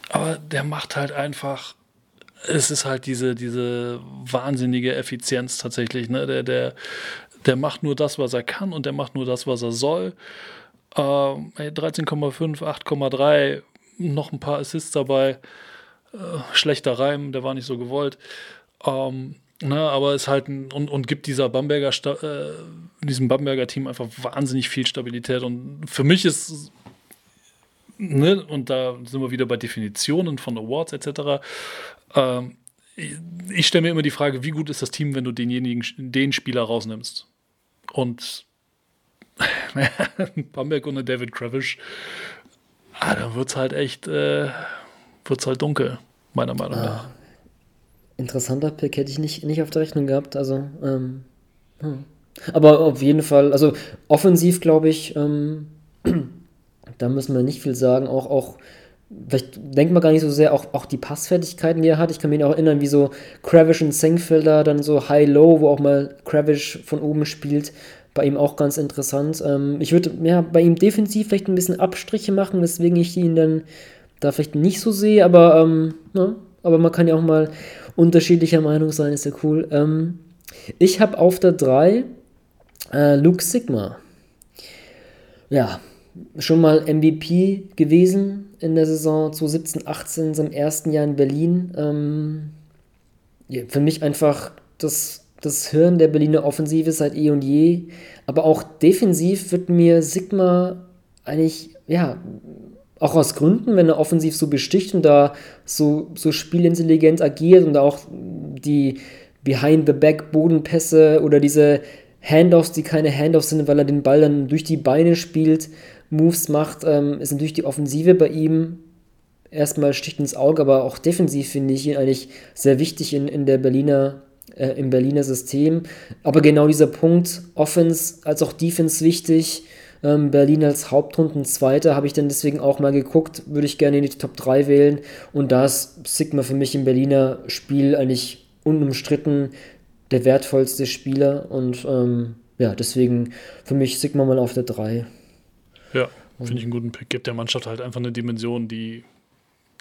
aber der macht halt einfach. Es ist halt diese, diese wahnsinnige Effizienz tatsächlich. Ne? Der, der, der macht nur das, was er kann und der macht nur das, was er soll. Ähm, 13,5, 8,3, noch ein paar Assists dabei. Äh, schlechter Reim, der war nicht so gewollt. Ähm, ne, aber ist halt und, und gibt dieser Bamberger äh, diesem Bamberger Team einfach wahnsinnig viel Stabilität. Und für mich ist, ne, und da sind wir wieder bei Definitionen von Awards etc. Ähm, ich, stelle mir immer die Frage, wie gut ist das Team, wenn du denjenigen, den Spieler rausnimmst? Und Bamberg ohne David Kravish, ah, da wird es halt echt, äh, wird's halt dunkel, meiner Meinung nach. Ah, interessanter Pick hätte ich nicht, nicht auf der Rechnung gehabt. Also, ähm, hm. aber auf jeden Fall, also offensiv glaube ich, ähm, da müssen wir nicht viel sagen. Auch, auch vielleicht denkt man gar nicht so sehr, auch, auch die Passfertigkeiten, die er hat. Ich kann mich auch erinnern, wie so Kravish und Senkfelder dann so High-Low, wo auch mal Kravish von oben spielt. Bei ihm auch ganz interessant. Ähm, ich würde ja, bei ihm defensiv vielleicht ein bisschen Abstriche machen, weswegen ich ihn dann da vielleicht nicht so sehe, aber, ähm, ne? aber man kann ja auch mal unterschiedlicher Meinung sein, ist ja cool. Ähm, ich habe auf der 3 äh, Luke Sigma. Ja, schon mal MVP gewesen in der Saison 2017, 18, seinem ersten Jahr in Berlin. Ähm, ja, für mich einfach das, das Hirn der Berliner Offensive seit eh und je. Aber auch defensiv wird mir Sigma eigentlich, ja, auch aus Gründen, wenn er offensiv so besticht und da so, so spielintelligent agiert und auch die Behind-the-Back-Bodenpässe oder diese Handoffs, die keine Handoffs sind, weil er den Ball dann durch die Beine spielt, Moves macht, ähm, ist natürlich die Offensive bei ihm erstmal sticht ins Auge, aber auch defensiv finde ich ihn eigentlich sehr wichtig in, in der Berliner, äh, im Berliner System. Aber genau dieser Punkt, Offense als auch Defense wichtig. Ähm, Berlin als Hauptrunden Zweiter habe ich dann deswegen auch mal geguckt, würde ich gerne in die Top 3 wählen. Und da ist Sigma für mich im Berliner Spiel eigentlich unumstritten der wertvollste Spieler. Und ähm, ja, deswegen für mich Sigma mal auf der 3. Ja, finde ich einen guten Pick. Gibt der Mannschaft halt einfach eine Dimension, die,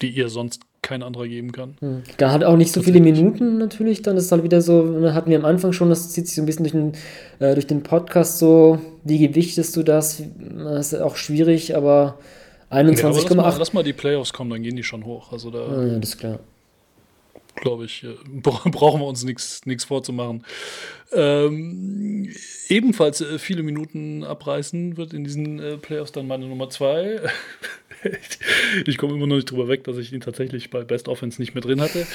die ihr sonst kein anderer geben kann. Hm. Da hat auch nicht so viele Minuten natürlich, dann ist halt wieder so, ne, hatten wir am Anfang schon, das zieht sich so ein bisschen durch den, äh, durch den Podcast so, wie gewichtest du das? Das ist auch schwierig, aber 21,8. Ja, lass, mal, lass mal die Playoffs kommen, dann gehen die schon hoch. Also da. Ah, ja, das ist klar glaube ich, äh, brauchen wir uns nichts vorzumachen. Ähm, ebenfalls äh, viele Minuten abreißen wird in diesen äh, Playoffs dann meine Nummer zwei. ich komme immer noch nicht drüber weg, dass ich ihn tatsächlich bei Best Offense nicht mehr drin hatte.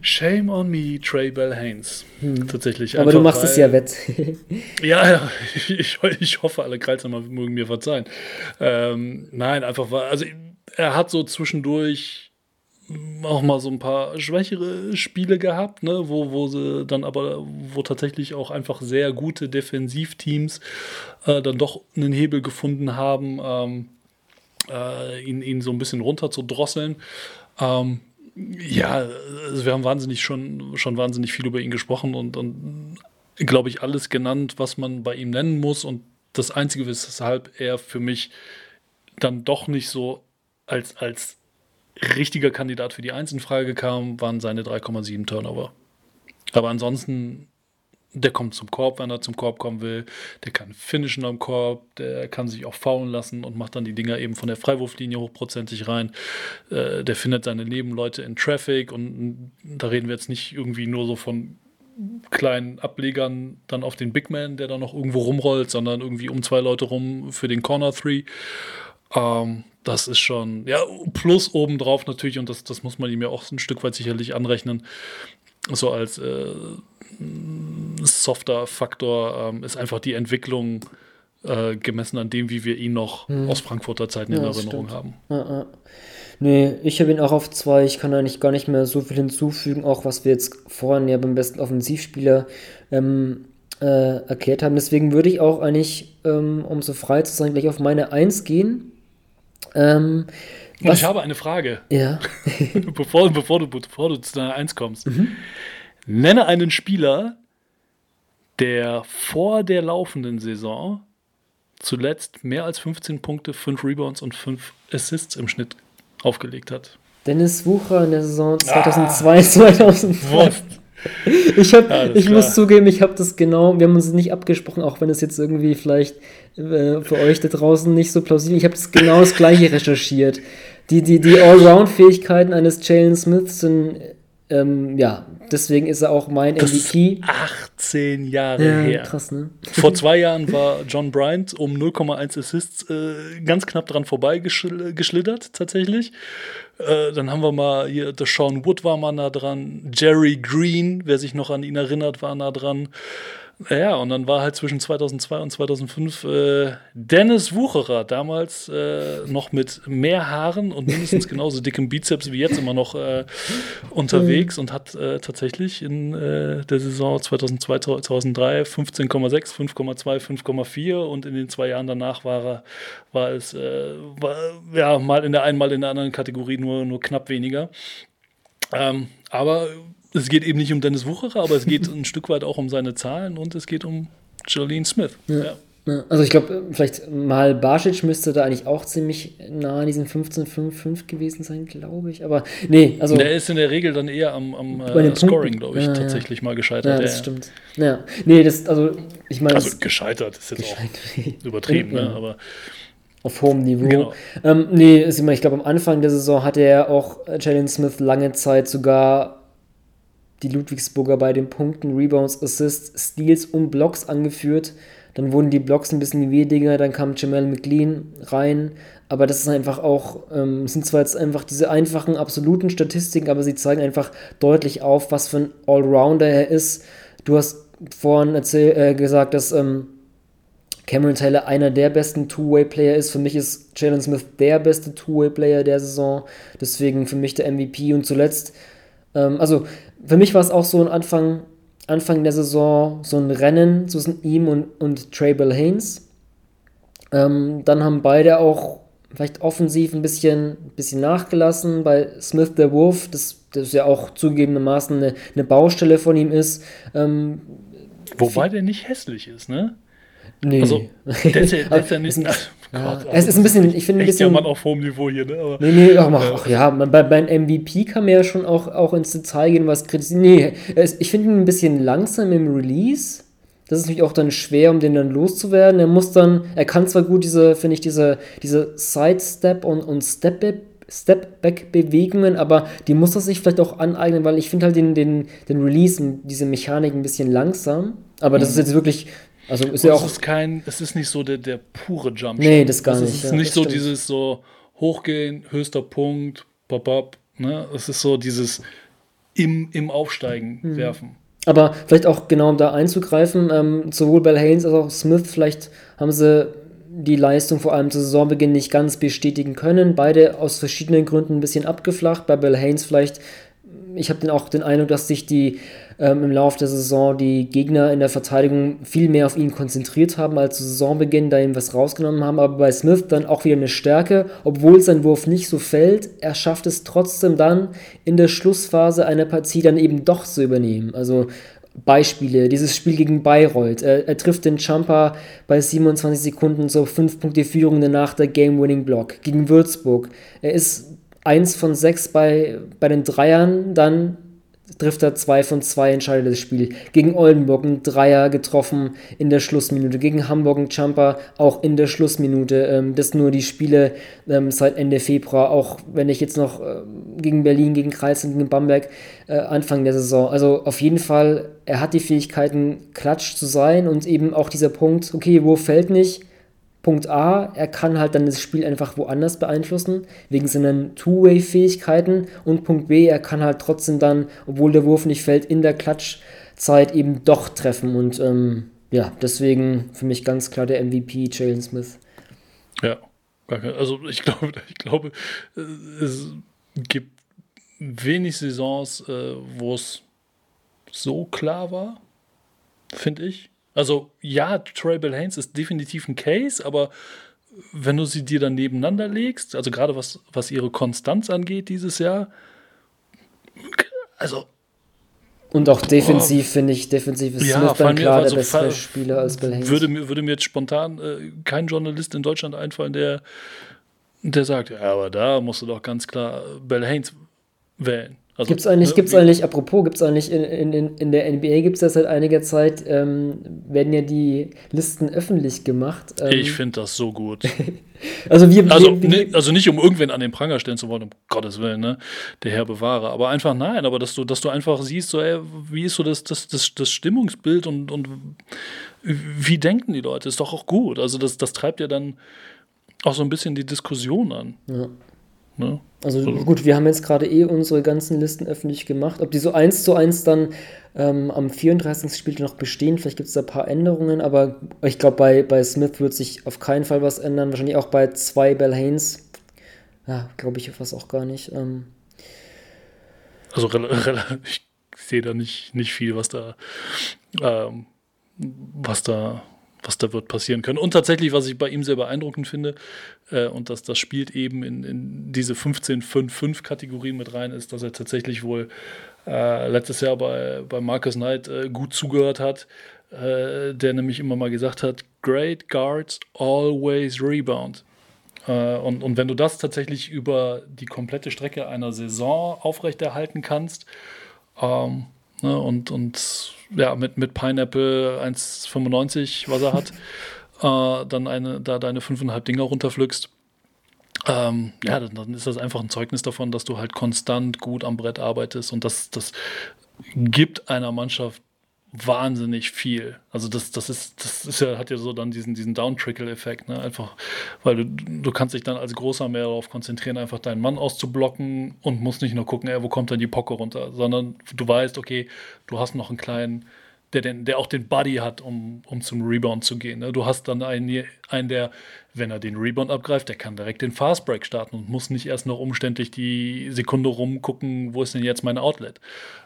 Shame on me, Trey Bell Haynes. Hm. Tatsächlich. Aber du machst weil, es ja wett. ja, ja ich, ich, hoffe, alle Kreuzheimer mögen mir verzeihen. Ähm, nein, einfach weil, also er hat so zwischendurch auch mal so ein paar schwächere Spiele gehabt, ne, wo, wo sie dann aber, wo tatsächlich auch einfach sehr gute Defensivteams äh, dann doch einen Hebel gefunden haben, ähm, äh, ihn, ihn so ein bisschen runter zu drosseln. Ähm, ja, also wir haben wahnsinnig schon, schon wahnsinnig viel über ihn gesprochen und, und glaube ich, alles genannt, was man bei ihm nennen muss. Und das Einzige, weshalb er für mich dann doch nicht so als, als richtiger Kandidat für die Eins in Frage kam, waren seine 3,7 Turnover. Aber ansonsten, der kommt zum Korb, wenn er zum Korb kommen will. Der kann finishen am Korb, der kann sich auch faulen lassen und macht dann die Dinger eben von der Freiwurflinie hochprozentig rein. Äh, der findet seine Nebenleute in Traffic und da reden wir jetzt nicht irgendwie nur so von kleinen Ablegern dann auf den Big Man, der dann noch irgendwo rumrollt, sondern irgendwie um zwei Leute rum für den Corner Three. Ähm, das ist schon, ja, plus obendrauf natürlich, und das, das muss man ihm ja auch ein Stück weit sicherlich anrechnen, so als äh, softer Faktor ähm, ist einfach die Entwicklung äh, gemessen an dem, wie wir ihn noch hm. aus Frankfurter Zeiten ja, in Erinnerung stimmt. haben. Ja, ja. Nee, ich habe ihn auch auf zwei. Ich kann eigentlich gar nicht mehr so viel hinzufügen, auch was wir jetzt vorhin ja beim besten Offensivspieler ähm, äh, erklärt haben. Deswegen würde ich auch eigentlich, ähm, um so frei zu sein, gleich auf meine Eins gehen. Ähm, Und ich habe eine Frage. Ja. bevor, bevor, du, bevor du zu deiner Eins kommst. Nenne einen Spieler, der vor der laufenden Saison zuletzt mehr als 15 Punkte, 5 Rebounds und 5 Assists im Schnitt aufgelegt hat. Dennis Wucher in der Saison 2002, 2003. Ich, hab, Alles ich klar. muss zugeben, ich habe das genau, wir haben uns nicht abgesprochen, auch wenn es jetzt irgendwie vielleicht äh, für euch da draußen nicht so plausibel Ich habe das genau das gleiche recherchiert. Die, die, die Allround-Fähigkeiten eines Jalen Smiths sind, ähm, ja, deswegen ist er auch mein MVP. 18 Jahre Ja, her. krass, ne? Vor zwei Jahren war John Bryant um 0,1 Assists äh, ganz knapp dran vorbei geschl geschlittert, tatsächlich. Äh, dann haben wir mal hier, der Sean Wood war mal nah dran, Jerry Green, wer sich noch an ihn erinnert, war nah dran. Ja, und dann war halt zwischen 2002 und 2005 äh, Dennis Wucherer, damals äh, noch mit mehr Haaren und mindestens genauso dickem Bizeps wie jetzt immer noch äh, unterwegs und hat äh, tatsächlich in äh, der Saison 2002, 2003 15,6, 5,2, 5,4 und in den zwei Jahren danach war, er, war es äh, war, ja, mal in der einen, mal in der anderen Kategorie nur, nur knapp weniger. Ähm, aber es geht eben nicht um Dennis Wucherer, aber es geht ein Stück weit auch um seine Zahlen und es geht um Jolene Smith. Ja. Ja, also ich glaube, vielleicht mal Basic müsste da eigentlich auch ziemlich nah an diesen 15,55 gewesen sein, glaube ich. Aber nee, also. Der ist in der Regel dann eher am, am äh, Scoring, glaube ich, Ja, ja. tatsächlich mal ja, gescheitert. das Ja, ja. stimmt. Ja. Nee, das, also ich meine, Also das- gescheitert ist jetzt Gescheitert. auch übertrieben, ne? Aber auf hohem Niveau. Genau. Ähm, nee, ist immer, ich glaube, am Anfang der Saison hatte er auch äh, Jalen Smith lange Zeit sogar die Ludwigsburger bei den Punkten, Rebounds, Assists, Steals und Blocks angeführt. Dann wurden die Blocks ein bisschen weniger, dann kam Jamal McLean rein. Aber das ist einfach auch, ähm, sind zwar jetzt einfach diese einfachen, absoluten Statistiken, aber sie zeigen einfach deutlich auf, was für ein Allrounder er ist. Du hast vorhin erzähl, äh, gesagt, dass ähm, Cameron Taylor einer der besten Two-Way-Player ist. Für mich ist Jalen Smith der beste Two-Way-Player der Saison. Deswegen für mich der MVP. Und zuletzt, ähm, also für mich war es auch so ein Anfang, Anfang der Saison so ein Rennen zwischen ihm und, und Trey Bell Haynes. Ähm, dann haben beide auch vielleicht offensiv ein bisschen, bisschen nachgelassen. Bei Smith der Wolf, das, das ja auch zugegebenermaßen eine, eine Baustelle von ihm ist. Ähm, wobei der nicht hässlich ist, ne? nee. Also, der ist ja, der ist ja nicht. Es ist- Ach Gott, es ist ein bisschen, ich finde ein ja bisschen. Mann auf hohem Niveau hier, ne? Aber Nee, nee, ach, ach, ach ja, bei, beim MVP kann man ja schon auch, auch ins Detail gehen, was kritisieren. Nee, es, ich finde ihn ein bisschen langsam im Release. Das ist natürlich auch dann schwer, um den dann loszuwerden. Er muss dann, er kann zwar gut diese, finde ich, diese, diese Sidestep und, und Step Step-Back-Bewegungen, aber die muss er sich vielleicht auch aneignen, weil ich finde halt den, den, den Release und diese Mechanik ein bisschen langsam. Aber das ist jetzt wirklich, also ist Und ja es auch. ist kein, es ist nicht so der, der pure Jump. Nee, das gar nicht, Es ist ja, nicht so stimmt. dieses so hochgehen, höchster Punkt, pop up. Ne? Es ist so dieses im, im Aufsteigen Hm. werfen. Aber vielleicht auch genau um da einzugreifen, ähm, sowohl Bell Haynes als auch Smith, vielleicht haben sie die Leistung vor allem zu Saisonbeginn nicht ganz bestätigen können. Beide aus verschiedenen Gründen ein bisschen abgeflacht. Bei Bell Haynes vielleicht, ich habe auch den Eindruck, dass sich die ähm, im Laufe der Saison die Gegner in der Verteidigung viel mehr auf ihn konzentriert haben als zu Saisonbeginn, da ihm was rausgenommen haben. Aber bei Smith dann auch wieder eine Stärke, obwohl sein Wurf nicht so fällt. Er schafft es trotzdem dann in der Schlussphase einer Partie dann eben doch zu übernehmen. Also Beispiele, dieses Spiel gegen Bayreuth. Er, er trifft den Jumper bei 27 Sekunden zur 5 Punkte Führung danach der Game-Winning-Block. Gegen Würzburg. Er ist 1 von 6 bei, bei den Dreiern, dann trifft er 2 von 2, entscheidet das Spiel. Gegen Oldenburg ein Dreier getroffen in der Schlussminute. Gegen Hamburg ein Jumper auch in der Schlussminute. Ähm, das nur die Spiele ähm, seit Ende Februar. Auch wenn ich jetzt noch äh, gegen Berlin, gegen Kreis und gegen Bamberg äh, Anfang der Saison. Also auf jeden Fall, er hat die Fähigkeiten, Klatsch zu sein und eben auch dieser Punkt, okay, wo fällt nicht? Punkt A, er kann halt dann das Spiel einfach woanders beeinflussen, wegen seinen Two-Way-Fähigkeiten. Und Punkt B, er kann halt trotzdem dann, obwohl der Wurf nicht fällt, in der Klatschzeit eben doch treffen. Und ähm, ja, deswegen für mich ganz klar der MVP, Jalen Smith. Ja, also ich glaube, ich glaube, äh, es gibt wenig Saisons, äh, wo es so klar war, finde ich. Also ja, Trey Haynes ist definitiv ein Case, aber wenn du sie dir dann nebeneinander legst, also gerade was, was ihre Konstanz angeht dieses Jahr, also Und auch defensiv finde ich, defensiv ist Ja, Smith dann klar also der bessere Spieler als Bill Haynes. würde mir, würde mir jetzt spontan äh, kein Journalist in Deutschland einfallen, der, der sagt, ja, aber da musst du doch ganz klar Bell Haynes wählen. Also, Gibt's eigentlich, ne, gibt's eigentlich, apropos, gibt's eigentlich in, in, in- der NBA gibt's ja seit einiger Zeit, ähm, werden ja die Listen öffentlich gemacht. Ähm, Ich finde das so gut. also wir, Also, wir, ni- also nicht, um irgendwen an den Pranger stellen zu wollen, um Gottes Willen, ne? Der Herr bewahre. Aber einfach nein, aber dass du, dass du einfach siehst, so, ey, wie ist so das, das, das, das Stimmungsbild und, und wie denken die Leute? Ist doch auch gut. Also das, das treibt ja dann auch so ein bisschen die Diskussion an. Ja. Ne? Also gut, wir haben jetzt gerade eh unsere ganzen Listen öffentlich gemacht. Ob die so eins zu eins dann ähm, am 34. Spieltag noch bestehen, vielleicht gibt es da ein paar Änderungen, aber ich glaube, bei, bei Smith wird sich auf keinen Fall was ändern. Wahrscheinlich auch bei zwei Bell Haynes. Ja, glaube ich was auch gar nicht. Ähm, Also ich sehe da nicht, nicht viel, was da, ähm, was da, was da wird passieren können. Und tatsächlich, was ich bei ihm sehr beeindruckend finde, äh, und das, das spielt eben in, in diese 15-5-5-Kategorie mit rein, ist, dass er tatsächlich wohl äh, letztes Jahr bei, bei Marcus Knight äh, gut zugehört hat, äh, der nämlich immer mal gesagt hat, Great Guards always rebound. Äh, und, und wenn du das tatsächlich über die komplette Strecke einer Saison aufrechterhalten kannst, ähm, ne, und, und ja, mit, mit Pineapple 1,95, was er hat, äh, dann eine, da deine fünfeinhalb Dinger runterpflückst, ähm, ja, dann, dann ist das einfach ein Zeugnis davon, dass du halt konstant gut am Brett arbeitest und das, das gibt einer Mannschaft wahnsinnig viel. Also das, das ist, das ist ja, hat ja so dann diesen, diesen Down-Trickle-Effekt, ne? Einfach, weil du, du kannst dich dann als Großer mehr darauf konzentrieren, einfach deinen Mann auszublocken und musst nicht nur gucken, ey, wo kommt dann die Pocke runter, sondern du weißt, okay, du hast noch einen kleinen, der, den, der auch den Buddy hat, um, um zum Rebound zu gehen. Ne? Du hast dann einen, einen, der, wenn er den Rebound abgreift, der kann direkt den Fastbreak starten und muss nicht erst noch umständlich die Sekunde rumgucken, wo ist denn jetzt mein Outlet.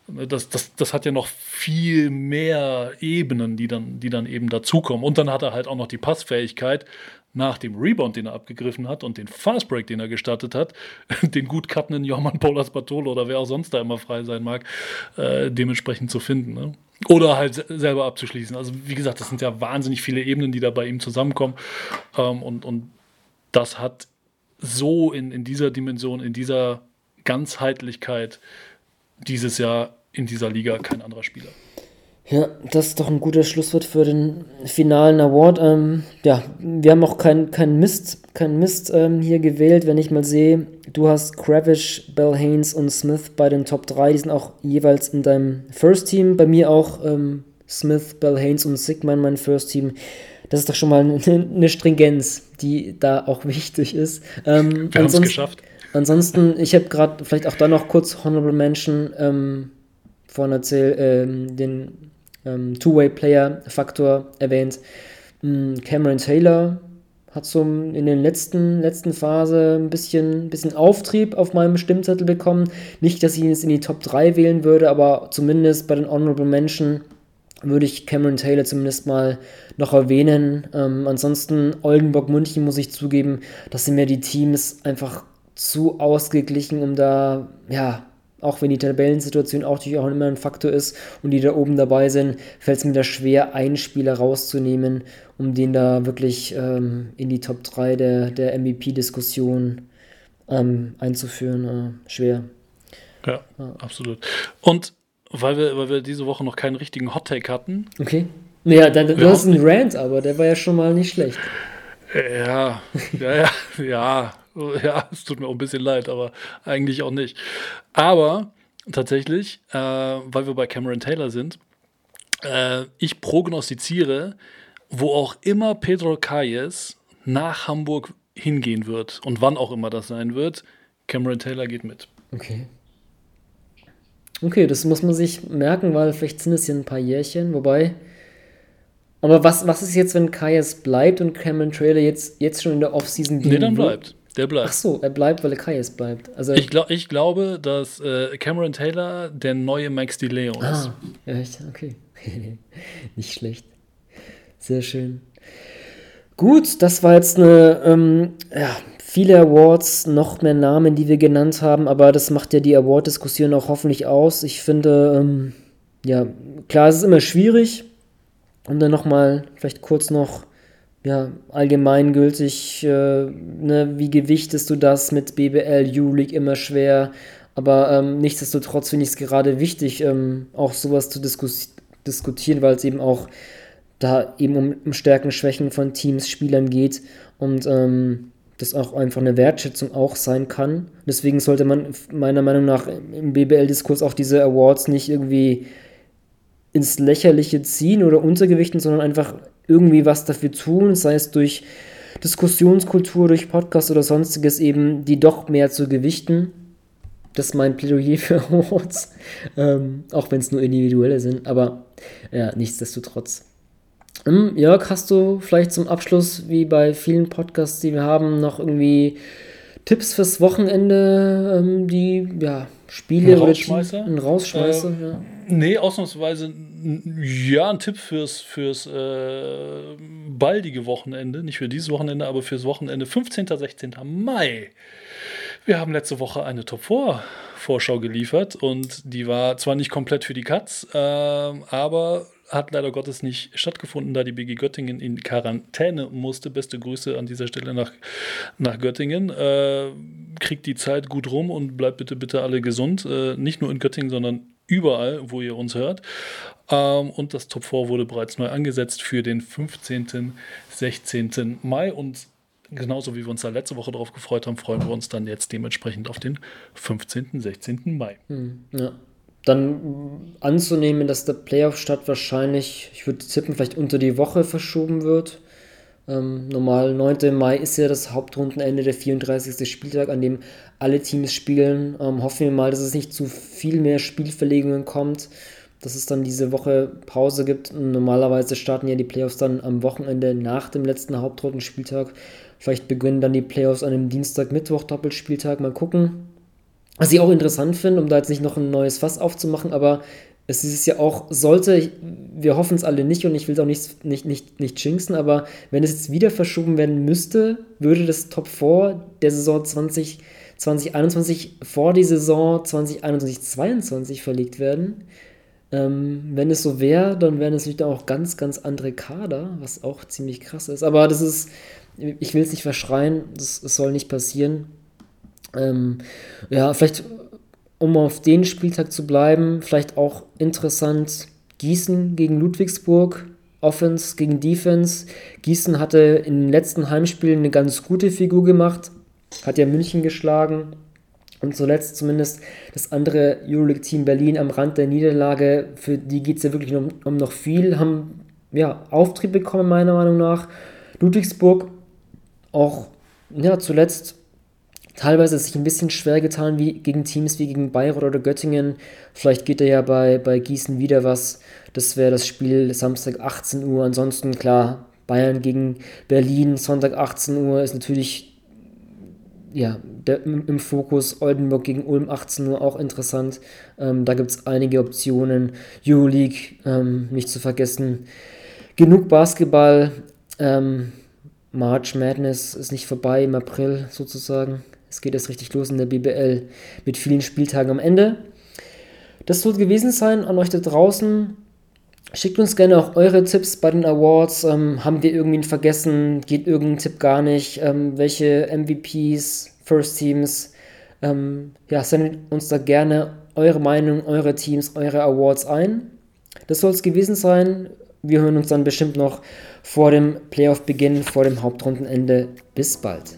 Das, das, das hat ja noch viel mehr Ebenen, die dann, die dann eben dazukommen. Und dann hat er halt auch noch die Passfähigkeit, nach dem Rebound, den er abgegriffen hat und den Fastbreak, den er gestartet hat, den gut cuttenden Johann Paulas Bartolo oder wer auch sonst da immer frei sein mag, äh, dementsprechend zu finden. Ne? Oder halt se- selber abzuschließen. Also wie gesagt, das sind ja wahnsinnig viele Ebenen, die da bei ihm zusammenkommen. Ähm, und, und das hat so in, in dieser Dimension, in dieser Ganzheitlichkeit dieses Jahr in dieser Liga kein anderer Spieler. Ja, das ist doch ein guter Schlusswort für den finalen Award. Ähm, ja, wir haben auch keinen kein Mist, kein Mist ähm, hier gewählt, wenn ich mal sehe, du hast Kravish, Bell Haynes und Smith bei den Top 3, die sind auch jeweils in deinem First Team. Bei mir auch ähm, Smith, Bell Haynes und Sigman mein First Team. Das ist doch schon mal eine, eine Stringenz, die da auch wichtig ist. Ähm, Wir haben es ansonsten- geschafft. Ansonsten, ich habe gerade vielleicht auch da noch kurz Honorable Mention ähm, vorhin erzählt, ähm, den ähm, Two-Way-Player-Faktor erwähnt. Mm, Cameron Taylor hat so in den letzten, letzten Phase ein bisschen, bisschen Auftrieb auf meinem Stimmzettel bekommen. Nicht, dass ich ihn jetzt in die Top 3 wählen würde, aber zumindest bei den Honorable Mention würde ich Cameron Taylor zumindest mal noch erwähnen. Ähm, ansonsten Oldenburg München muss ich zugeben, dass sind mir die Teams einfach zu ausgeglichen, um da, ja, auch wenn die Tabellensituation auch natürlich auch immer ein Faktor ist und die da oben dabei sind, fällt es mir da schwer, einen Spieler rauszunehmen, um den da wirklich ähm, in die Top 3 der, der MVP-Diskussion ähm, einzuführen. Äh, schwer. Ja, absolut. Und weil wir, weil wir diese Woche noch keinen richtigen Hot-Take hatten, Okay. Naja, dann, du Ja. hast einen Rant, aber der war ja schon mal nicht schlecht. Ja, ja, ja, ja, ja, es tut mir auch ein bisschen leid, aber eigentlich auch nicht. Aber tatsächlich, äh, weil wir bei Cameron Taylor sind, äh, ich prognostiziere, wo auch immer Pedro Calles nach Hamburg hingehen wird und wann auch immer das sein wird, Cameron Taylor geht mit. Okay. Okay, das muss man sich merken, weil vielleicht sind es ja ein paar Jährchen, wobei. Aber was, was ist jetzt, wenn Kayas bleibt und Cameron Trailer jetzt, jetzt schon in der Offseason Nee, dann bleibt. Der Ach bleibt. so, er bleibt, weil Kayas bleibt. Also, Ich, glaub, ich glaube, dass äh, Cameron Taylor der neue Max DiLeo ist. ah, ja, echt, okay. Nicht schlecht. Sehr schön. Gut, das war jetzt eine, ähm, ja, viele Awards, noch mehr Namen, die wir genannt haben, aber das macht ja die Award-Diskussion auch hoffentlich aus. Ich finde, ähm, ja, klar, es ist immer schwierig. Und dann nochmal, vielleicht kurz noch, ja, allgemeingültig, äh, ne, wie gewichtest du das mit BBL, U-League immer schwer. Aber ähm, nichtsdestotrotz finde ich es gerade wichtig, ähm, auch sowas zu diskus diskutieren, weil es eben auch da eben um, um Stärken, Schwächen von Teams, Spielern geht und ähm, das auch einfach eine Wertschätzung auch sein kann. Deswegen sollte man meiner Meinung nach im BBL-Diskurs auch diese Awards nicht irgendwie ins Lächerliche ziehen oder untergewichten, sondern einfach irgendwie was dafür tun, sei es durch Diskussionskultur, durch Podcast oder sonstiges eben, die doch mehr zu gewichten. Das ist mein Plädoyer für Awards, ähm, auch wenn es nur individuelle sind, aber ja, nichtsdestotrotz. Ähm, Jörg, hast du vielleicht zum Abschluss, wie bei vielen Podcasts, die wir haben, noch irgendwie Tipps fürs Wochenende, ähm, die ja, Spiele ein Rausschmeißer? Ein Rausschmeißer, äh, ja. Nee, ausnahmsweise ja, ein Tipp fürs, fürs äh, baldige Wochenende, nicht für dieses Wochenende, aber fürs Wochenende 15. 16. Mai. Wir haben letzte Woche eine Top 4 Vorschau geliefert und die war zwar nicht komplett für die Cuts, äh, aber hat leider Gottes nicht stattgefunden, da die BG Göttingen in Quarantäne musste. Beste Grüße an dieser Stelle nach, nach Göttingen. Äh, kriegt die Zeit gut rum und bleibt bitte, bitte alle gesund. Äh, nicht nur in Göttingen, sondern überall, wo ihr uns hört. Ähm, und das Top 4 wurde bereits neu angesetzt für den 15. 16. Mai und genauso wie wir uns da letzte Woche darauf gefreut haben, freuen wir uns dann jetzt dementsprechend auf den 15. 16. Mai. Hm, ja dann anzunehmen, dass der Playoff-Start wahrscheinlich, ich würde tippen, vielleicht unter die Woche verschoben wird. Ähm, normal 9. Mai ist ja das Hauptrundenende, der 34. Spieltag, an dem alle Teams spielen. Ähm, hoffen wir mal, dass es nicht zu viel mehr Spielverlegungen kommt, dass es dann diese Woche Pause gibt. normalerweise starten ja die Playoffs dann am Wochenende nach dem letzten Hauptrundenspieltag. Vielleicht beginnen dann die Playoffs an einem Dienstag, Mittwoch Doppelspieltag. Mal gucken. Was ich auch interessant finde, um da jetzt nicht noch ein neues Fass aufzumachen, aber es ist ja auch, sollte, wir hoffen es alle nicht und ich will es auch nicht, nicht, nicht, nicht jinxen, aber wenn es jetzt wieder verschoben werden müsste, würde das Top 4 der Saison 20, 2021 vor die Saison 2021-22 verlegt werden. Ähm, wenn es so wäre, dann wären es natürlich auch ganz, ganz andere Kader, was auch ziemlich krass ist. Aber das ist, ich will es nicht verschreien, das, das soll nicht passieren. Ähm, ja, vielleicht, um auf den Spieltag zu bleiben, vielleicht auch interessant Gießen gegen Ludwigsburg. Offense gegen Defense. Gießen hatte in den letzten Heimspielen eine ganz gute Figur gemacht, hat ja München geschlagen und zuletzt zumindest das andere Euroleague-Team Berlin am Rand der Niederlage. Für die geht es ja wirklich um, um noch viel, haben ja, Auftrieb bekommen, meiner Meinung nach. Ludwigsburg auch ja, zuletzt teilweise sich ein bisschen schwer getan wie gegen Teams wie gegen Bayreuth oder Göttingen. Vielleicht geht da ja bei, bei Gießen wieder was. Das wäre das Spiel Samstag 18 Uhr. Ansonsten klar, Bayern gegen Berlin, Sonntag 18 Uhr ist natürlich ja, der, im, Fokus. Oldenburg gegen Ulm 18 Uhr auch interessant. Ähm, da gibt es einige Optionen. Euroleague, ähm, nicht zu vergessen. Genug Basketball. Ähm, March Madness ist nicht vorbei im April sozusagen. Es geht erst richtig los in der BBL mit vielen Spieltagen am Ende. Das soll gewesen sein an euch da draußen. Schickt uns gerne auch eure Tipps bei den Awards. Ähm, haben wir irgendwen vergessen? Geht irgendein Tipp gar nicht? Ähm, welche MVPs, First Teams? Ähm, ja, sendet uns da gerne eure Meinung, eure Teams, eure Awards ein. Das soll es gewesen sein. Wir hören uns dann bestimmt noch vor dem Playoff-Beginn, vor dem Hauptrundenende. Bis bald.